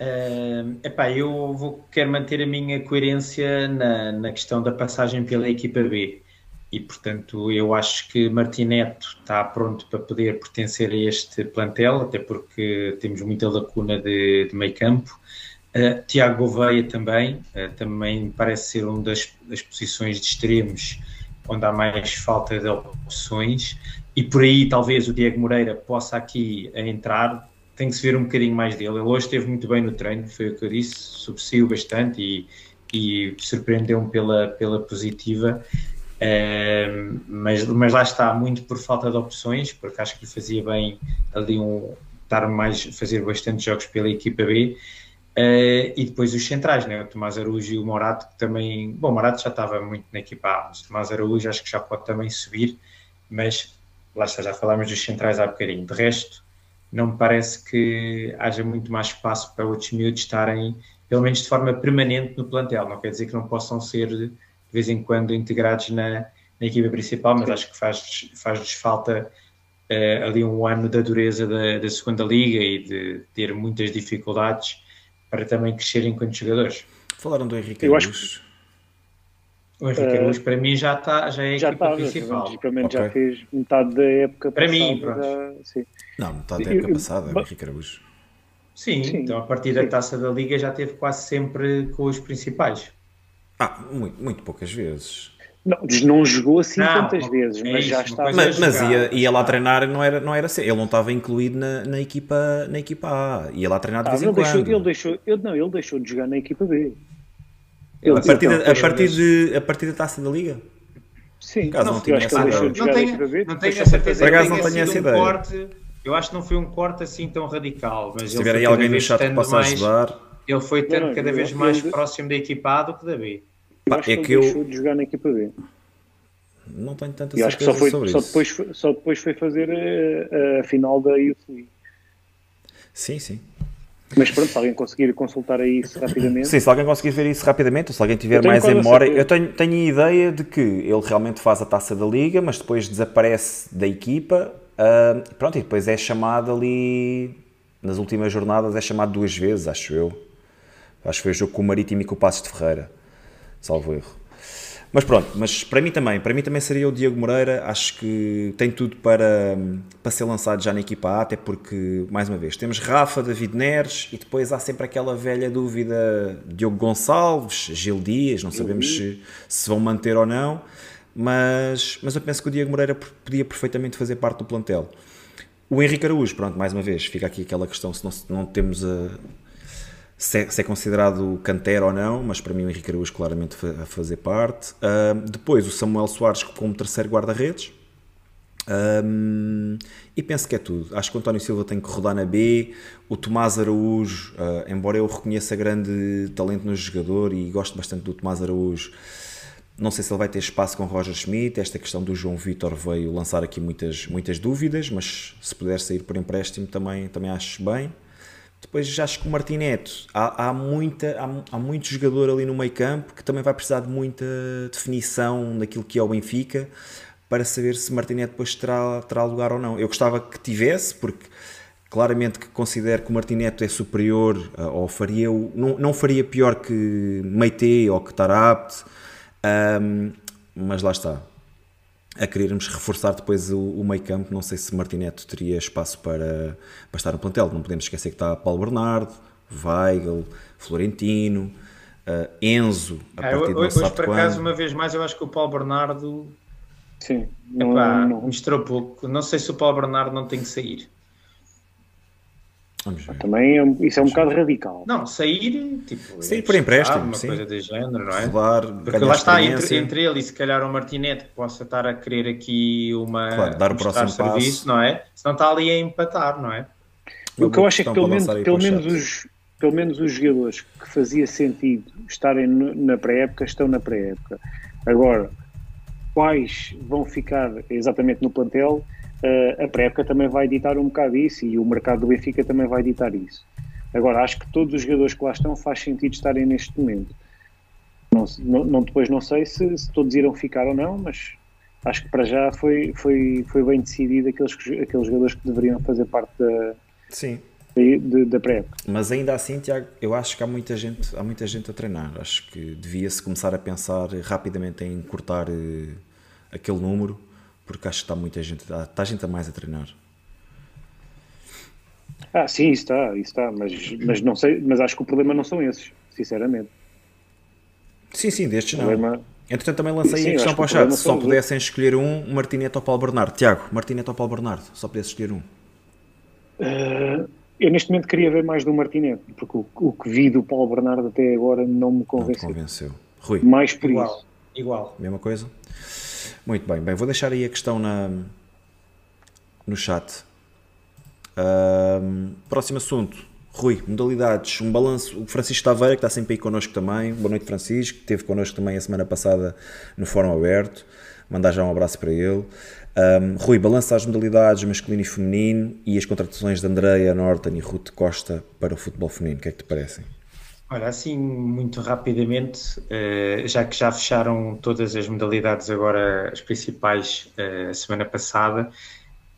Uh, epá, eu vou, quero manter a minha coerência na, na questão da passagem pela equipa B e portanto eu acho que Martineto está pronto para poder pertencer a este plantel, até porque temos muita lacuna de, de meio campo. Uh, Tiago Gouveia também, uh, também parece ser uma das, das posições de extremos onde há mais falta de opções e por aí talvez o Diego Moreira possa aqui entrar, tem que se ver um bocadinho mais dele. Ele hoje esteve muito bem no treino, foi o que eu disse, subsaiu bastante e, e surpreendeu-me pela, pela positiva. Uh, mas, mas lá está, muito por falta de opções, porque acho que lhe fazia bem ali um, estar mais, fazer bastante jogos pela equipa B. Uh, e depois os centrais, né? o Tomás Araújo e o Morato, que também. Bom, o Morato já estava muito na equipa A, mas o Tomás Araújo acho que já pode também subir, mas lá está, já falámos dos centrais há bocadinho. De resto, não me parece que haja muito mais espaço para outros miúdos estarem, pelo menos de forma permanente, no plantel. Não quer dizer que não possam ser de vez em quando integrados na, na equipa principal, mas acho que faz-lhes faz falta uh, ali um ano da dureza da, da segunda liga e de ter muitas dificuldades para também crescer enquanto jogadores. Falaram do Henrique Eu Araújo. O Henrique Araújo para mim já, está, já é a já equipa está, principal. Basicamente Ok. já fez metade da época Para passada. mim, pronto. já- sim. Não, metade da Eu- época eu- passada, o Henrique Araújo. Sim, Sim, então a partir da sim. taça da liga já teve quase sempre com os principais. Ah, muito, muito poucas vezes. Não, não jogou assim Não, tantas vezes, é mas já isso, está. uma coisa Mas, é mas ia, ia lá treinar, não era, não era assim. Ele não estava incluído na, na, equipa, na equipa A. Ia lá treinar de Ah, vez em ele, deixou, quando. ele deixou, ele, não, ele deixou de jogar na equipa B. Ele a, partir Ele da, a, partir de, a partir da taça da Liga? Sim, Caso não, tinha essa ideia. Não tenho, não tenho a certeza que não tenha essa ideia. Um corte, eu acho que não foi um corte assim tão radical. Mas Se tiver aí alguém no chat que possa mais, ajudar. Ele foi tendo cada vez mais próximo da equipa A do que da B. Eu acho é que, que eu deixou de jogar na equipa B. Não tenho tanta certeza acho que só foi, sobre só isso. Depois, só depois foi fazer a, a final da Youth League. Sim, sim. Mas pronto, se alguém conseguir consultar aí isso rapidamente. Sim, se alguém conseguir ver isso rapidamente, ou se alguém tiver mais em memória. Eu tenho, tenho a ideia de que ele realmente faz a taça da liga, mas depois desaparece da equipa. Uh, pronto, e depois é chamado ali. Nas últimas jornadas é chamado duas vezes, acho eu. Acho que foi o jogo com o Marítimo e com o Passos de Ferreira. Salvo erro. Mas pronto, mas para mim também, para mim também seria o Diego Moreira, acho que tem tudo para, para ser lançado já na equipa A, até porque, mais uma vez, temos Rafa, David Neres e depois há sempre aquela velha dúvida Diogo Gonçalves, Gil Dias, não sabemos se, se vão manter ou não, mas, mas eu penso que o Diego Moreira podia perfeitamente fazer parte do plantel. O Henrique Araújo, pronto, mais uma vez, fica aqui aquela questão se não, não temos a, se é, se é, considerado cantera ou não, mas para mim o Henrique Araújo claramente a fazer parte. Uh, depois o Samuel Soares como terceiro guarda-redes. Um, e penso que é tudo. Acho que o António Silva tem que rodar na B. O Tomás Araújo, uh, embora eu reconheça grande talento no jogador e gosto bastante do Tomás Araújo, não sei se ele vai ter espaço com Roger Schmidt. Esta questão do João Vitor veio lançar aqui muitas, muitas dúvidas, mas se puder sair por empréstimo também, também acho bem. Depois já acho que o Martineto, há, há, muita, há, há muito jogador ali no meio campo que também vai precisar de muita definição daquilo que é o Benfica para saber se Martineto depois terá, terá lugar ou não. Eu gostava que tivesse, porque claramente que considero que o Martineto é superior ou faria, não, não faria pior que Meite ou que Tarabt, um, mas lá está a querermos reforçar depois o, o meio campo. Não sei se Martineto teria espaço para, para estar no plantel. Não podemos esquecer que está Paulo Bernardo, Weigl, Florentino, uh, Enzo. A ah, partir eu, hoje, por acaso, uma vez mais, eu acho que o Paulo Bernardo. Sim, não, não... misturou pouco. Não sei se o Paulo Bernardo não tem que sair. Vamos ver. Também é, isso é um bocado radical. Não, sair, tipo, sair por empréstimo, uma sim. coisa de género, não é? Claro, Porque lá está, entre, entre ele e se calhar o Martinete que possa estar a querer aqui uma claro, dar o próximo serviço, passo. não é? Se não está ali a empatar, não é? O que eu acho é que pelo menos, pelo menos, os, pelo menos os jogadores que fazia sentido estarem na pré-época estão na pré-época. Agora, quais vão ficar exatamente no plantel a pré-época também vai editar um bocado isso e o mercado do Benfica também vai editar isso. Agora, acho que todos os jogadores que lá estão faz sentido estarem neste momento. Não, não, depois não sei se, se, todos irão ficar ou não, mas acho que para já foi, foi, foi bem decidido aqueles, aqueles jogadores que deveriam fazer parte da, Sim. da, da pré-época. Mas ainda assim, Tiago, eu acho que há muita gente, há muita gente a treinar. Acho que devia-se começar a pensar rapidamente em cortar uh, aquele número porque acho que está muita gente, está gente a mais a treinar. Ah, sim, isso está, isso está, mas, mas não sei, mas acho que o problema não são esses, sinceramente. Sim, sim, destes não. Problema... Entretanto, também lancei sim, a questão para o chat. Se só pudessem escolher um, Martinete ou Paulo Bernardo. Tiago, Martinete ou Paulo Bernardo? Só pudesse escolher um. Uh, eu neste momento queria ver mais do Martinete, porque o, o, que vi do Paulo Bernardo até agora não me convenceu. Não convenceu. Rui. Mais por igual, isso. Igual. Mesma coisa? Muito bem, bem, vou deixar aí a questão na, no chat. Próximo assunto. Rui, modalidades, um balanço. O Francisco Taveira, que está sempre aí connosco também. Boa noite, Francisco. Esteve connosco também a semana passada no Fórum Aberto. Mandar já um abraço para ele. Um, Rui, balança as modalidades masculino e feminino e as contratações de Andreia Norton e Ruth Costa para o futebol feminino. O que é que te parecem? Olha, assim, muito rapidamente, uh, já que já fecharam todas as modalidades agora, as principais, uh, a semana passada,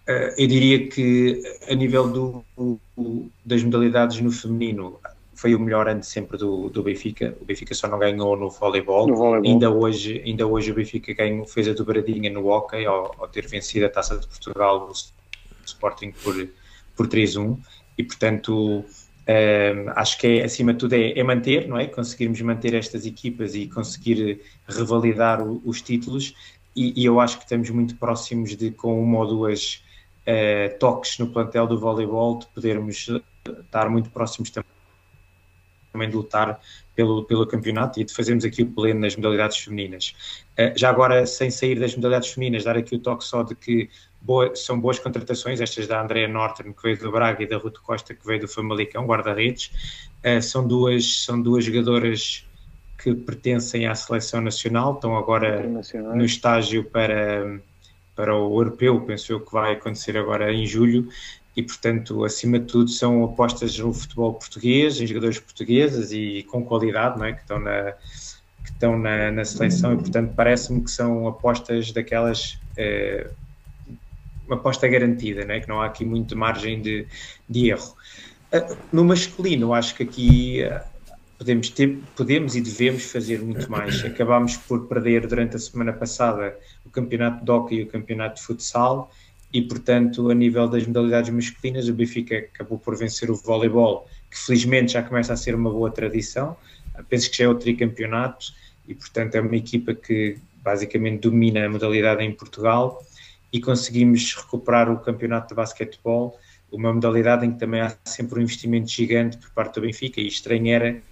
uh, eu diria que a nível do, do, das modalidades no feminino, foi o melhor ano sempre do, do Benfica. O Benfica só não ganhou no voleibol. No voleibol. Ainda, hoje, ainda hoje o Benfica ganhou, fez a dobradinha no hockey ao, ao ter vencido a Taça de Portugal, o Sporting, por, por 3-1. E, portanto, acho que é, acima de tudo é, é, manter, não é? Conseguirmos manter estas equipas e conseguir revalidar o, os títulos e, e, eu acho que estamos muito próximos de com uma ou duas uh, toques no plantel do voleibol de podermos estar muito próximos também também de lutar pelo, pelo campeonato e de fazermos aqui o pleno nas modalidades femininas. Uh, já agora, sem sair das modalidades femininas, dar aqui o toque só de que boa, são boas contratações, estas da Andrea Norton, que veio do Braga, e da Ruth Costa, que veio do Famalicão, guarda-redes. Uh, são, duas, são duas jogadoras que pertencem à seleção nacional, estão agora no estágio para, para o europeu, penso eu que vai acontecer agora em julho, e portanto, acima de tudo, são apostas no futebol português, em jogadores portugueses e com qualidade, não é? que estão na, que estão na, na seleção, e portanto, parece-me que são apostas daquelas. Eh, uma aposta garantida, né? que não há aqui muito margem de, de erro. Uh, no masculino, acho que aqui uh, podemos, ter, podemos e devemos fazer muito mais. Acabámos por perder durante a semana passada o campeonato de hockey e o campeonato de futsal e, portanto, a nível das modalidades masculinas, o Benfica acabou por vencer o voleibol, que felizmente já começa a ser uma boa tradição. Penso que já é o tricampeonato e, portanto, é uma equipa que basicamente domina a modalidade em Portugal e conseguimos recuperar o campeonato de basquetebol, uma modalidade em que também há sempre um investimento gigante por parte do Benfica e estranho era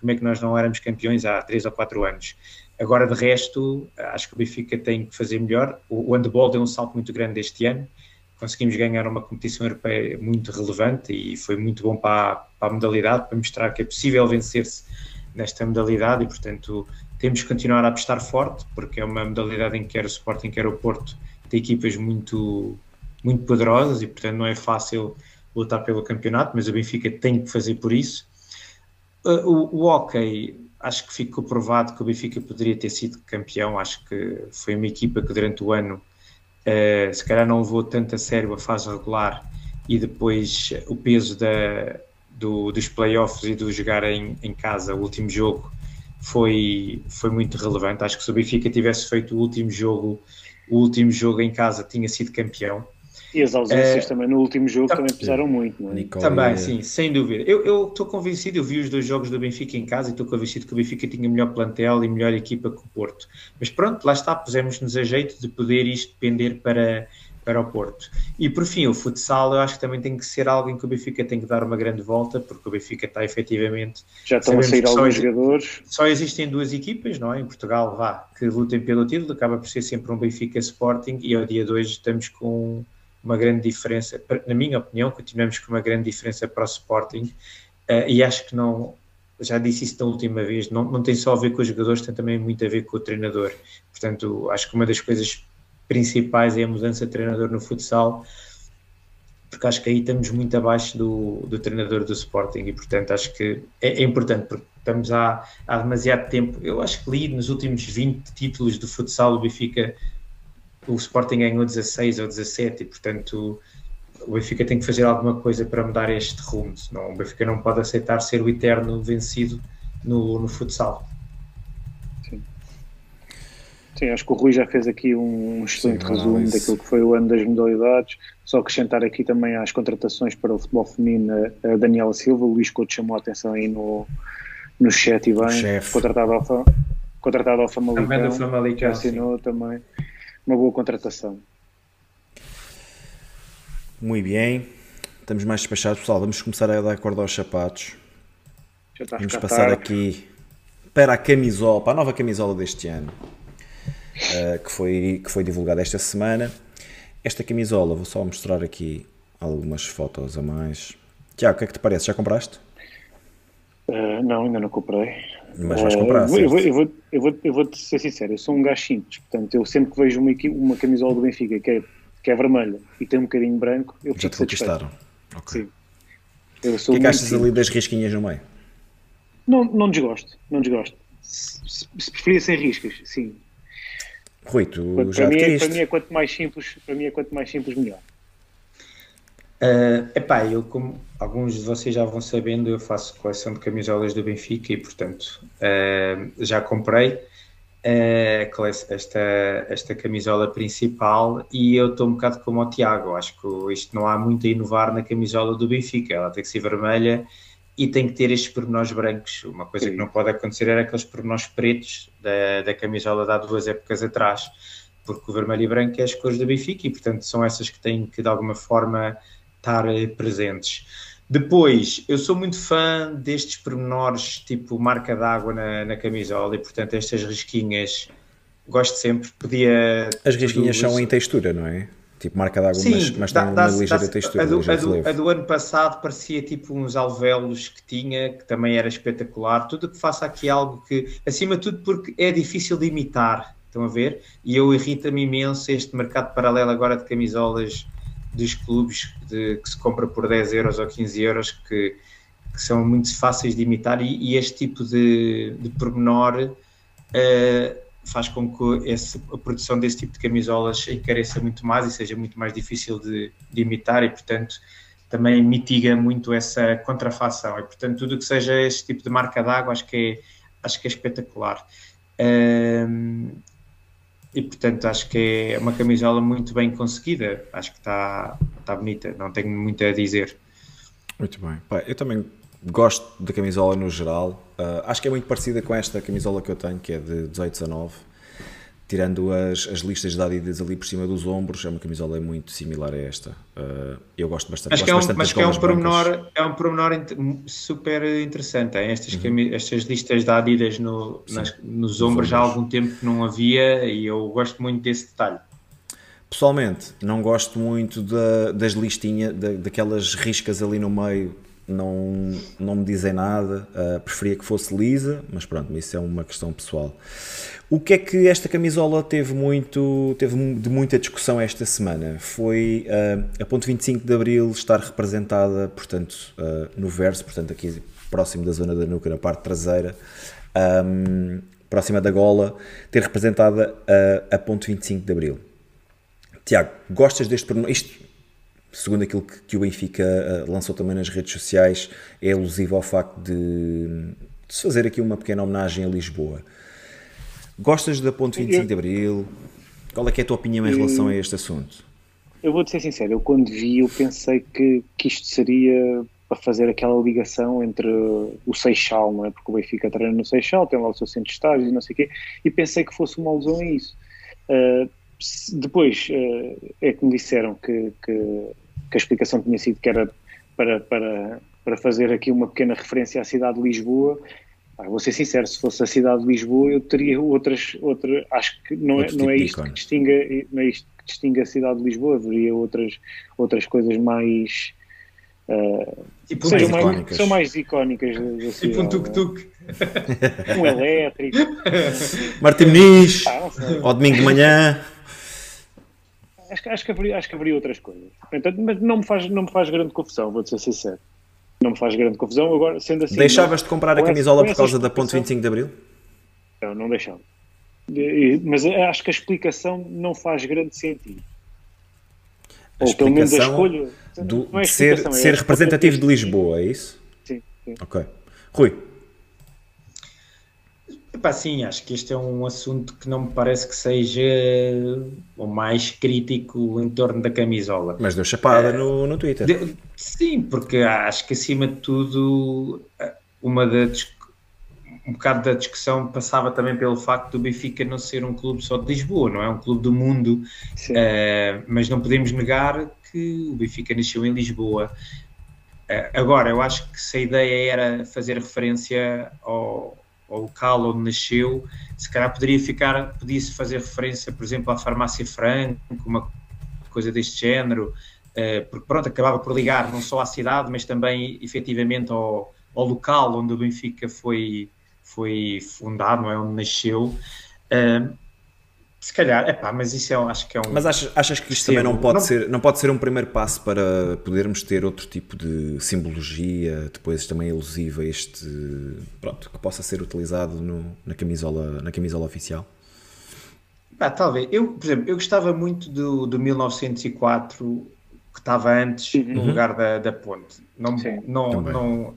como é que nós não éramos campeões há três ou quatro anos. Agora, de resto, acho que o Benfica tem que fazer melhor. O, handball deu um salto muito grande este ano. Conseguimos ganhar uma competição europeia muito relevante e foi muito bom para a, para a modalidade, para mostrar que é possível vencer-se nesta modalidade e, portanto, temos que continuar a apostar forte, porque é uma modalidade em que quer o Sporting, quer o Porto, tem equipas muito, muito poderosas e, portanto, não é fácil lutar pelo campeonato, mas o Benfica tem que fazer por isso. Uh, o, o hockey, acho que ficou provado que o Benfica poderia ter sido campeão. Acho que foi uma equipa que durante o ano, uh, se calhar, não levou tanto a sério a fase regular e depois o peso da, do, dos playoffs e do jogar em, em casa, o último jogo, foi, foi muito relevante. Acho que se o Benfica tivesse feito o último jogo, o último jogo em casa, tinha sido campeão. E as ausências é, também no último jogo também pesaram muito, não é? Também, sim, sem dúvida. Eu estou convencido, eu vi os dois jogos do Benfica em casa e estou convencido que o Benfica tinha melhor plantel e melhor equipa que o Porto. Mas pronto, lá está, pusemos-nos a jeito de poder isto depender para, para o Porto. E por fim, o futsal eu acho que também tem que ser algo em que o Benfica tem que dar uma grande volta, porque o Benfica está efetivamente. Já estão a sair alguns jogadores. Só existem duas equipas, não é? Em Portugal, vá, que lutem pelo título, acaba por ser sempre um Benfica Sporting, e ao dia de hoje estamos com uma grande diferença, na minha opinião, continuamos com uma grande diferença para o Sporting uh, e acho que não, já disse isso da última vez, não, não tem só a ver com os jogadores, tem também muito a ver com o treinador. Portanto, acho que uma das coisas principais é a mudança de treinador no futsal, porque acho que aí estamos muito abaixo do, do treinador do Sporting e, portanto, acho que é, é importante, porque estamos há, há demasiado tempo. Eu acho que li nos últimos 20 títulos do futsal, o Benfica o Sporting ganhou 16 ou 17 e, portanto, o Benfica tem que fazer alguma coisa para mudar este rumo. Senão o Benfica não pode aceitar ser o eterno vencido no, no futsal. Sim. Acho que o Rui já fez aqui um excelente Sim, resumo não, daquilo que foi o ano das modalidades. Só acrescentar aqui também às contratações para o futebol feminino a Daniela Silva, o Luís Couto chamou a atenção aí no, no chat e bem, contratado ao, contratado ao Famalicão, também do Famalicão, já assinou sim. também uma boa contratação. Muito bem. Estamos mais despachados, pessoal. Vamos começar a dar corda aos sapatos. Vamos passar tarde. aqui para a camisola, para a nova camisola deste ano, uh, que, foi, que foi divulgada esta semana. Esta camisola, vou só mostrar aqui algumas fotos a mais. Tiago, o que é que te parece? Já compraste? Uh, não, ainda não comprei. Mas vais comprar. Uh, eu, vou, eu, vou, eu, vou, eu vou ser sincero, eu sou um gajo simples, portanto, eu sempre que vejo uma, uma camisola do Benfica que é, que é vermelha e tem um bocadinho branco, eu Já te conquistaram. Ok. Sim. Eu sou o que é que achas ali das risquinhas no meio? Não, não desgosto, não desgosto. Se, se preferia sem riscas, sim. Rui, tu para, já para mim, é, para mim é quanto mais simples, para mim é quanto mais simples melhor. Uh, epá, eu como alguns de vocês já vão sabendo, eu faço coleção de camisolas do Benfica e portanto uh, já comprei uh, esta, esta camisola principal e eu estou um bocado como o Tiago, acho que isto não há muito a inovar na camisola do Benfica, ela tem que ser vermelha e tem que ter estes pormenores brancos, uma coisa Sim. que não pode acontecer era aqueles pormenores pretos da, da camisola de há duas épocas atrás, porque o vermelho e branco é as cores do Benfica e portanto são essas que têm que de alguma forma estar presentes. Depois, eu sou muito fã destes pormenores, tipo marca d'água na, na camisola, e portanto estas risquinhas gosto sempre. Podia. As risquinhas são em textura, não é? Tipo marca d'água, mas, mas tem uma ligeira textura. A do, a, do, a do, ano passado parecia tipo uns alvéolos que tinha, que também era espetacular. Tudo que faça aqui algo que, acima de tudo, porque é difícil de imitar, estão a ver? E eu irrita-me imenso este mercado paralelo agora de camisolas dos clubes de, que se compra por 10 euros ou 15 euros, que, que são muito fáceis de imitar, e, e este tipo de, de pormenor. Uh, faz com que esse, a produção desse tipo de camisolas encareça muito mais e seja muito mais difícil de, de imitar e, portanto, também mitiga muito essa contrafação. E, portanto, tudo que seja esse tipo de marca d'água acho que é, acho que é espetacular. Um, e, portanto, acho que é uma camisola muito bem conseguida. Acho que está, está bonita, não tenho muito a dizer. Muito bem. eu também gosto da camisola no geral. Uh, acho que é muito parecida com esta camisola que eu tenho, que é de 18 19. Tirando as, as listas de Adidas ali por cima dos ombros, é uma camisola muito similar a esta. Uh, eu gosto bastante. Acho que é um, mas que é um pormenor, é um pormenor super interessante. Hein? Estas, uhum. estas listas de Adidas no, nas, nos ombros já há algum tempo que não havia e eu gosto muito desse detalhe. Pessoalmente, não gosto muito da, das listinhas, da, daquelas riscas ali no meio não, não me dizem nada, uh, preferia que fosse lisa, mas pronto, isso é uma questão pessoal. O que é que esta camisola teve muito teve de muita discussão esta semana? Foi uh, a ponto 25 de Abril estar representada, portanto, uh, no verso, portanto aqui próximo da zona da nuca, na parte traseira, um, próxima da gola, ter representada a, ponto 25 de Abril. Tiago, gostas deste Isto segundo aquilo que, que o Benfica uh, lançou também nas redes sociais, é alusivo ao facto de, de se fazer aqui uma pequena homenagem a Lisboa. Gostas da Ponte 25 de Abril? Qual é, é a tua opinião em relação a este assunto? Eu vou-te ser sincero, eu quando vi eu pensei que, que isto seria para fazer aquela ligação entre o Seixal, não é? Porque o Benfica treina no Seixal, tem lá o seu centro de estágios e não sei o quê, e pensei que fosse uma alusão a isso. Uh, depois uh, é que me disseram que, que, que, a explicação tinha sido que era para, para, para fazer aqui uma pequena referência à cidade de Lisboa. Ah, vou ser sincero, se fosse a cidade de Lisboa, eu teria outras. outras acho que não, é, não é isto que distingue, não é isto que distingue a cidade de Lisboa, haveria outras, outras coisas mais. Uh, tipo sejam mais, icónicas. São mais icónicas da cidade. Tipo um tuk-tuk. Um elétrico. Martim Nis, ah, ao domingo de manhã acho, acho, que haveria, acho que haveria outras coisas. Portanto, mas não me, faz, não me faz grande confusão, vou ser sincero. Não me faz grande confusão. Agora, sendo assim. Deixavas não, de comprar a camisola por causa da ponto 25 de Abril? Não, não deixava. Mas acho que a explicação não faz grande sentido. A Ou pelo menos a escolha. Do, é de ser, é ser representativo de Lisboa, é isso? Sim, sim. Ok. Rui. Epá, sim, acho que este é um assunto que não me parece que seja o mais crítico em torno da camisola. Mas deu chapada uh, no, no Twitter. De, sim, porque acho que acima de tudo uma da, um bocado da discussão passava também pelo facto do Benfica não ser um clube só de Lisboa, não é um clube do mundo, uh, mas não podemos negar que o Benfica nasceu em Lisboa. Uh, agora, eu acho que se a ideia era fazer referência ao, ao local onde nasceu, se calhar poderia ficar, podia-se fazer referência, por exemplo, à farmácia Franco, uma coisa deste género, uh, porque pronto, acabava por ligar não só à cidade, mas também efetivamente ao, ao local onde o Benfica foi, foi fundado, não é? onde nasceu. Se calhar, é pá, mas isso é, acho que é um. Mas achas, achas que isto também não pode, não... Ser, não pode ser um primeiro passo para podermos ter outro tipo de simbologia, depois também elusiva, este. Pronto, que possa ser utilizado no, na, camisola, na camisola oficial? Ah, talvez. Eu, por exemplo, eu gostava muito do, do 1904, que estava antes uhum. no lugar da, da ponte. Não, não, não,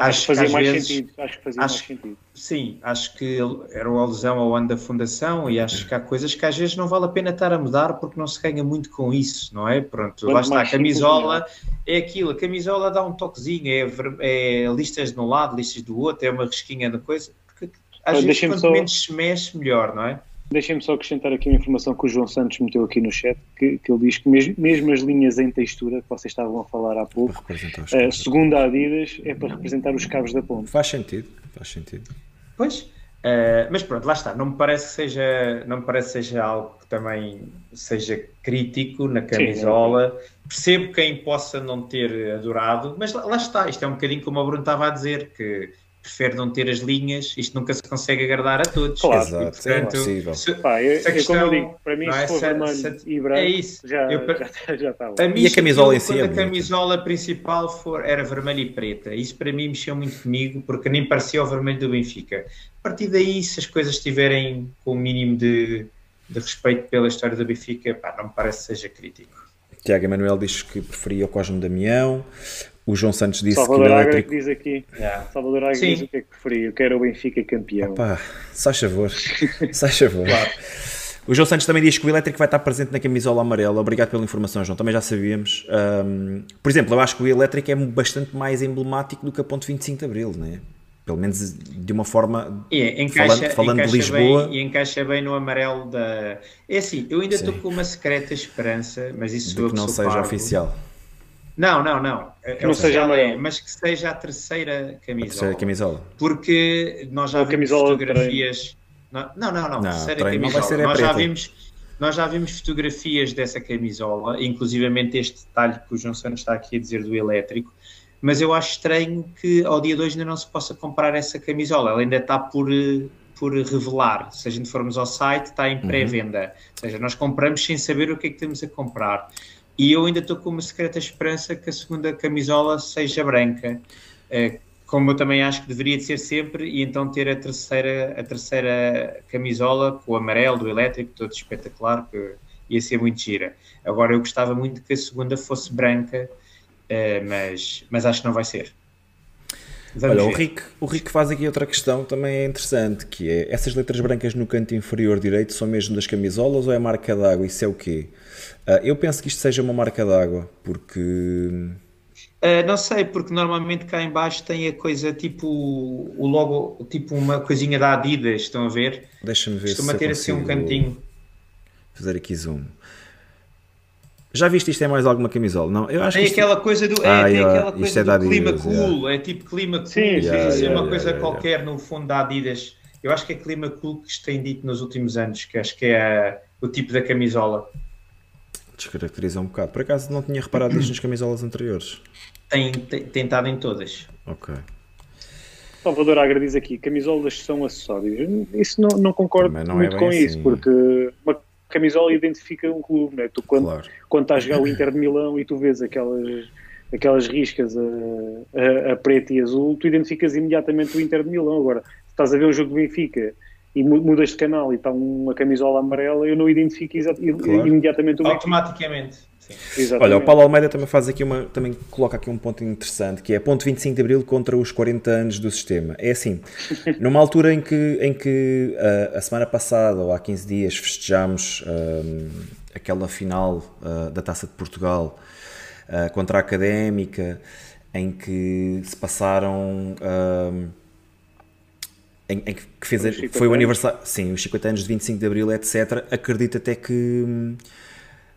Acho, que fazia mais vezes, sentido. Acho que fazia acho, mais sentido. Sim, acho que era uma alusão ao ano da fundação e acho que há coisas que às vezes não vale a pena estar a mudar porque não se ganha muito com isso, não é? Pronto, Quanto lá está, a camisola é aquilo, a camisola dá um toquezinho, é, é listas de um lado, listas do outro, é uma risquinha da coisa, porque às vezes quanto menos se mexe, melhor, não é? Deixem-me só acrescentar aqui uma informação que o João Santos meteu aqui no chat, que, que ele diz que mesmo, mesmo, as linhas em textura que vocês estavam a falar há pouco, uh, segundo a Adidas, é para representar os cabos da ponte. Faz sentido, faz sentido. Pois, uh, mas pronto, lá está. Não me parece que seja, não me parece que seja algo que também seja crítico na camisola. Sim, Percebo quem possa não ter adorado, mas lá, lá está. Isto é um bocadinho como o Bruno estava a dizer, que prefere não ter as linhas, isto nunca se consegue agradar a todos. Claro, Exato, portanto, é possível. Se, Pá, eu, é questão, como eu digo, para mim é, se for vermelho se, e branco, é isso. Já, eu, [laughs] já, já está a E a camisola em si é A camisola principal for, era vermelha e preta, isso para mim mexeu muito comigo, porque nem parecia o vermelho do Benfica. A partir daí, se as coisas estiverem com o mínimo de, de respeito pela história do Benfica, pá, não me parece que seja crítico. Tiago Emanuel diz que preferia o Cosme Damião. O João Santos disse Salvador que o elétrico... diz aqui. Yeah. Salvador Agra diz o que é que preferia. Eu quero o Benfica campeão. Opa, sai favor. [laughs] sai favor. Claro. O João Santos também diz que o elétrico vai estar presente na camisola amarela. Obrigado pela informação, João. Também já sabíamos. Um, por exemplo, eu acho que o elétrico é bastante mais emblemático do que a ponto 25 de Abril, não é? Pelo menos de uma forma. É, encaixa, falando, falando encaixa de Lisboa. Bem, e encaixa bem no amarelo da. É assim, eu ainda estou com uma secreta esperança, mas isso de que não seja parvo. oficial. Não, não, não. Que não seja é, mas que seja a terceira camisola. A terceira camisola. Porque nós já vimos fotografias. Não, não, não, não, terceira camisola. nós, já vimos, nós já vimos fotografias dessa camisola, inclusivamente este detalhe que o João Santos está aqui a dizer do elétrico. Mas eu acho estranho que ao dia 2 ainda não se possa comprar essa camisola. Ela ainda está por, por revelar. Se a gente formos ao site, está em uhum. pré-venda. Uhum. Ou seja, nós compramos sem saber o que é que temos a comprar. E eu ainda estou com uma secreta esperança que a segunda camisola seja branca, eh, como eu também acho que deveria de ser sempre, e então ter a terceira, a terceira camisola com o amarelo do elétrico, todo espetacular, que ia ser muito gira. Agora eu gostava muito que a segunda fosse branca, eh, mas, mas acho que não vai ser. Vamos Olha, o Rick, o Rick faz aqui outra questão também é interessante, que é essas letras brancas no canto inferior direito são mesmo das camisolas ou é marca d'água? Isso é o quê? Uh, eu penso que isto seja uma marca d'água, porque. Uh, não sei, porque normalmente cá embaixo tem a coisa tipo o logo, tipo uma coisinha da Adidas, estão a ver? Deixa-me ver Costuma se ter assim um cantinho. Fazer aqui zoom. Já viste isto é mais alguma camisola? Não, eu acho tem que aquela coisa do, é, ah, tem yeah, aquela coisa é do clima Adidas, cool, yeah. é tipo clima cool, sim, yeah, sim, yeah, uma coisa qualquer no fundo da Adidas. Eu acho que é clima cool que se tem dito nos últimos anos, que acho que é o tipo da camisola descaracteriza um bocado. Por acaso não tinha reparado isto nas camisolas anteriores. Tem, tem, tem estado em todas. Ok. Salvador Agra diz aqui, camisolas são acessórios. Isso não, não concordo não é muito é com assim. isso, porque uma camisola identifica um clube, não é? Tu quando, claro. quando estás a jogar o Inter de Milão e tu vês aquelas, aquelas riscas a, a, a preto e azul, tu identificas imediatamente o Inter de Milão. Agora, se estás a ver um jogo do Benfica e mudas de canal e está uma camisola amarela, eu não identifico claro. imediatamente o Automaticamente. Olha, o Paulo Almeida também faz aqui uma, também coloca aqui um ponto interessante, que é ponto 25 de Abril contra os 40 anos do sistema. É assim, [laughs] numa altura em que, em que uh, a semana passada, ou há 15 dias, festejámos uh, aquela final uh, da Taça de Portugal contra a Académica, em que se passaram em, em que fez a, foi o aniversário, sim, os 50 anos de 25 de Abril, etc. Acredito até que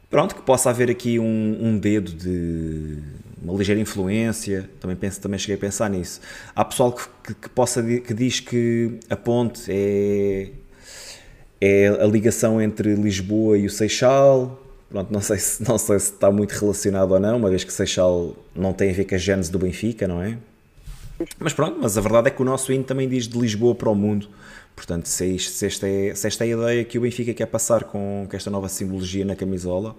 pronto, que possa haver aqui um, um, dedo de uma ligeira influência, também penso, também cheguei a pensar nisso. Há pessoal que, que, que possa que diz que a ponte é é a ligação entre Lisboa e o Seixal. Pronto, não sei se [laughs] não sei se está muito relacionado ou não, uma vez que Seixal não tem a ver com a gênese do Benfica, não é? Mas pronto, mas a verdade é que o nosso hino também diz de Lisboa para o mundo. Portanto, se, isto, se, esta, é, se esta é a ideia que o Benfica quer passar com, com esta nova simbologia na camisola,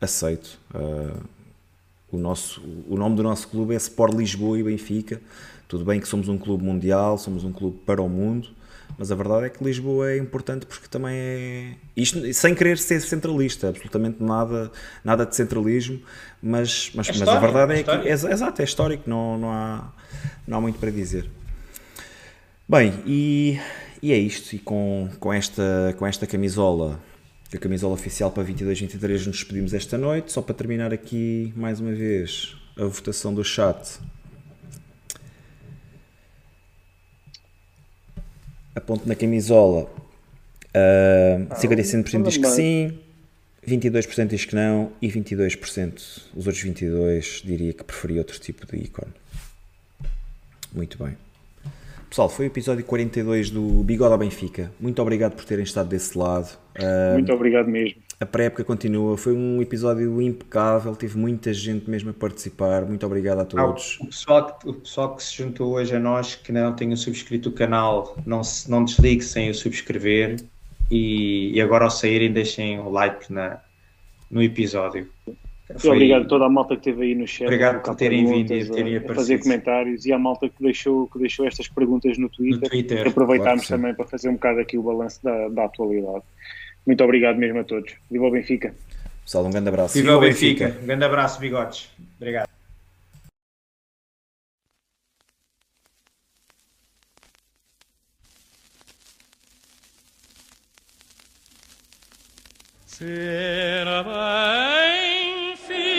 aceito. Uh, o, nosso, o nome do nosso clube é Sport Lisboa e Benfica. Tudo bem que somos um clube mundial, somos um clube para o mundo, mas a verdade é que Lisboa é importante porque também é. Isto sem querer ser centralista, absolutamente nada, nada de centralismo, mas, mas, é mas a verdade é, é que. É, exato, é histórico, não, não há não há muito para dizer. Bem, e, e é isto. E com, com, esta, com esta camisola, a camisola oficial para 22-23, nos despedimos esta noite. Só para terminar aqui mais uma vez a votação do chat. A ponto na camisola. Uh, 55% diz que sim, 22% diz que não e 22%, os outros 22% diria que preferia outro tipo de ícone. Muito bem. Pessoal, foi o episódio 42 do Bigode ao Benfica. Muito obrigado por terem estado desse lado. Uh, Muito obrigado mesmo. A pré-época continua. Foi um episódio impecável. Tive muita gente mesmo a participar. Muito obrigado a todos. Ah, o, pessoal que, o pessoal que se juntou hoje a nós, que não tenham subscrito o canal, não, se, não desligue sem o subscrever. E, e agora ao saírem, deixem o like na, no episódio. Foi... Obrigado a toda a malta que esteve aí no chat. Obrigado por terem vindo e terem a, fazer comentários e à malta que deixou, que deixou estas perguntas no Twitter. No Twitter aproveitámos claro também para fazer um bocado aqui o balanço da, da atualidade. Muito obrigado mesmo a todos. Viva o Benfica. Pessoal, um grande abraço. Viva, Viva o Benfica. Benfica. Um grande abraço, bigodes. Obrigado. Será feet.